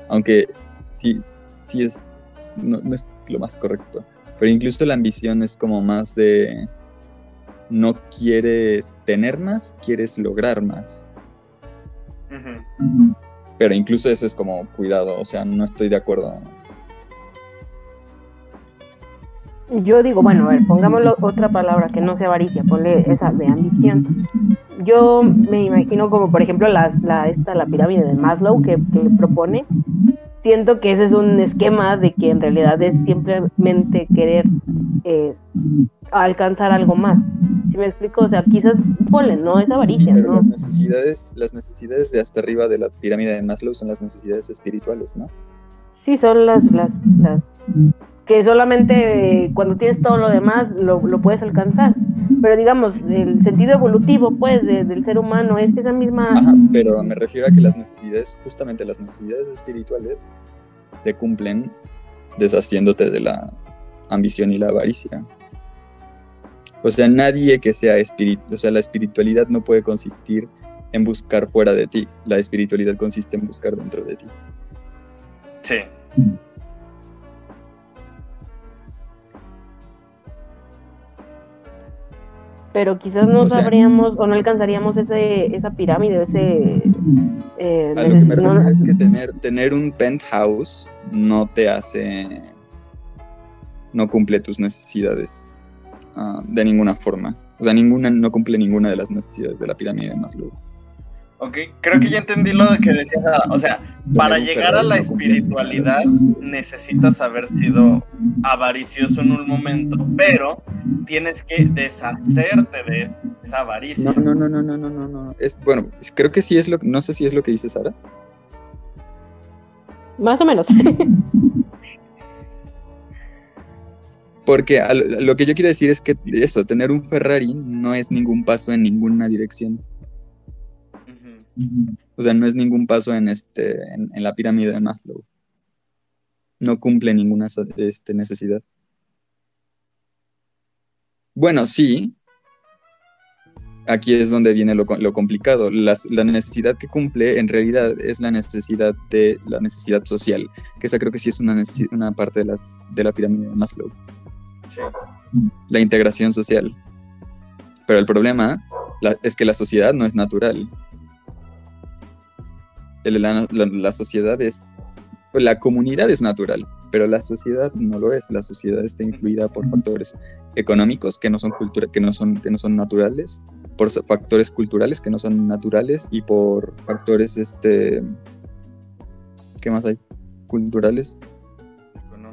aunque sí, sí es, no, no es lo más correcto, pero incluso la ambición es como más de, no quieres tener más, quieres lograr más. Pero incluso eso es como cuidado, o sea, no estoy de acuerdo. Yo digo, bueno, a ver, pongámoslo otra palabra que no sea avaricia, ponle esa de ambición. Yo me imagino como, por ejemplo, la, la, esta, la pirámide de Maslow que, que propone. Siento que ese es un esquema de que en realidad es simplemente querer eh, alcanzar algo más. Si me explico, o sea, quizás ponle, no es Sí, avaricia, pero ¿no? las necesidades, las necesidades de hasta arriba de la pirámide de Maslow son las necesidades espirituales, ¿no? Sí, son las, las, las que solamente eh, cuando tienes todo lo demás lo, lo puedes alcanzar. Pero digamos, el sentido evolutivo, pues, de- del ser humano es esa misma... Ajá, pero me refiero a que las necesidades, justamente las necesidades espirituales, se cumplen deshaciéndote de la ambición y la avaricia. O sea, nadie que sea espiritual, o sea, la espiritualidad no puede consistir en buscar fuera de ti. La espiritualidad consiste en buscar dentro de ti. Sí. Pero quizás no O sea- sabríamos o no alcanzaríamos ese, esa pirámide, ese... eh, A lo que me no- refiero es que tener, tener un penthouse no te hace, no cumple tus necesidades ah, de ninguna forma. O sea, ninguna, no cumple ninguna de las necesidades de la pirámide de Maslow. Ok, creo que ya entendí lo de que decías Sara. O sea, para llegar a la espiritualidad necesitas haber sido avaricioso en un momento, pero tienes que deshacerte de esa avaricia. No, no, no, no, no, no, no, no. Es, bueno, creo que sí es lo, no sé si es lo que dice Sara. Más o menos. Porque lo que yo quiero decir es que eso, tener un Ferrari no es ningún paso en ninguna dirección. O sea, no es ningún paso en este, en, en la pirámide de Maslow. No cumple ninguna este, necesidad. Bueno, sí. Aquí es donde viene lo, lo complicado. Las- la necesidad que cumple en realidad es la necesidad de la necesidad social, que esa creo que sí es una, una parte de, las, de la pirámide de Maslow. Sí. La integración social. Pero el problema la- es que la sociedad no es natural. La, la- la sociedad es. La comunidad es natural, pero la sociedad no lo es. La sociedad está influida por factores económicos que no son, cultura, que no son, que no son naturales, por factores culturales que no son naturales y por factores. este ¿Qué más hay? Culturales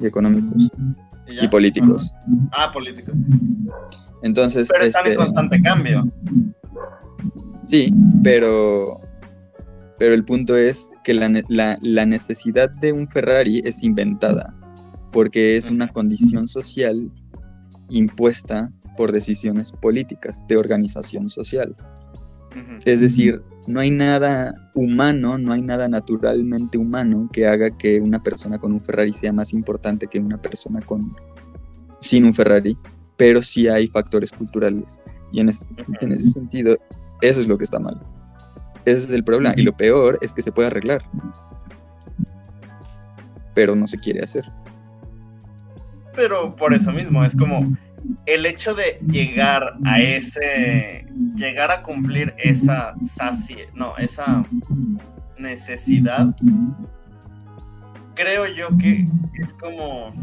y económicos ¿Y políticos. Ah, político. Entonces, Pero están en este, constante cambio. Sí, pero, pero el punto es que la, ne- la- la necesidad de un Ferrari es inventada, porque es una condición social impuesta por decisiones políticas de organización social. Es decir, no hay nada humano, no hay nada naturalmente humano que haga que una persona con un Ferrari sea más importante que una persona con sin un Ferrari, pero sí hay factores culturales. Y en ese sentido, eso es lo que está mal. Ese es el problema. Y lo peor es que se puede arreglar. Pero no se quiere hacer. Pero por eso mismo, es como el hecho de llegar a ese, llegar a cumplir esa sacie, no, esa necesidad, creo yo que es como,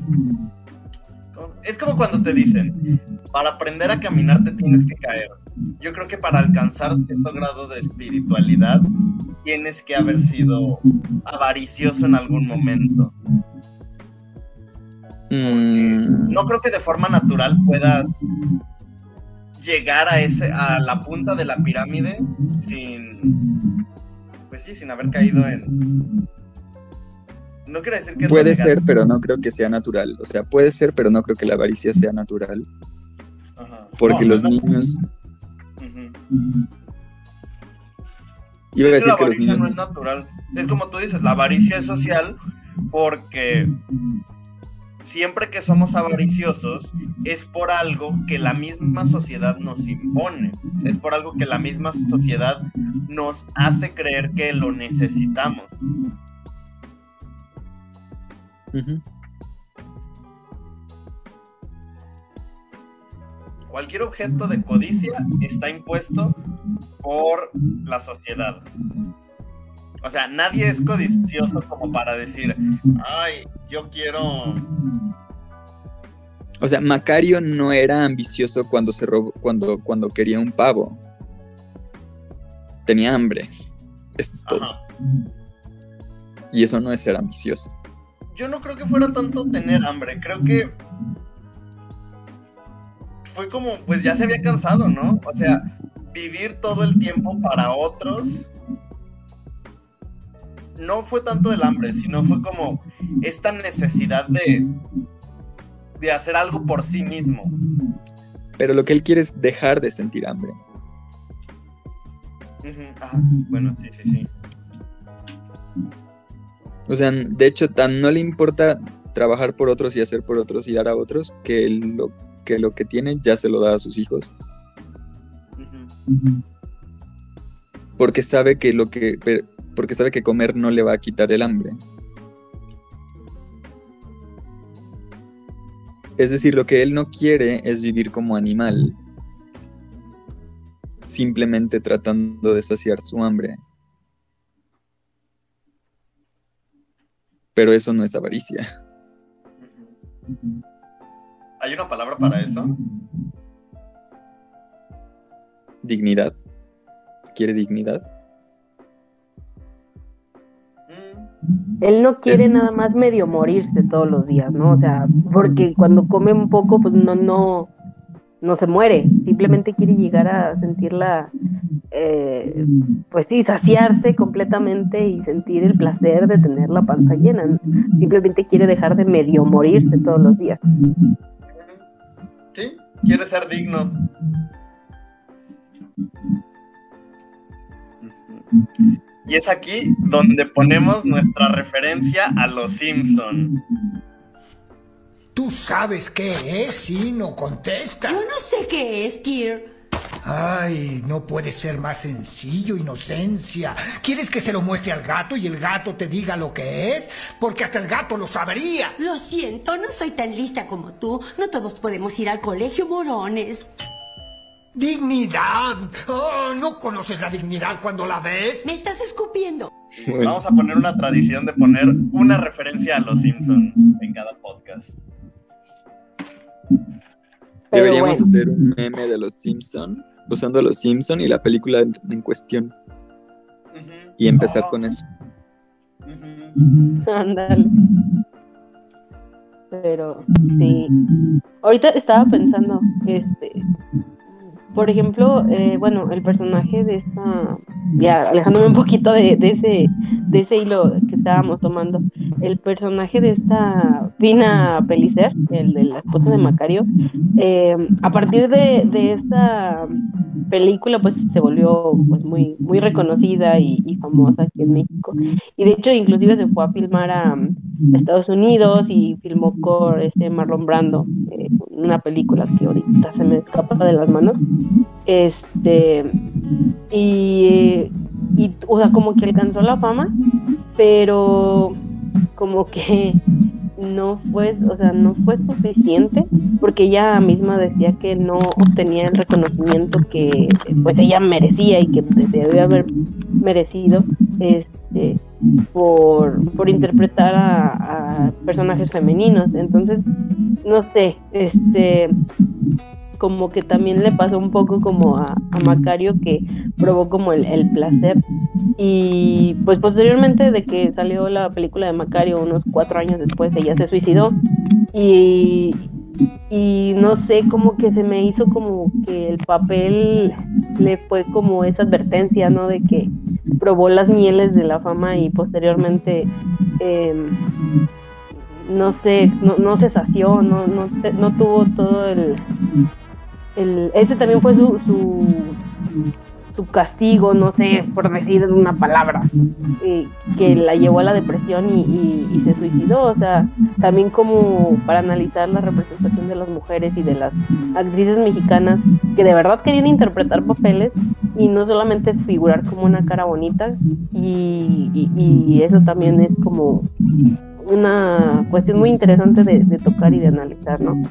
como- es como cuando te dicen, para aprender a caminar te tienes que caer. Yo creo que para alcanzar cierto grado de espiritualidad tienes que haber sido avaricioso en algún momento. Mm, no creo que de forma natural puedas llegar a ese a la punta de la pirámide sin pues sí sin haber caído en no quiero decir que puede ser, pero no creo que sea natural. O sea, puede ser, pero no creo que la avaricia sea natural. Ajá. Porque No, los no, niños. Es que la avaricia niños. no es natural es como tú dices la avaricia es social porque siempre que somos avariciosos es por algo que la misma sociedad nos impone, es por algo que la misma sociedad nos hace creer que lo necesitamos. Cualquier objeto de codicia está impuesto por la sociedad. O sea, nadie es codicioso como para decir, ay, yo quiero. O sea, Macario no era ambicioso cuando se robó, cuando, cuando quería un pavo. Tenía hambre. Eso es todo. Y eso no es ser ambicioso. Yo no creo que fuera tanto tener hambre. Creo que fue como, pues ya se había cansado, ¿no? O sea, vivir todo el tiempo para otros no fue tanto el hambre, sino fue como esta necesidad de, de hacer algo por sí mismo. Pero lo que él quiere es dejar de sentir hambre. bueno, sí, sí, sí. O sea, de hecho, tan no le importa trabajar por otros y hacer por otros y dar a otros que lo que, lo que tiene ya se lo da a sus hijos. Porque sabe que lo que porque sabe que comer no le va a quitar el hambre. Es decir, lo que él no quiere es vivir como animal, simplemente tratando de saciar su hambre. Pero eso no es avaricia. ¿Hay una palabra para eso? Dignidad. ¿Quiere dignidad? él no quiere nada más medio morirse todos los días, ¿no? O sea, porque cuando come un poco, pues no, no, no se muere, simplemente quiere llegar a sentirla, eh, pues sí, saciarse completamente y sentir el placer de tener la panza llena. Simplemente quiere dejar de medio morirse todos los días. Sí, quiere ser digno. Y es aquí donde ponemos nuestra referencia a los Simpson. ¿Tú sabes qué es? Sí, no contesta. Yo no sé qué es, Kier. Ay, no puede ser más sencillo, inocencia. ¿Quieres que se lo muestre al gato y el gato te diga lo que es? Porque hasta el gato lo sabría. Lo siento, no soy tan lista como tú. No todos podemos ir al colegio, morones. Dignidad. Oh, ¿No conoces la dignidad cuando la ves? Me estás escupiendo. Vamos a poner una tradición de poner una referencia a los Simpson en cada podcast. Deberíamos hacer un meme de los Simpson usando los Simpson y la película en cuestión. Y empezar con eso. Ándale. Pero sí. Ahorita estaba pensando, este, por ejemplo, eh, bueno, el personaje de esta, ya alejándome un poquito de, ese, de ese hilo estábamos tomando, el personaje de esta Pina Pelicer, el de la esposa de Macario, eh, a partir de, de esta película, pues se volvió pues muy, muy reconocida y, famosa aquí en México. Y de hecho, inclusive se fue a filmar a, Estados Unidos y filmó con este Marlon Brando, eh, una película que ahorita se me escapa de las manos. Este, y, y, o sea, como que alcanzó la fama, pero como que no fue, o sea, no fue suficiente porque ella misma decía que no obtenía el reconocimiento que pues ella merecía y que debía haber merecido este por, por interpretar a, a personajes femeninos. Entonces, no sé, este como que también le pasó un poco como a, Macario que probó como el, placer y pues posteriormente de que salió la película de Macario unos cuatro años después ella se suicidó y, y no sé, como que se me hizo como que el papel le fue como esa advertencia, ¿no? De que probó las mieles de la fama y posteriormente, em, no sé, no, no se sació, no, no, no tuvo todo el, ese también fue su, su castigo, no sé, por decir una palabra, eh, que la llevó a la depresión y, y- y se suicidó. O sea, también como para analizar la representación de las mujeres y de las actrices mexicanas que de verdad querían interpretar papeles y no solamente figurar como una cara bonita. Y, eso también es como una cuestión muy interesante de tocar y de analizar, ¿no?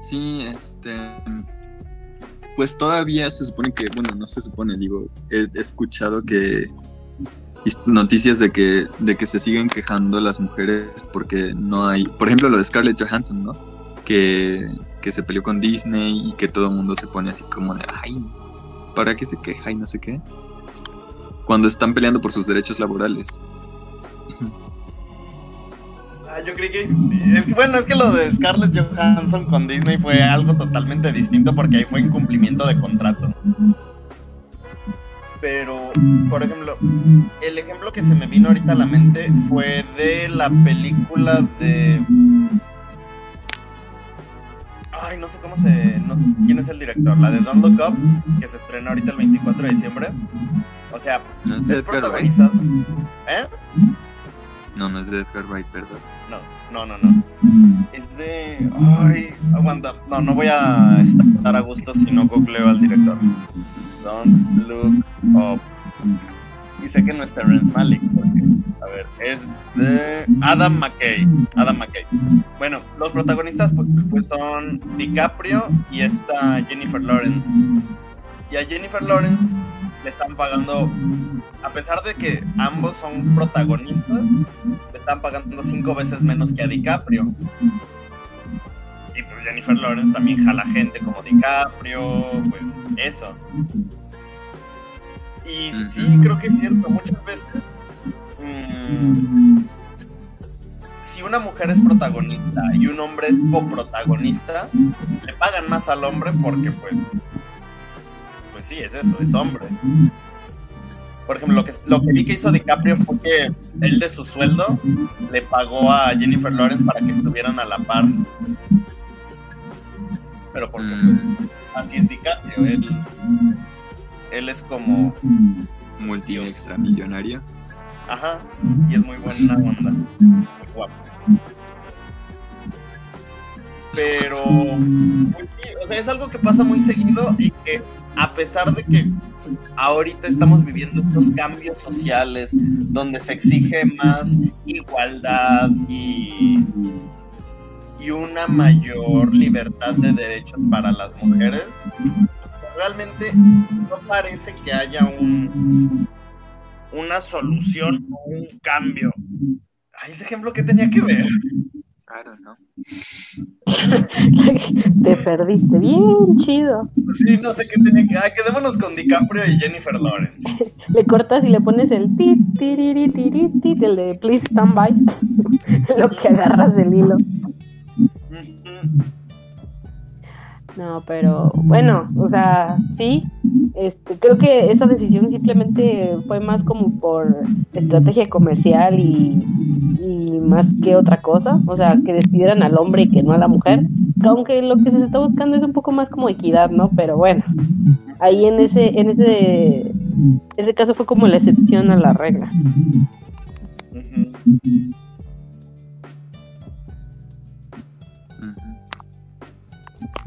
Sí, este. Pues todavía se supone que, bueno, no se supone, digo, he, escuchado que noticias de que, de que se siguen quejando las mujeres porque no hay, por ejemplo, lo de Scarlett Johansson, ¿no? Que, que se peleó con Disney y que todo el mundo se pone así como de, ay, ¿para qué se queja y no sé qué? Cuando están peleando por sus derechos laborales. Ah, yo creí que. bueno, es que lo de Scarlett Johansson con Disney fue algo totalmente distinto porque ahí fue incumplimiento de contrato. Pero, por ejemplo, el ejemplo que se me vino ahorita a la mente fue de la película de. Ay, no sé cómo se. No sé quién es el director. La de Don't Look Up, que se estrena ahorita el 24 de diciembre. O sea, ¿No es protagonizado. ¿Eh? No, no es de Edgar Wright, perdón. No, no, no, no. Es de. Ay, aguanta. No, no voy a estar a gusto si no googleo al director. Don't look up. Y sé que no es Terrence Malick, porque, a ver, es de Adam McKay. Adam McKay. Bueno, los protagonistas pu- pues son DiCaprio y esta Jennifer Lawrence. Y a Jennifer Lawrence le están pagando, a pesar de que ambos son protagonistas, le están pagando cinco veces menos que a DiCaprio. Y pues Jennifer Lawrence también jala gente como DiCaprio, pues eso. Y sí, creo que es cierto, muchas veces mm, si una mujer es protagonista y un hombre es coprotagonista, le pagan más al hombre porque pues pues sí, es eso, es hombre. Por ejemplo, lo que, lo que vi que hizo DiCaprio fue que él de su sueldo le pagó a Jennifer Lawrence para que estuvieran a la par. Pero porque pues, así es DiCaprio, él, él es como, Multi extramillonario. ajá, y es muy buena onda, muy guapo. Pero, pues es algo que pasa muy seguido y que a pesar de que ahorita estamos viviendo estos cambios sociales donde se exige más igualdad y, y una mayor libertad de derechos para las mujeres, realmente no parece que haya un una solución o un cambio. Ay, ese ejemplo que tenía que ver. Claro, ¿no? Te perdiste, bien chido. Sí, no sé qué tenía que. Ay, quedémonos con DiCaprio y Jennifer Lawrence. Le cortas y le pones el tit, tiriri, tiri, tit, el de please stand by. Lo que agarras del hilo. No, pero bueno, o sea, sí, este, creo que esa decisión simplemente fue más como por estrategia comercial y, más que otra cosa, o sea, que despidieran al hombre y que no a la mujer, aunque lo que se está buscando es un poco más como equidad, ¿no? Pero bueno, ahí en ese, en ese, ese caso fue como la excepción a la regla.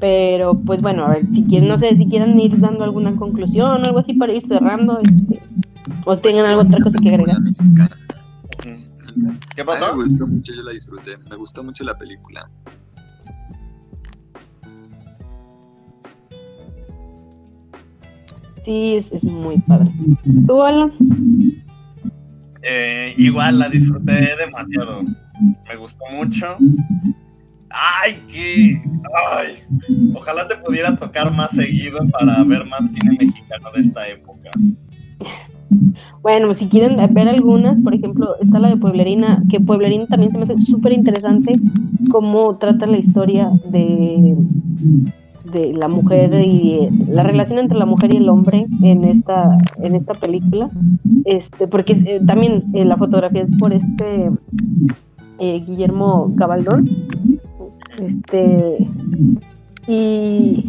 Pero pues bueno, a ver, si quieren, no sé, si quieren ir dando alguna conclusión o algo así para ir cerrando, este, o tengan algo otra cosa que agregar. ¿Qué Ay, pasó? me gustó mucho, yo la disfruté. Me gustó mucho la película. Sí, es, es muy padre. ¿Tú, Alan? Eh, igual la disfruté demasiado. Me gustó mucho. Ay, que. Ay. Ojalá te pudiera tocar más seguido para ver más cine mexicano de esta época. Bueno, si quieren ver algunas, por ejemplo, está la de Pueblerina, que Pueblerina también se me hace súper interesante cómo trata la historia de, de la mujer y la relación entre la mujer y el hombre en esta en esta película este porque eh, también eh, la fotografía es por este eh, Guillermo Cabaldón este y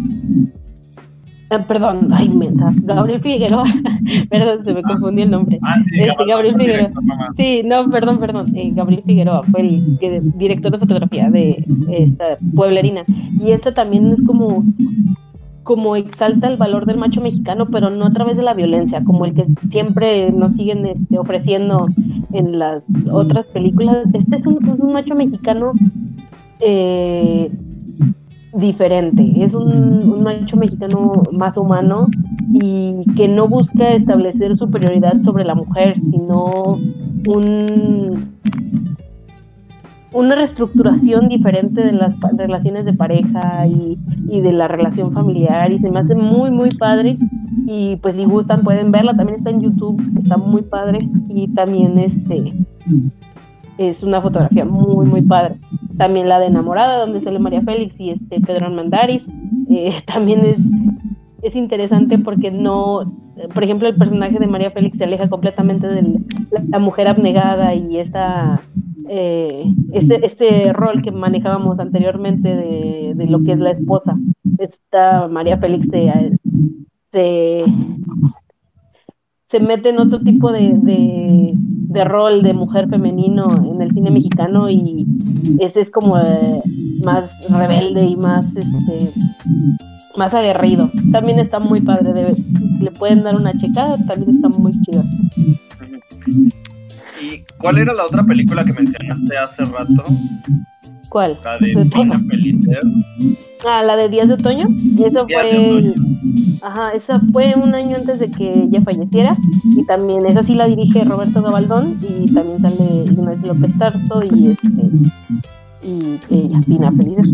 ah, perdón, ay, mensa, Gabriel Figueroa, perdón, se me confundió el nombre. Ah, sí, Este, Gabriel Figueroa. director. Sí, no, perdón, perdón. eh, Gabriel Figueroa fue el que- director de fotografía de esta pueblerina. Y esta también es como, como exalta el valor del macho mexicano, pero no a través de la violencia, como el que siempre nos siguen este, ofreciendo en las otras películas. Este es un, es un macho mexicano eh, diferente. Es un, macho mexicano más humano y que no busca establecer superioridad sobre la mujer, sino un una reestructuración diferente de las relaciones de pareja y, y de la relación familiar. Y se me hace muy muy padre. Y pues si gustan pueden verla. También está en YouTube está muy padre. Y también este es una fotografía muy muy padre también la de enamorada donde sale María Félix y este Pedro Armendáriz eh, también es es interesante porque no por ejemplo el personaje de María Félix se aleja completamente de la, mujer abnegada y esta eh, este, este rol que manejábamos anteriormente de, de lo que es la esposa. Esta María Félix se, se mete en otro tipo de, de, de rol de mujer femenino en el cine mexicano y ese es como eh, más rebelde y más este más aguerrido. También está muy padre de le pueden dar una checada, también está muy chido. ¿Y cuál era la otra película que mencionaste hace rato? ¿Cuál? La de Tina todo. Ah, la de Días de Otoño. Y eso Días fue. Ajá, esa fue un año antes de que ella falleciera. Y también, esa sí la dirige Roberto Gabaldón. Y también sale Ignacio López Tarso y este. Y ella, Pina Pelicer.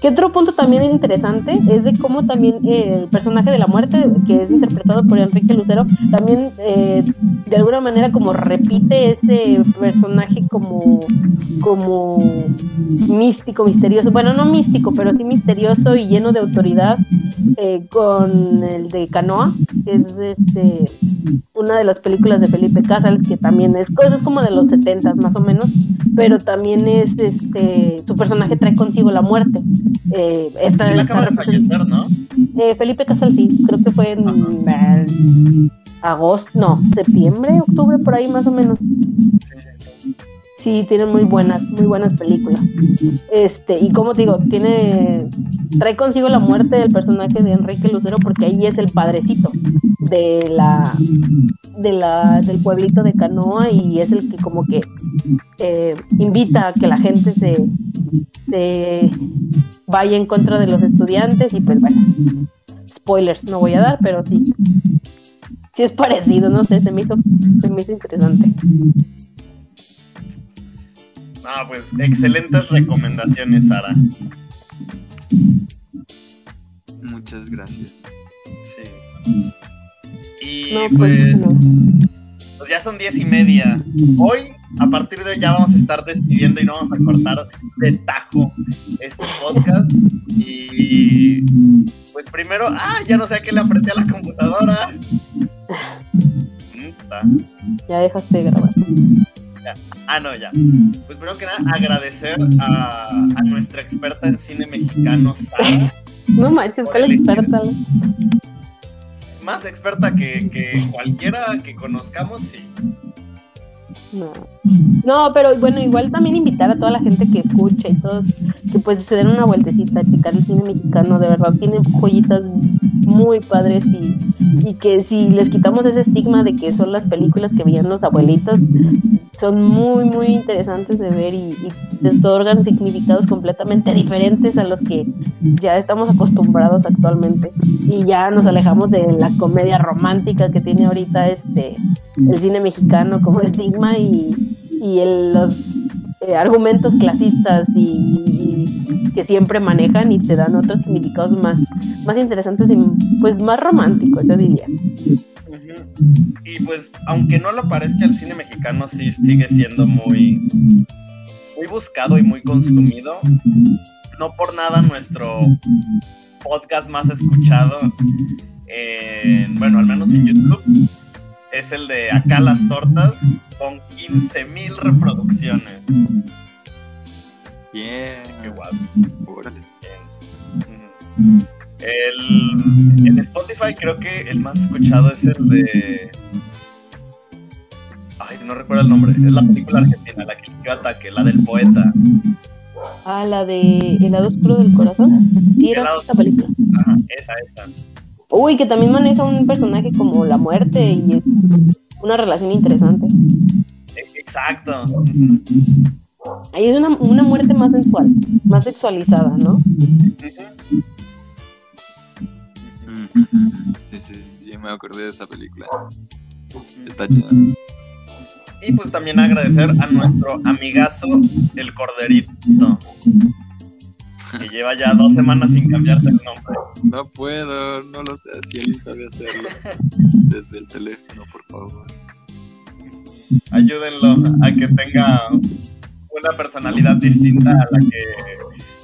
Que otro punto también es interesante es de cómo también eh, el personaje de la muerte, que es interpretado por Enrique Lucero, también eh, de alguna manera como repite ese personaje como, como místico, misterioso, bueno, no místico, pero sí misterioso y lleno de autoridad, eh, con el de Canoa, que es este una de las películas de Felipe Casals, que también es, es como de los 70 más o menos, pero también es este su personaje trae consigo la muerte. Eh, esta, Él esta acaba de fallecer, ¿no? eh, Felipe Casal sí, creo que fue en agosto, no, septiembre, octubre, por ahí más o menos. Sí, tiene muy buenas, muy buenas películas. Este, y como te digo, tiene, trae consigo la muerte del personaje de Enrique Lucero porque ahí es el padrecito de la, de la, del pueblito de Canoa y es el que como que eh, invita a que la gente se, se vaya en contra de los estudiantes y pues bueno, spoilers no voy a dar, pero sí, sí es parecido, no sé, se me hizo, se me hizo interesante. Ah, pues excelentes recomendaciones, Sara. Muchas gracias. Sí. Y No, pues, pues no. pues ya son diez y media. Hoy, a partir de hoy, ya vamos a estar despidiendo y no vamos a cortar de tajo este podcast. Y pues primero, ah, ya no sé a qué le apreté a la computadora. Puta. Ya dejaste de grabar. Ah, no, ya. Pues primero que nada, agradecer a, a nuestra experta en cine mexicano, Sara. No manches, ¿cuál experta? Más experta que, que cualquiera que conozcamos, sí. No. No, pero bueno, igual también invitar a toda la gente que escucha y todos que pues se den una vueltecita checar el cine mexicano, de verdad tiene joyitas muy padres y, y que si les quitamos ese estigma de que son las películas que veían los abuelitos, son muy muy interesantes de ver y, y te otorgan significados completamente diferentes a los que ya estamos acostumbrados actualmente. Y ya nos alejamos de la comedia romántica que tiene ahorita este el cine mexicano como estigma y, y el- los eh, argumentos clasistas y, que siempre manejan y te dan otros significados más, más interesantes y pues más románticos, yo diría. Y pues, aunque no lo parezca, el cine mexicano sí sigue siendo muy, muy buscado y muy consumido. no por nada nuestro podcast más escuchado, en- bueno, al menos en YouTube, es el de Acá las Tortas, con 15.000 reproducciones. Bien. Qué guapo. Ujú. El, en Spotify creo que el más escuchado es el de... Ay, no recuerdo el nombre. Es la película argentina, la que yo ataque, la del poeta. Ah, la de El lado oscuro del corazón. Sí, era lado- esta película. Ajá, esa, esa. Uy, que también maneja un personaje como la muerte y es una relación interesante. E- Exacto. Ahí es una, una muerte más sensual, más sexualizada, ¿no? Sí, sí, sí, me acordé de esa película. Está chida. Y pues también agradecer a nuestro amigazo, el Corderito, que lleva ya dos semanas sin cambiarse el nombre. No puedo, no lo sé si alguien sabe hacerlo. Desde el teléfono, por favor. Ayúdenlo a que tenga una personalidad distinta a la que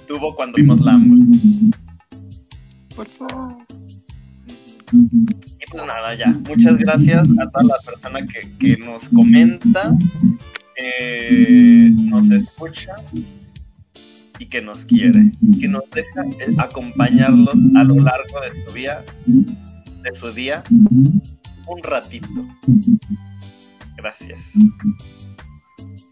tuvo cuando vimos Lamb. Por favor. Y pues nada, ya. Muchas gracias a toda la persona que, que nos comenta, que nos escucha y que nos quiere. Que nos deja acompañarlos a lo largo de su día, de su día, un ratito. Gracias.